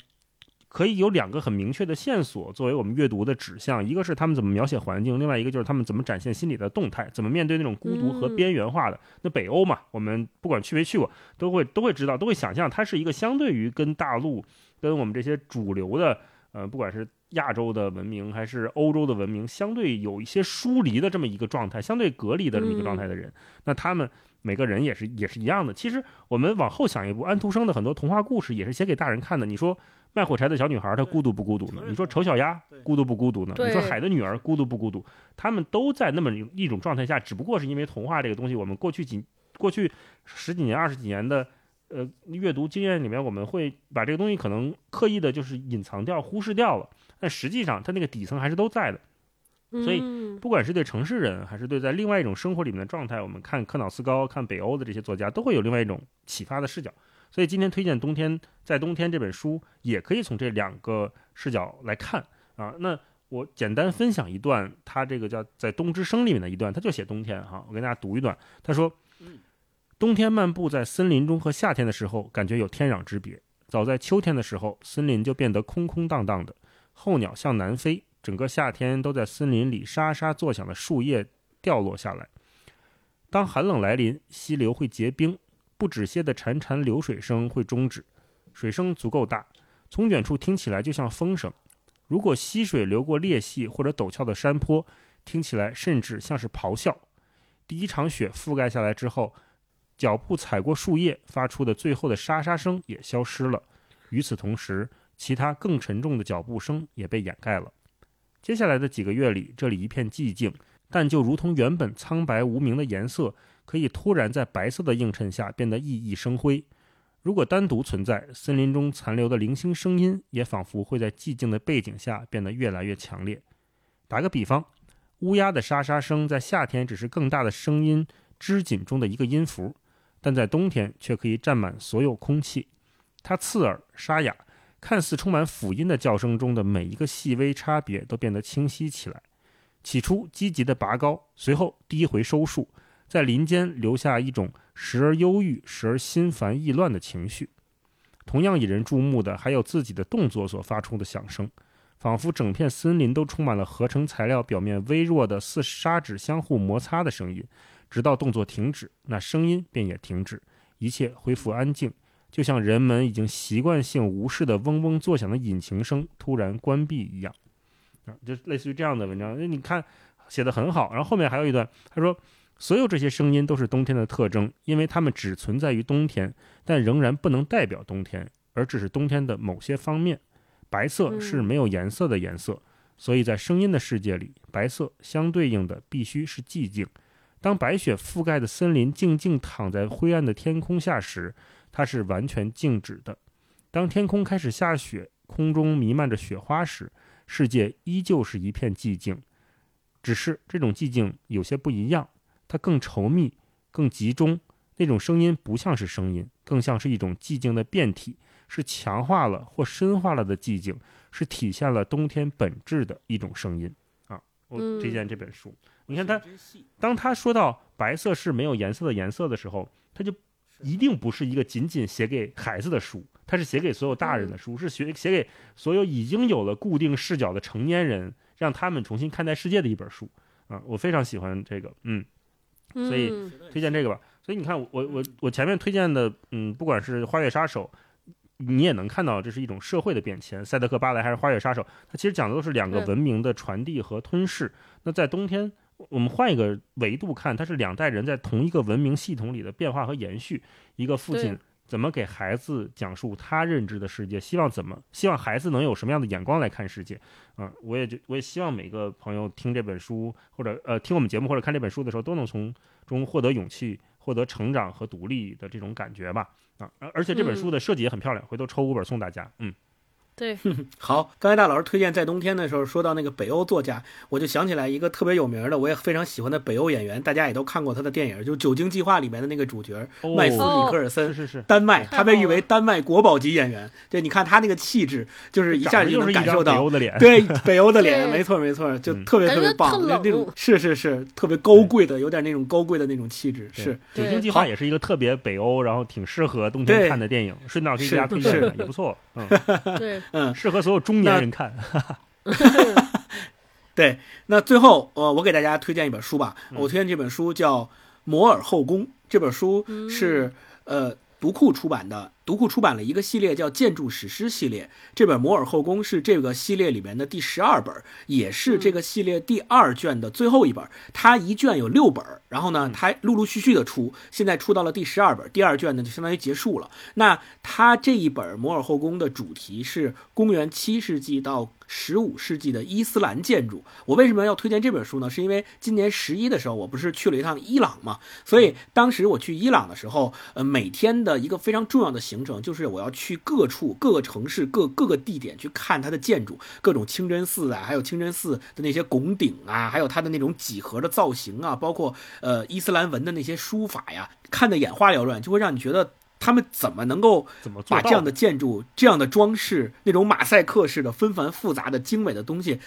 可以有两个很明确的线索作为我们阅读的指向，一个是他们怎么描写环境，另外一个就是他们怎么展现心理的动态，怎么面对那种孤独和边缘化的。那北欧嘛，我们不管去没去过，都会都会知道，都会想象它是一个相对于跟大陆、跟我们这些主流的，呃，不管是亚洲的文明还是欧洲的文明，相对有一些疏离的这么一个状态，相对隔离的这么一个状态的人。那他们每个人也是也是一样的。其实我们往后想一步，安徒生的很多童话故事也是写给大人看的。你说。卖火柴的小女孩，她孤独不孤独呢？你说丑小鸭孤独不孤独呢？你说海的女儿孤独不孤独？他们都在那么一种状态下，只不过是因为童话这个东西，我们过去几过去十几年、二十几年的呃阅读经验里面，我们会把这个东西可能刻意的就是隐藏掉、忽视掉了。但实际上，它那个底层还是都在的。所以，不管是对城市人，还是对在另外一种生活里面的状态，我们看克瑙斯高、看北欧的这些作家，都会有另外一种启发的视角。所以今天推荐《冬天在冬天》这本书，也可以从这两个视角来看啊。那我简单分享一段，他这个叫在《冬之声》里面的一段，他就写冬天哈。我跟大家读一段，他说：“冬天漫步在森林中和夏天的时候，感觉有天壤之别。早在秋天的时候，森林就变得空空荡荡的，候鸟向南飞，整个夏天都在森林里沙沙作响的树叶掉落下来。当寒冷来临，溪流会结冰。”不止歇的潺潺流水声会终止，水声足够大，从远处听起来就像风声。如果溪水流过裂隙或者陡峭的山坡，听起来甚至像是咆哮。第一场雪覆盖下来之后，脚步踩过树叶发出的最后的沙沙声也消失了。与此同时，其他更沉重的脚步声也被掩盖了。接下来的几个月里，这里一片寂静，但就如同原本苍白无名的颜色。可以突然在白色的映衬下变得熠熠生辉。如果单独存在，森林中残留的零星声音也仿佛会在寂静的背景下变得越来越强烈。打个比方，乌鸦的沙沙声在夏天只是更大的声音织锦中的一个音符，但在冬天却可以占满所有空气。它刺耳沙哑，看似充满辅音的叫声中的每一个细微差别都变得清晰起来。起初积极的拔高，随后低回收束。在林间留下一种时而忧郁、时而心烦意乱的情绪。同样引人注目的，还有自己的动作所发出的响声，仿佛整片森林都充满了合成材料表面微弱的似砂纸相互摩擦的声音。直到动作停止，那声音便也停止，一切恢复安静，就像人们已经习惯性无视的嗡嗡作响的引擎声突然关闭一样。啊，就类似于这样的文章，那你看写的很好。然后后面还有一段，他说。所有这些声音都是冬天的特征，因为它们只存在于冬天，但仍然不能代表冬天，而只是冬天的某些方面。白色是没有颜色的颜色，所以在声音的世界里，白色相对应的必须是寂静。当白雪覆盖的森林静静躺在灰暗的天空下时，它是完全静止的。当天空开始下雪，空中弥漫着雪花时，世界依旧是一片寂静，只是这种寂静有些不一样。它更稠密、更集中，那种声音不像是声音，更像是一种寂静的变体，是强化了或深化了的寂静，是体现了冬天本质的一种声音啊！我推荐这本书。你看他，当他说到白色是没有颜色的颜色的时候，他就一定不是一个仅仅写给孩子的书，他是写给所有大人的书，是写写给所有已经有了固定视角的成年人，让他们重新看待世界的一本书啊！我非常喜欢这个，嗯。所以推荐这个吧。所以你看，我我我前面推荐的，嗯，不管是《花月杀手》，你也能看到这是一种社会的变迁。赛德克·巴莱还是《花月杀手》，它其实讲的都是两个文明的传递和吞噬。那在冬天，我们换一个维度看，它是两代人在同一个文明系统里的变化和延续。一个父亲。怎么给孩子讲述他认知的世界？希望怎么？希望孩子能有什么样的眼光来看世界？啊，我也就我也希望每个朋友听这本书，或者呃听我们节目或者看这本书的时候，都能从中获得勇气、获得成长和独立的这种感觉吧。啊，而且这本书的设计也很漂亮，回头抽五本送大家。嗯。对，<laughs> 好，刚才大老师推荐在冬天的时候说到那个北欧作家，我就想起来一个特别有名的，我也非常喜欢的北欧演员，大家也都看过他的电影，就是《酒精计划》里面的那个主角哦麦斯米克尔森。是是是，丹麦，他被誉为丹麦国宝级演员。对，你看他那个气质，就是一下就能感受到北欧的脸，对北欧的脸，<laughs> 没错没错，就嗯特别特别棒，特那那种是是是特别高贵的，有点那种高贵的那种气质，是酒精计划也是一个特别北欧，然后挺适合冬天看的电影，顺道给大家推荐的，也不错，嗯，<laughs> 对，嗯，适合所有中年人看。<laughs> 对。那最后，呃，我给大家推荐一本书吧，嗯我推荐这本书叫《摩尔后宫》，这本书是呃读库出版的。读库出版了一个系列叫《建筑史诗》系列，这本《摩尔后宫》是这个系列里面的第十二本，也是这个系列第二卷的最后一本。它一卷有六本，然后呢，它陆陆续续的出，现在出到了第十二本，第二卷呢就相当于结束了。那它这一本《摩尔后宫》的主题是公元七世纪到十五世纪的伊斯兰建筑。我为什么要推荐这本书呢？是因为今年十一的时候，我不是去了一趟伊朗嘛，所以当时我去伊朗的时候，呃，每天的一个非常重要的行程就是我要去各处、各个城市、各各个地点去看它的建筑，各种清真寺啊，还有清真寺的那些拱顶啊，还有它的那种几何的造型啊，包括呃伊斯兰文的那些书法呀，看得眼花缭乱，就会让你觉得。他们怎么能够怎么把这样的建筑、这样的装饰、那种马赛克式的纷繁复杂的精美的东西，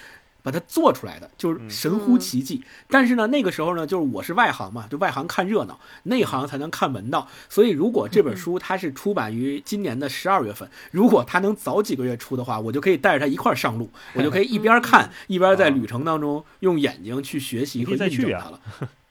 把它做出来的，就是神乎其技。但是呢，那个时候呢，就是我是外行嘛，就外行看热闹，内行才能看门道。所以，如果这本书它是出版于今年的十二月份，如果它能早几个月出的话，我就可以带着它一块儿上路，我就可以一边看一边在旅程当中用眼睛去学习和以再去呀印证它了。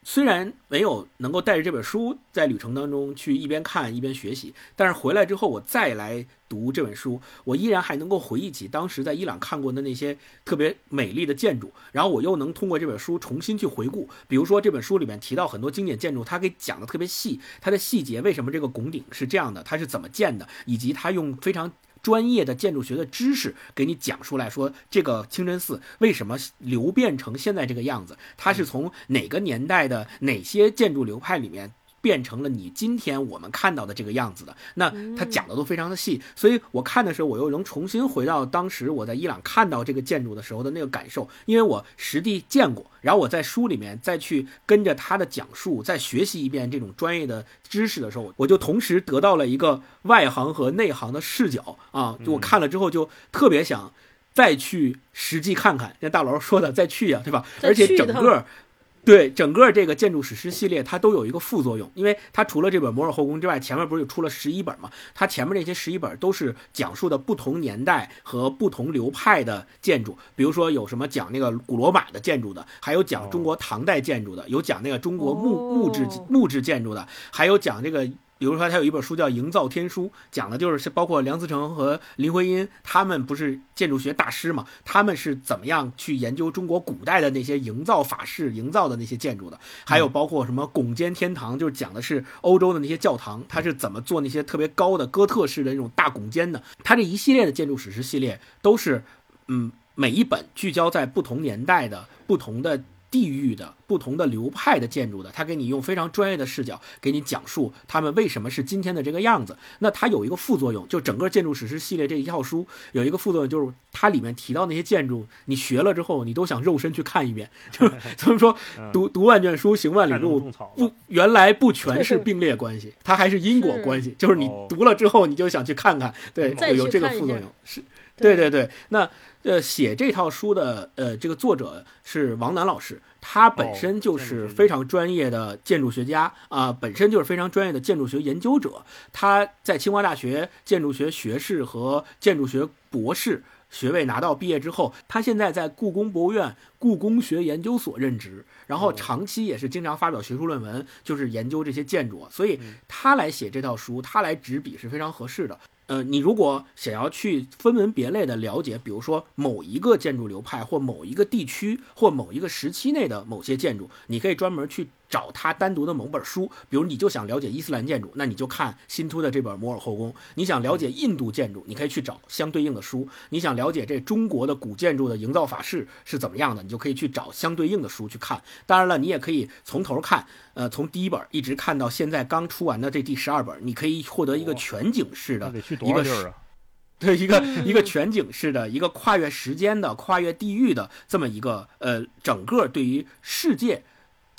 虽然没有能够带着这本书在旅程当中去一边看一边学习，但是回来之后我再来读这本书，我依然还能够回忆起当时在伊朗看过的那些特别美丽的建筑，然后我又能通过这本书重新去回顾，比如说这本书里面提到很多经典建筑，它给讲的特别细，它的细节为什么这个拱顶是这样的，它是怎么建的，以及它用非常。专业的建筑学的知识给你讲出来说，这个清真寺为什么流变成现在这个样子？它是从哪个年代的哪些建筑流派里面变成了你今天我们看到的这个样子的？那他讲的都非常的细，所以我看的时候，我又能重新回到当时我在伊朗看到这个建筑的时候的那个感受，因为我实地见过，然后我在书里面再去跟着他的讲述，再学习一遍这种专业的知识的时候，我就同时得到了一个外行和内行的视角啊！就我看了之后，就特别想再去实际看看，像大佬说的再去呀、对吧？而且整个。对整个这个建筑史诗系列，它都有一个副作用，因为它除了这本《摩尔后宫》之外，前面不是有出了十一本嘛？它前面这些十一本都是讲述的不同年代和不同流派的建筑，比如说有什么讲那个古罗马的建筑的，还有讲中国唐代建筑的，有讲那个中国木木质木质建筑的，还有讲这个。比如说，他有一本书叫《营造天书》，讲的就是包括梁思成和林徽因，他们不是建筑学大师嘛？他们是怎么样去研究中国古代的那些营造法式、营造的那些建筑的？还有包括什么拱间天堂，就是讲的是欧洲的那些教堂，它是怎么做那些特别高的哥特式的那种大拱间的？它这一系列的建筑史诗系列都是，嗯，每一本聚焦在不同年代的不同的。地域的不同的流派的建筑的，他给你用非常专业的视角给你讲述他们为什么是今天的这个样子。那它有一个副作用，就整个建筑史诗系列这一套书有一个副作用，就是它里面提到那些建筑，你学了之后，你都想肉身去看一遍。<laughs> 就是怎么说，读读万卷书，行万里路，不，原来不全是并列关系，它还是因果关系。就是你哦读了之后，你就想去看看，对，有有这个副作用。是，对对对。那呃，写这套书的呃，这个作者是王楠老师，他本身就是非常专业的建筑学家啊、本身就是非常专业的建筑学研究者。他在清华大学建筑学学士和建筑学博士学位拿到毕业之后，他现在在故宫博物院故宫学研究所任职，然后长期也是经常发表学术论文，就是研究这些建筑，所以他来写这套书，他来执笔是非常合适的。呃，你如果想要去分门别类的了解，比如说某一个建筑流派或某一个地区或某一个时期内的某些建筑，你可以专门去找它单独的某本书。比如你就想了解伊斯兰建筑，那你就看新出的这本《摩尔后宫》；你想了解印度建筑，你可以去找相对应的书；你想了解这中国的古建筑的营造法式是怎么样的，你就可以去找相对应的书去看。当然了，你也可以从头看，呃，从第一本一直看到现在刚出完的这第十二本，你可以获得一个全景式的那得去多一个少地儿啊？<laughs> 对一个、嗯一个全景式的、一个跨越时间的、跨越地域的这么一个呃，整个对于世界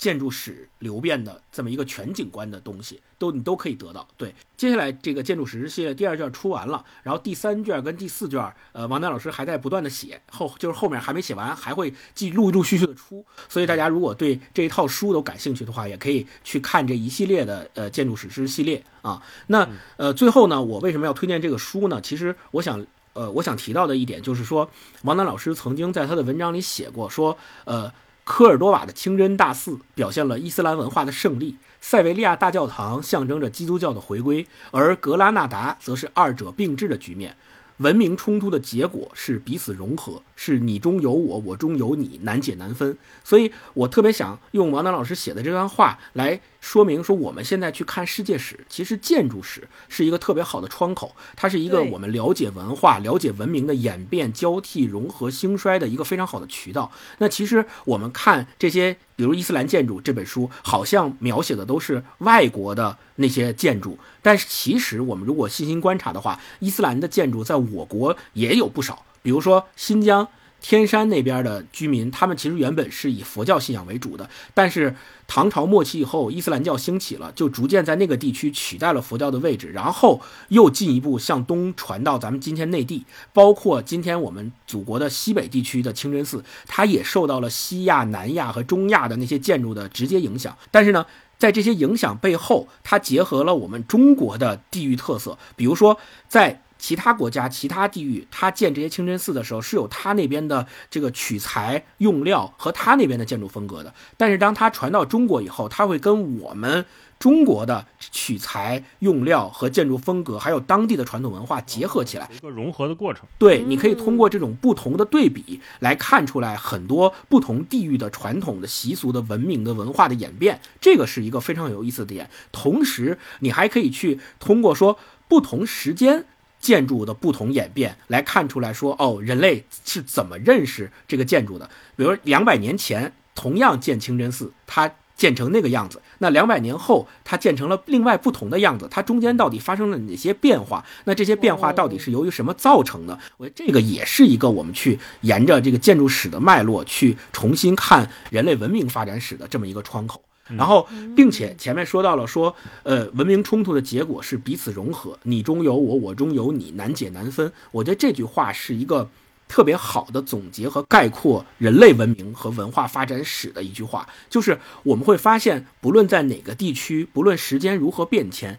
建筑史流变的这么一个全景观的东西，都你都可以得到。对，接下来这个建筑史系列第二卷出完了，然后第三卷跟第四卷，呃，王丹老师还在不断的写，后就是后面还没写完，还会继陆陆续续的出。所以大家如果对这一套书都感兴趣的话，也可以去看这一系列的呃建筑史诗系列啊。那呃，最后呢，我为什么要推荐这个书呢？其实我想。呃，我想提到的一点就是说，王楠老师曾经在他的文章里写过，说，呃，科尔多瓦的清真大寺表现了伊斯兰文化的胜利，塞维利亚大教堂象征着基督教的回归，而格拉纳达则是二者并置的局面。文明冲突的结果是彼此融合，是你中有我，我中有你，难解难分。所以我特别想用王楠老师写的这段话来说明，说我们现在去看世界史，其实建筑史是一个特别好的窗口，它是一个我们了解文化、了解文明的演变、交替、融合、兴衰的一个非常好的渠道。那其实我们看这些，比如《伊斯兰建筑》这本书，好像描写的都是外国的那些建筑，但是其实我们如果细心观察的话，伊斯兰的建筑在我国也有不少，比如说新疆。天山那边的居民，他们其实原本是以佛教信仰为主的，但是唐朝末期以后，伊斯兰教兴起了，就逐渐在那个地区取代了佛教的位置，然后又进一步向东传到咱们今天内地，包括今天我们祖国的西北地区的清真寺，它也受到了西亚、南亚和中亚的那些建筑的直接影响。但是呢，在这些影响背后，它结合了我们中国的地域特色，比如说在。其他国家、其他地域，他建这些清真寺的时候，是有他那边的这个取材用料和他那边的建筑风格的。但是当他传到中国以后，他会跟我们中国的取材用料和建筑风格，还有当地的传统文化结合起来。一个融合的过程。对，你可以通过这种不同的对比来看出来很多不同地域的传统的习俗的文明的文化的演变，这个是一个非常有意思的点。同时，你还可以去通过说不同时间。建筑的不同演变来看出来说，哦，人类是怎么认识这个建筑的？比如两百年前同样建清真寺，它建成那个样子，那两百年后它建成了另外不同的样子，它中间到底发生了哪些变化？那这些变化到底是由于什么造成的？我觉得这个也是一个我们去沿着这个建筑史的脉络去重新看人类文明发展史的这么一个窗口。然后，并且前面说到了说，呃，文明冲突的结果是彼此融合，你中有我，我中有你，难解难分。我觉得这句话是一个特别好的总结和概括人类文明和文化发展史的一句话。就是我们会发现，不论在哪个地区，不论时间如何变迁，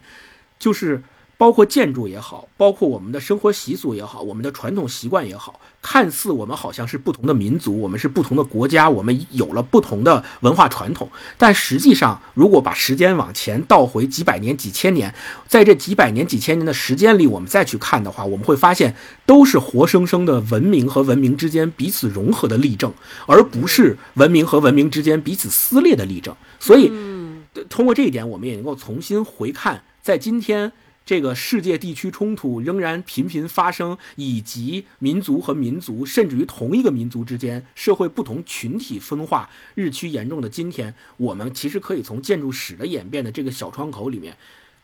就是。包括建筑也好，包括我们的生活习俗也好，我们的传统习惯也好，看似我们好像是不同的民族，我们是不同的国家，我们有了不同的文化传统，但实际上，如果把时间往前倒回几百年、几千年，在这几百年、几千年的时间里，我们再去看的话，我们会发现都是活生生的文明和文明之间彼此融合的例证，而不是文明和文明之间彼此撕裂的例证。所以，通过这一点，我们也能够重新回看，在今天。这个世界地区冲突仍然频频发生，以及民族和民族，甚至于同一个民族之间，社会不同群体分化日趋严重的今天，我们其实可以从建筑史的演变的这个小窗口里面，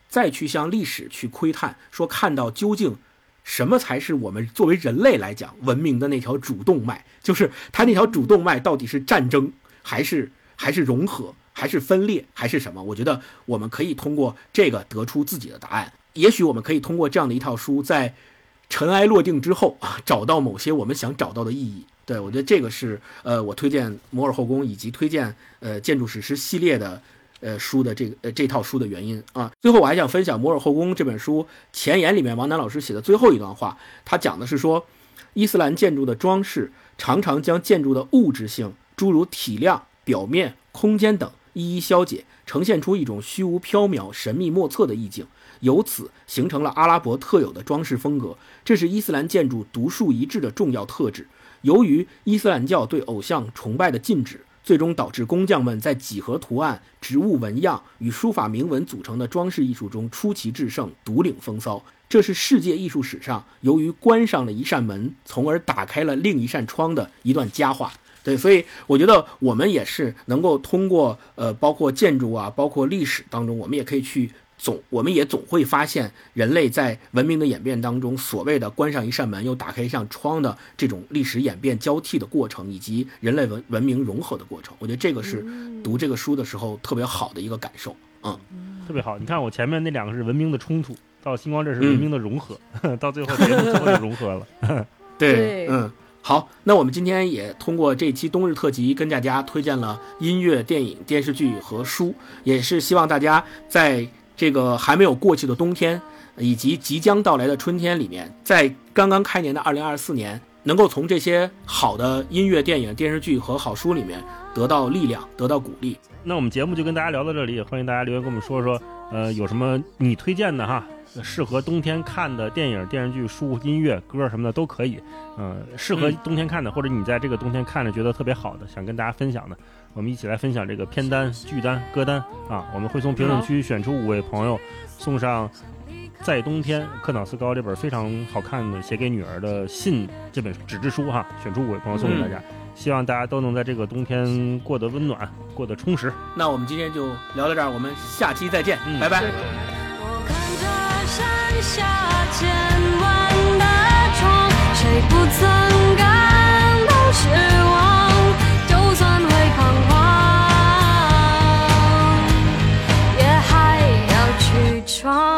再去向历史去窥探，说看到究竟什么才是我们作为人类来讲文明的那条主动脉，就是它那条主动脉到底是战争，还是还是融合，还是分裂，还是什么？我觉得我们可以通过这个得出自己的答案。也许我们可以通过这样的一套书，在尘埃落定之后啊，找到某些我们想找到的意义。对我觉得这个是呃，我推荐摩尔后宫以及推荐呃建筑史诗系列的呃书的这个呃这套书的原因啊。最后我还想分享《摩尔后宫》这本书前言里面王楠老师写的最后一段话，他讲的是说，伊斯兰建筑的装饰常常将建筑的物质性，诸如体量、表面、空间等一一消解，呈现出一种虚无缥缈、神秘莫测的意境。由此形成了阿拉伯特有的装饰风格，这是伊斯兰建筑独树一帜的重要特质。由于伊斯兰教对偶像崇拜的禁止，最终导致工匠们在几何图案、植物纹样与书法铭文组成的装饰艺术中出奇制胜，独领风骚。这是世界艺术史上由于关上了一扇门，从而打开了另一扇窗的一段佳话。对，所以我觉得我们也是能够通过呃，包括建筑啊，包括历史当中，我们也可以去。总我们也总会发现，人类在文明的演变当中，所谓的关上一扇门又打开一扇窗的这种历史演变交替的过程，以及人类文文明融合的过程。我觉得这个是读这个书的时候特别好的一个感受。嗯，特别好。你看我前面那两个是文明的冲突，到星光这是文明的融合，<laughs> 到最后节目最后就融合了。<laughs> 对嗯。好，那我们今天也通过这期冬日特辑跟大家推荐了音乐、电影、电视剧和书，也是希望大家在这个还没有过去的冬天，以及即将到来的春天里面，在刚刚开年的二零二四年，能够从这些好的音乐、电影、电视剧和好书里面得到力量，得到鼓励。那我们节目就跟大家聊到这里，欢迎大家留言跟我们说说，呃，有什么你推荐的哈？适合冬天看的电影、电视剧、书、音乐、歌什么的都可以。嗯，适合冬天看的，或者你在这个冬天看着觉得特别好的，想跟大家分享的，我们一起来分享这个片单、剧单、歌单啊！我们会从评论区选出五位朋友，送上《在冬天》克瑙斯高这本非常好看的写给女儿的信这本纸质书哈，选出五位朋友送给大家。希望大家都能在这个冬天过得温暖，过得充实。那我们今天就聊到这儿，我们下期再见，嗯拜拜。我看着山下千万的窗，谁不曾感到失望？strong.